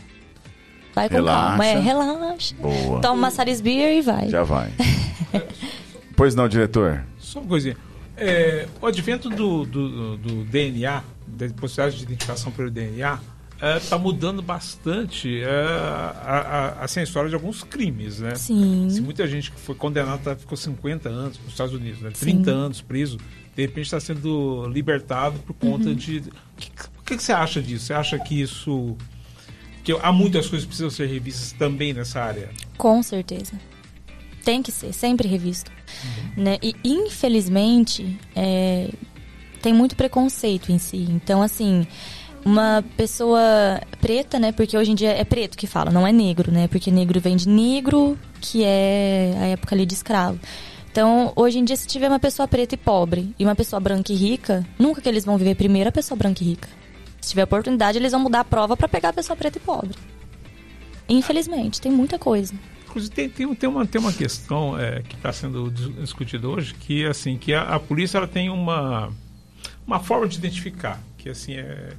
Vai com Relaxa. calma, é, relaxa. Boa. Toma uma Saris Beer e vai. Já vai. pois não, diretor? Só uma coisinha. É, o advento do, do, do DNA, da possibilidade de identificação pelo DNA, está mudando bastante é, a, a, assim, a história de alguns crimes, né? Sim. Se muita gente que foi condenada ficou 50 anos nos Estados Unidos, né? Sim. 30 anos preso, de repente está sendo libertado por Uhum. conta de. O que, que você acha disso? Você acha que isso. que há muitas coisas que precisam ser revistas também nessa área? Com certeza. Tem que ser, sempre revisto. Né? E, infelizmente, é, tem muito preconceito em si. Então, assim, uma pessoa preta, né? Porque hoje em dia é preto que fala, não é negro, né? Porque negro vem de negro, que é a época ali de escravo. Então, hoje em dia, se tiver uma pessoa preta e pobre e uma pessoa branca e rica, nunca que eles vão viver primeiro a pessoa branca e rica. Se tiver oportunidade, eles vão mudar a prova para pegar a pessoa preta e pobre. Infelizmente, tem muita coisa. Inclusive, tem, tem, tem, uma, tem uma questão é, que está sendo dis- discutida hoje, que assim, que a, a polícia ela tem uma, uma forma de identificar, que assim é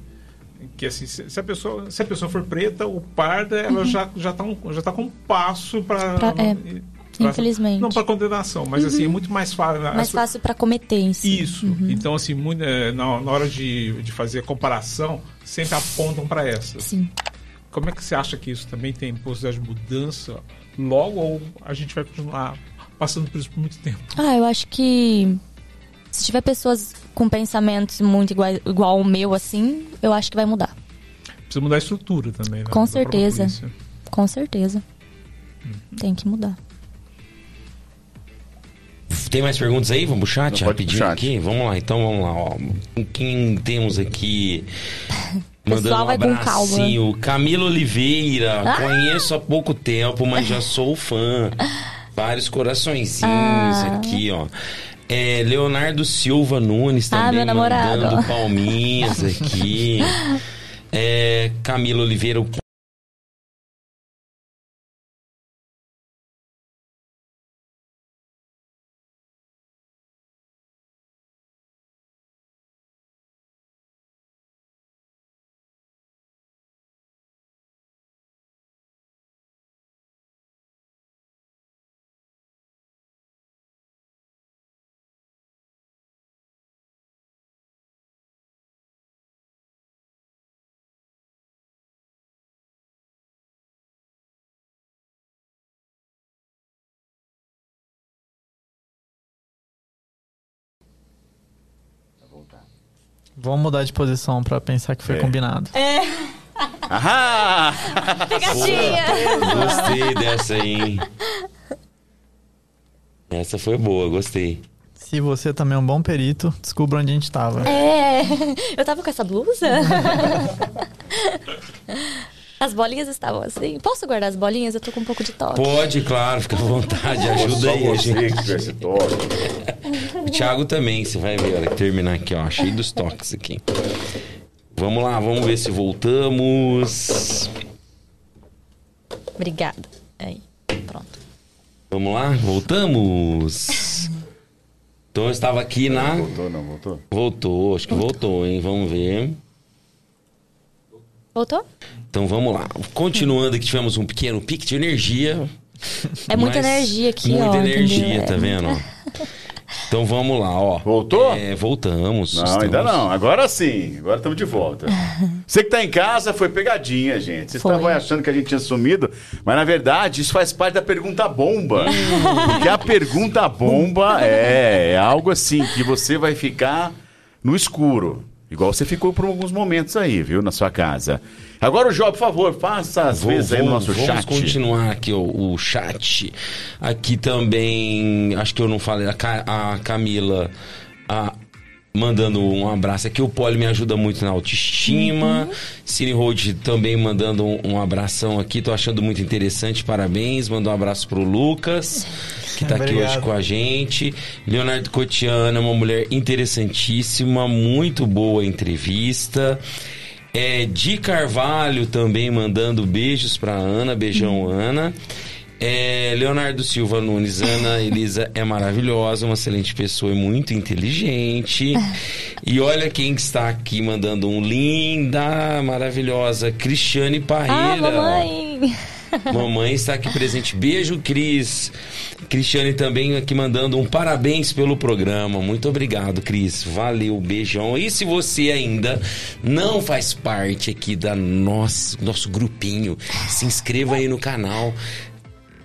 que assim, se a pessoa se a pessoa for preta ou parda, ela já já está um, já tá com um passo para é, infelizmente. não para condenação, mas assim é muito mais fácil. Mais As- fácil para cometer em si. Isso. Então assim, muito, é, na, na hora de, de fazer a comparação, sempre apontam para essas. Sim. Como é que você acha que isso também tem possibilidade de mudança logo ou a gente vai continuar passando por isso por muito tempo? Ah, eu acho que se tiver pessoas com pensamentos muito igual, igual ao meu, assim, eu acho que vai mudar. Precisa mudar a estrutura também, né? Com da certeza. Com certeza. Tem que mudar. Tem mais perguntas aí? Vamos pro chat Não, rapidinho chat. aqui? Vamos lá, então vamos lá. Ó. Quem temos aqui? Mandando Pessoal um vai com calma. abracinho. Camila Oliveira. Ah! Conheço há pouco tempo, mas já sou fã. Vários coraçõezinhos Ah. aqui, ó. É, Leonardo Silva Nunes Ah, também meu namorado. mandando palminhas aqui. É, Camila Oliveira, Vamos mudar de posição pra pensar que foi É. combinado. Ahá! Pegadinha! Gostei dessa aí, hein? Essa foi boa, gostei. Se você também é um bom perito, descubra onde a gente tava. É, eu tava com essa blusa? As bolinhas estavam assim. Posso guardar as bolinhas? Eu tô com um pouco de toque. Pode, claro, fica à vontade, ajuda Só aí a você gente. que tivesse toque. O Thiago também, você vai ver, olha, terminar aqui, ó, cheio dos toques aqui. Vamos lá, vamos ver se voltamos. Obrigada. Aí, pronto. Vamos lá, voltamos. Então eu estava aqui na. Voltou, não, voltou? Voltou, acho que voltou, hein? Vamos ver. Voltou? Então vamos lá. Continuando aqui, tivemos um pequeno pique de energia. É muita energia aqui, Muita ó. energia, entendeu? tá É. vendo? Então vamos lá, ó. Voltou? É, voltamos. Não, estamos- ainda não. Agora sim. Agora estamos de volta. Você que tá em casa, foi pegadinha, gente. Vocês Foi. estavam achando que a gente tinha sumido, mas na verdade isso faz parte da pergunta bomba. Porque a pergunta bomba é, é algo assim que você vai ficar no escuro. Igual você ficou por alguns momentos aí, viu, na sua casa. Agora o Jó, por favor, faça as Vou- vezes aí no vamos- nosso vamos chat. continuar aqui o, o chat. Aqui também, acho que eu não falei, a, Ca- a Camila. A, mandando um abraço aqui. O Poli me ajuda muito na autoestima. Uhum. Cine Road também mandando um, um, abração aqui. Tô achando muito interessante. Parabéns. Manda um abraço pro Lucas, que tá aqui hoje com a gente. Leonardo Cotiana, uma mulher interessantíssima. Muito boa entrevista. É, Di Carvalho também mandando beijos pra Ana. Beijão, uhum. Ana. É, Leonardo Silva Nunes, Ana Elisa é maravilhosa, uma excelente pessoa e muito inteligente. E olha quem está aqui mandando um linda, maravilhosa, Cristiane Parreira. Ah, mamãe! Mamãe está aqui presente. Beijo, Cris. Cristiane também aqui mandando um parabéns pelo programa. Muito obrigado, Cris. Valeu, beijão. E se você ainda não faz parte aqui da nosso, nosso grupinho, se inscreva aí no canal.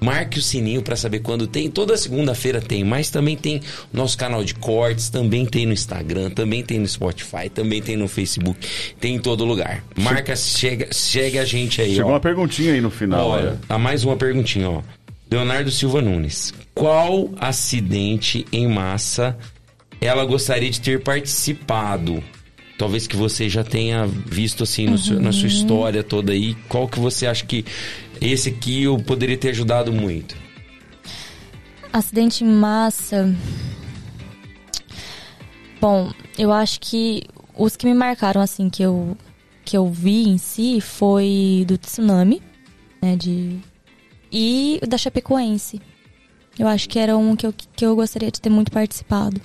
Marque o sininho para saber quando tem. Toda segunda-feira tem, mas também tem nosso canal de cortes, também tem no Instagram, também tem no Spotify, também tem no Facebook, tem em todo lugar. Marca, chega, chega a gente aí. Chegou ó. uma perguntinha aí no final. Olha, há mais uma perguntinha, ó. Leonardo Silva Nunes. Qual acidente em massa ela gostaria de ter participado? Talvez que você já tenha visto assim uhum. seu, na sua história toda aí. Qual que você acha que esse aqui eu poderia ter ajudado muito? Acidente em massa. Bom, eu acho que os que me marcaram assim que eu que eu vi em si foi do tsunami, né, de e da Chapecoense. Eu acho que era um que eu, que eu gostaria de ter muito participado.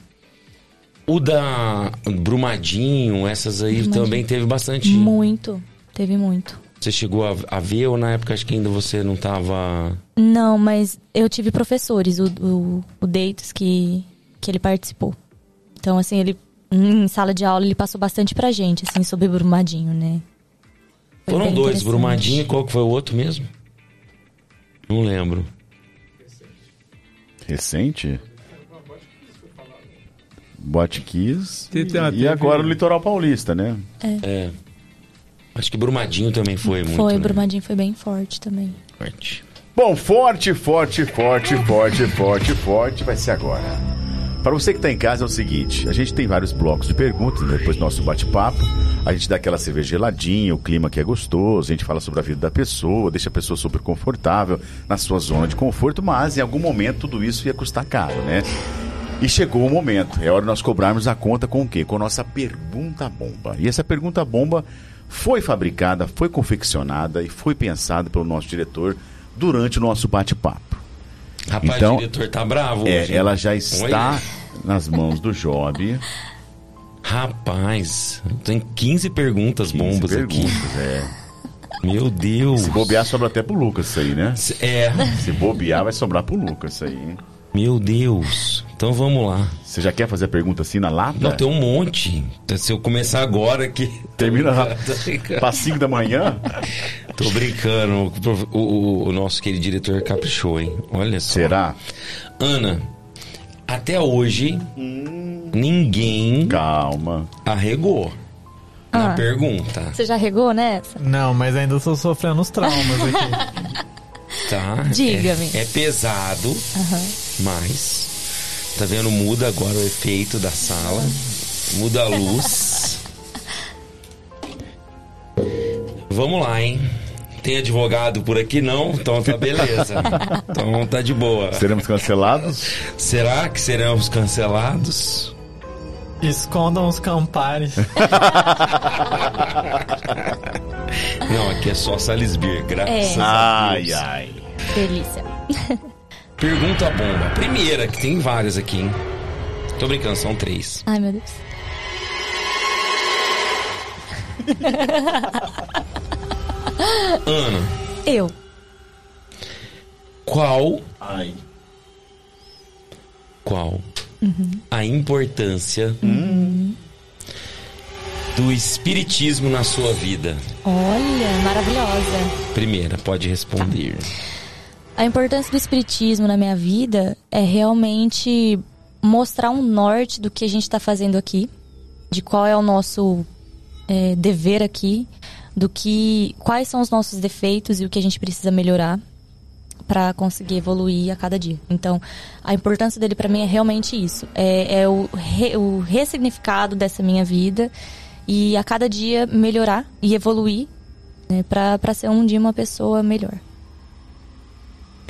O da Brumadinho, essas aí Brumadinho. também teve bastante. Muito, teve muito. Você chegou a, a, ver ou na época acho que ainda você não estava. Não, mas eu tive professores, o, o, o Deitos, que, que ele participou. Então, assim, ele em sala de aula ele passou bastante pra gente, assim, sobre Brumadinho, né? Foi Foram dois, Brumadinho e qual que foi o outro mesmo? Não lembro. Recente? Botkiss e agora o Litoral Paulista, né? É. é. Acho que Brumadinho também foi muito. Foi, né? Brumadinho foi bem forte também. Forte. Bom, forte, forte, forte, forte, forte, forte, vai ser agora. Para você que está em casa é o seguinte, a gente tem vários blocos de perguntas né, depois do nosso bate-papo. A gente dá aquela cerveja geladinha, o clima que é gostoso, a gente fala sobre a vida da pessoa, deixa a pessoa super confortável na sua zona de conforto, mas em algum momento tudo isso ia custar caro, né? E chegou o momento, é hora de nós cobrarmos a conta com o quê? Com a nossa pergunta bomba. E essa pergunta bomba foi fabricada, foi confeccionada e foi pensada pelo nosso diretor durante o nosso bate-papo. Rapaz, então, o diretor tá bravo é, hoje. Ela já está Oi? nas mãos do Job. Rapaz, tem 15 perguntas 15 bombas perguntas, aqui. É. Meu Deus. Se bobear, sobra até pro Lucas isso aí, né? É. Se bobear, vai sobrar pro Lucas isso aí, hein? Meu Deus. Então vamos lá. Você já quer fazer a pergunta assim na lata? Não, tem um monte. Se eu começar agora aqui. Termina para 5 da manhã? Tô brincando. O, o, o, nosso querido diretor caprichou, hein? Olha só. Será? Ana, até hoje, hum. ninguém. Calma. Arregou. Ah, na pergunta. Você já regou nessa? Não, mas ainda estou sofrendo os traumas aqui. Tá. Diga-me. É, é, pesado, uhum. mas. Tá vendo? Muda agora o efeito da sala. Muda a luz. Vamos lá, hein? Tem advogado por aqui não? Então tá beleza. então tá de boa. Seremos cancelados? Será que seremos cancelados? Escondam os campares. Não, aqui é só Salisbury, graças é. a Deus. Ai, ai. Delícia. Pergunta bomba. Primeira, que tem várias aqui, hein? Tô brincando, são três. Ai, meu Deus. Ana. Eu. Qual. Ai. Qual uhum. a importância uhum. do espiritismo na sua vida? Olha, maravilhosa. Primeira, pode responder. Tá. A importância do espiritismo na minha vida é realmente mostrar um norte do que a gente está fazendo aqui, de qual é o nosso é, dever aqui, do que quais são os nossos defeitos e o que a gente precisa melhorar. para conseguir evoluir a cada dia. Então, a importância dele para mim é realmente isso. É, é o, re, o ressignificado dessa minha vida e a cada dia melhorar e evoluir né, para ser um dia uma pessoa melhor.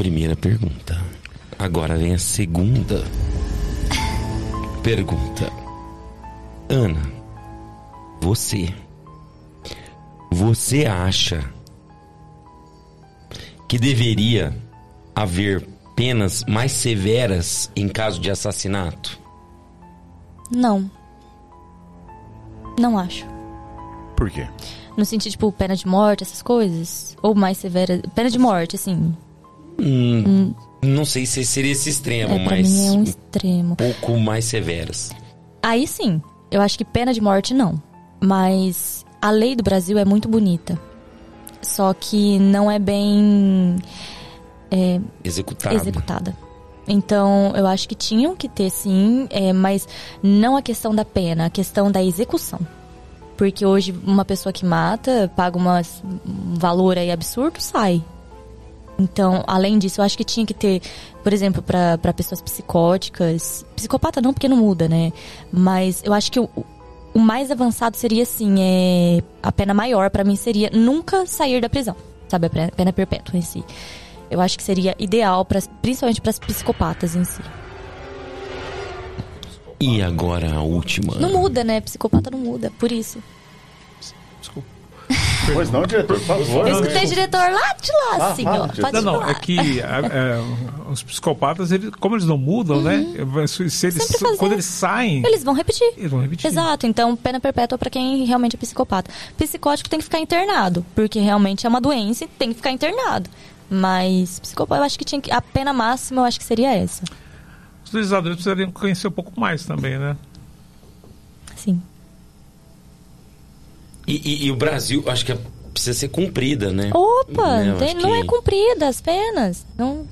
Primeira pergunta. Agora vem a segunda pergunta. Ana, você. Você acha que deveria haver penas mais severas em caso de assassinato? Não. Não acho. Por quê? No sentido, tipo, pena de morte, essas coisas? Ou mais severa. Pena de morte, assim. Hum, hum. Não sei se seria esse extremo, é, mas. É um extremo. Um pouco mais severas. Aí sim. Eu acho que pena de morte não. Mas a lei do Brasil é muito bonita. Só que não é bem. É, executada. executada. Então, eu acho que tinham que ter sim, é, mas não a questão da pena, a questão da execução. Porque hoje uma pessoa que mata, paga uma, um valor aí absurdo, sai. Então, além disso, eu acho que tinha que ter, por exemplo, para pessoas psicóticas. Psicopata não, porque não muda, né? Mas eu acho que o, o mais avançado seria assim: é, a pena maior para mim seria nunca sair da prisão, sabe? A pena perpétua em si. Eu acho que seria ideal, pra, principalmente para as psicopatas em si. E agora a última. Não muda, né? Psicopata não muda, por isso. Pois não, diretor, por favor. Eu escutei diretor lá de lá, ah, assim, ó. Pode não, não, é que é, é, os psicopatas, eles, como eles não mudam, né? uhum. né? Se eles, quando eles saem. Eles vão repetir. Eles vão repetir. Exato, então pena perpétua para quem realmente é psicopata. Psicótico tem que ficar internado, porque realmente é uma doença e tem que ficar internado. Mas psicopata, eu acho que tinha que. A pena máxima eu acho que seria essa. Os legisladores precisariam conhecer um pouco mais também, né? Sim. E, e, e, o Brasil, acho que é, precisa ser cumprida, né? Opa, né? tem, não que... é cumprida as penas. Não,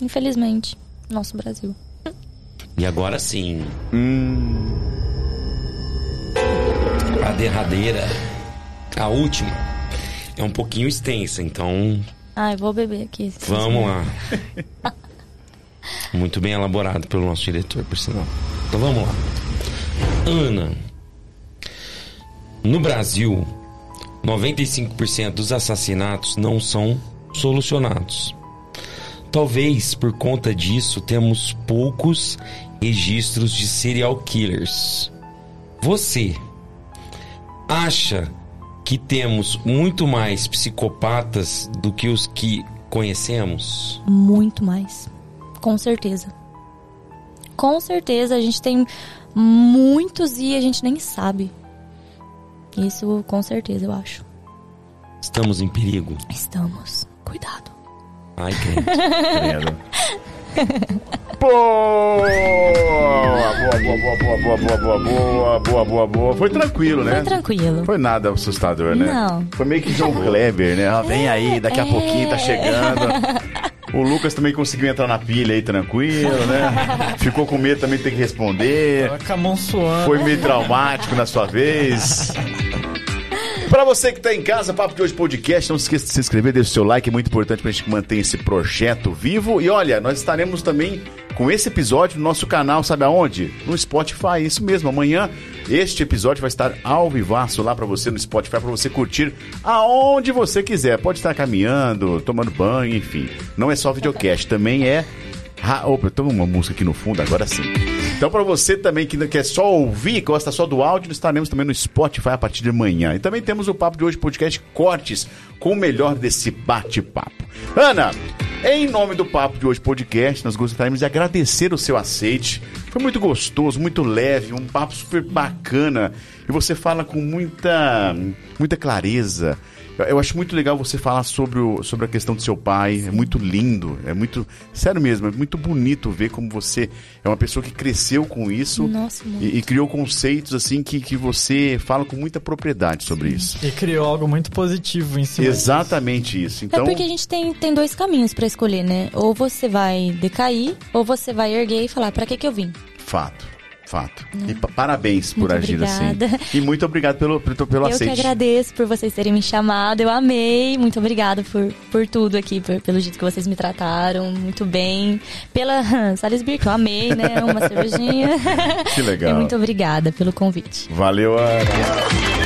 infelizmente, nosso Brasil. E agora sim. Hum... A derradeira, a última, é um pouquinho extensa, então. Ah, eu vou beber aqui. Vamos lá. Muito bem elaborado pelo nosso diretor, por sinal. Então vamos lá. Ana no Brasil, 95% dos assassinatos não são solucionados. Talvez por conta disso temos poucos registros de serial killers. Você acha que temos muito mais psicopatas do que os que conhecemos? Muito mais. Com certeza. Com certeza a gente tem muitos e a gente nem sabe. Isso com certeza, eu acho. Estamos em perigo? Estamos. Cuidado. Ai, credo. Boa! Boa, boa, boa, boa, boa, boa, boa, boa, boa, boa, boa. Foi tranquilo, né? Foi tranquilo. Foi nada assustador, né? Não. Foi meio que João Kleber, né? Ah, vem aí, daqui a é. pouquinho tá chegando. O Lucas também conseguiu entrar na pilha aí tranquilo, né? Ficou com medo também de ter que responder. Com a mão suando. Foi meio traumático na sua vez. Para você que está em casa, Papo de Hoje Podcast, não se esqueça de se inscrever, deixe o seu like, é muito importante para a gente manter esse projeto vivo. E olha, nós estaremos também com esse episódio no nosso canal, sabe aonde? No Spotify, isso mesmo. Amanhã este episódio vai estar ao vivaço lá para você no Spotify, para você curtir aonde você quiser. Pode estar caminhando, tomando banho, enfim. Não é só videocast, também é... Opa, tem uma música aqui no fundo, agora sim. Então, para você também que quer só ouvir, gosta só do áudio, estaremos também no Spotify a partir de amanhã. E também temos o Papo de Hoje Podcast Cortes, com o melhor desse bate-papo. Ana, em nome do Papo de Hoje Podcast, nós gostaríamos de agradecer o seu aceite. Foi muito gostoso, muito leve, um papo super bacana. E você fala com muita, muita clareza eu acho muito legal você falar sobre, o, sobre a questão do seu pai. É muito lindo. É muito. Sério mesmo, é muito bonito ver como você é uma pessoa que cresceu com isso Nossa, e, e, criou conceitos assim que, que você fala com muita propriedade sobre isso. E criou algo muito positivo em cima Exatamente isso. Então... É porque a gente tem, tem dois caminhos para escolher, né? Ou você vai decair, ou você vai erguer e falar: para que, que eu vim? Fato. Fato. E parabéns por muito agir obrigada. assim. E muito obrigado pelo, pelo, pelo eu aceite. que agradeço por vocês terem me chamado. Eu amei. Muito obrigada por, por tudo aqui, por, pelo jeito que vocês me trataram. Muito bem. Pela Salisbury, que eu amei, né? Uma cervejinha. Que legal. E muito obrigada pelo convite. Valeu, Ana.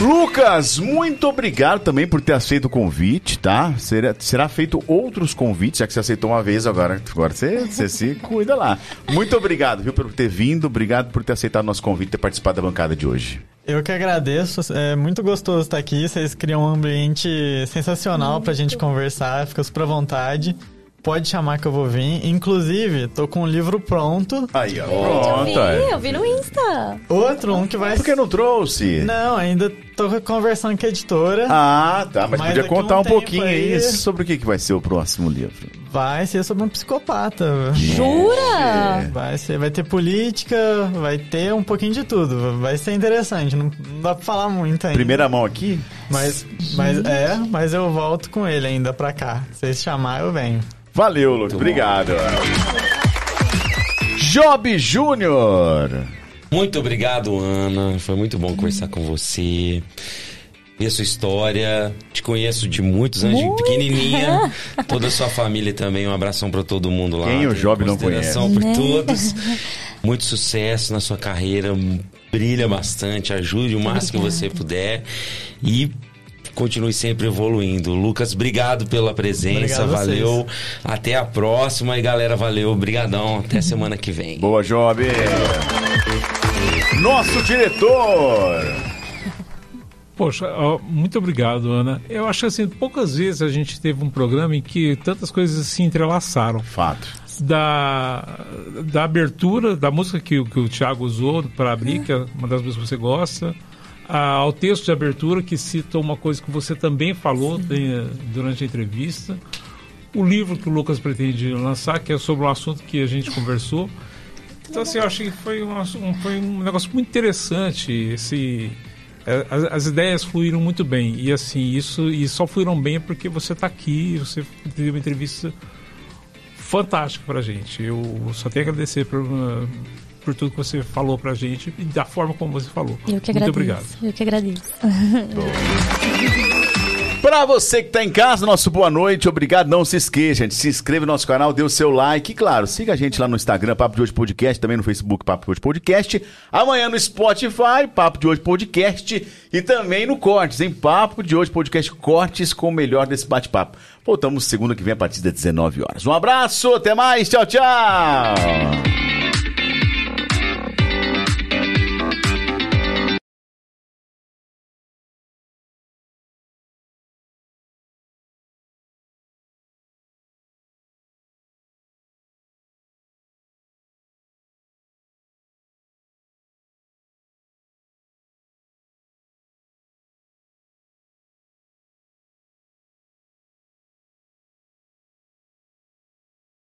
Lucas, muito obrigado também por ter aceito o convite, tá? Será, será feito outros convites, já que você aceitou uma vez agora. Agora você, você se cuida lá. Muito obrigado, viu, por ter vindo. Obrigado por ter aceitado o nosso convite e ter participado da bancada de hoje. Eu que agradeço, é muito gostoso estar aqui. Vocês criam um ambiente sensacional pra gente conversar, fica super à vontade. Pode chamar que eu vou vir. Inclusive, tô com um livro pronto. Aí, ó. eu vi, Pronto, é. eu vi no Insta. Outro, um que vai. Por que não trouxe? Não, ainda tô conversando com a editora. Ah, tá. Mas, Mas podia contar um um, pouquinho aí aí- sobre o que, que vai ser o próximo livro. Vai ser sobre um psicopata. Jura? Vai, ser, vai ter política, vai ter um pouquinho de tudo. Vai ser interessante. Não, não dá pra falar muito ainda. Primeira mão aqui? Mas, mas é, mas eu volto com ele ainda pra cá. Se vocês chamar, eu venho. Valeu, Lucas. Obrigado. Job Júnior. Muito obrigado, Ana. Foi muito bom conversar com você. Ver a sua história. Te conheço de muitos anos, de pequenininha. Toda a sua família também. Um abração pra todo mundo lá. Quem o Job não consideração conhece? por Né? todos. Muito sucesso na sua carreira. Brilha bastante. Ajude o máximo que você puder. E continue sempre evoluindo. Lucas, obrigado pela presença. Obrigado valeu. Até a próxima. E galera, valeu. Obrigadão. Até semana que vem. Boa, Job. Nosso diretor. Poxa, muito obrigado, Ana. Eu acho que assim, poucas vezes a gente teve um programa em que tantas coisas se entrelaçaram. Fato. Da, da abertura, da música que, o- que o Thiago usou para abrir, que é uma das músicas que você gosta, a- ao texto de abertura que cita uma coisa que você também falou eh, durante a entrevista, o livro que o Lucas pretende lançar, que é sobre um assunto que a gente conversou. Então, assim, eu acho que foi um, um- foi um negócio muito interessante. Esse, é, as, as ideias fluíram muito bem. E, assim, isso e só fluíram bem porque você está aqui, você deu uma entrevista fantástica pra gente. Eu só tenho a agradecer por, uh, por tudo que você falou pra gente e da forma como você falou. Eu que muito agradeço. obrigado. Eu que agradeço. Pra você que tá em casa, nosso boa noite, obrigado. Não se esqueça, gente, se inscreva no nosso canal, dê o seu like. E claro, siga a gente lá no Instagram, Papo de Hoje Podcast, também no Facebook, Papo de Hoje Podcast. Amanhã no Spotify, Papo de Hoje Podcast. E também no Cortes, em Papo de Hoje Podcast Cortes com o melhor desse bate-papo. Voltamos segunda que vem a partir das 19 horas. Um abraço, até mais, tchau, tchau!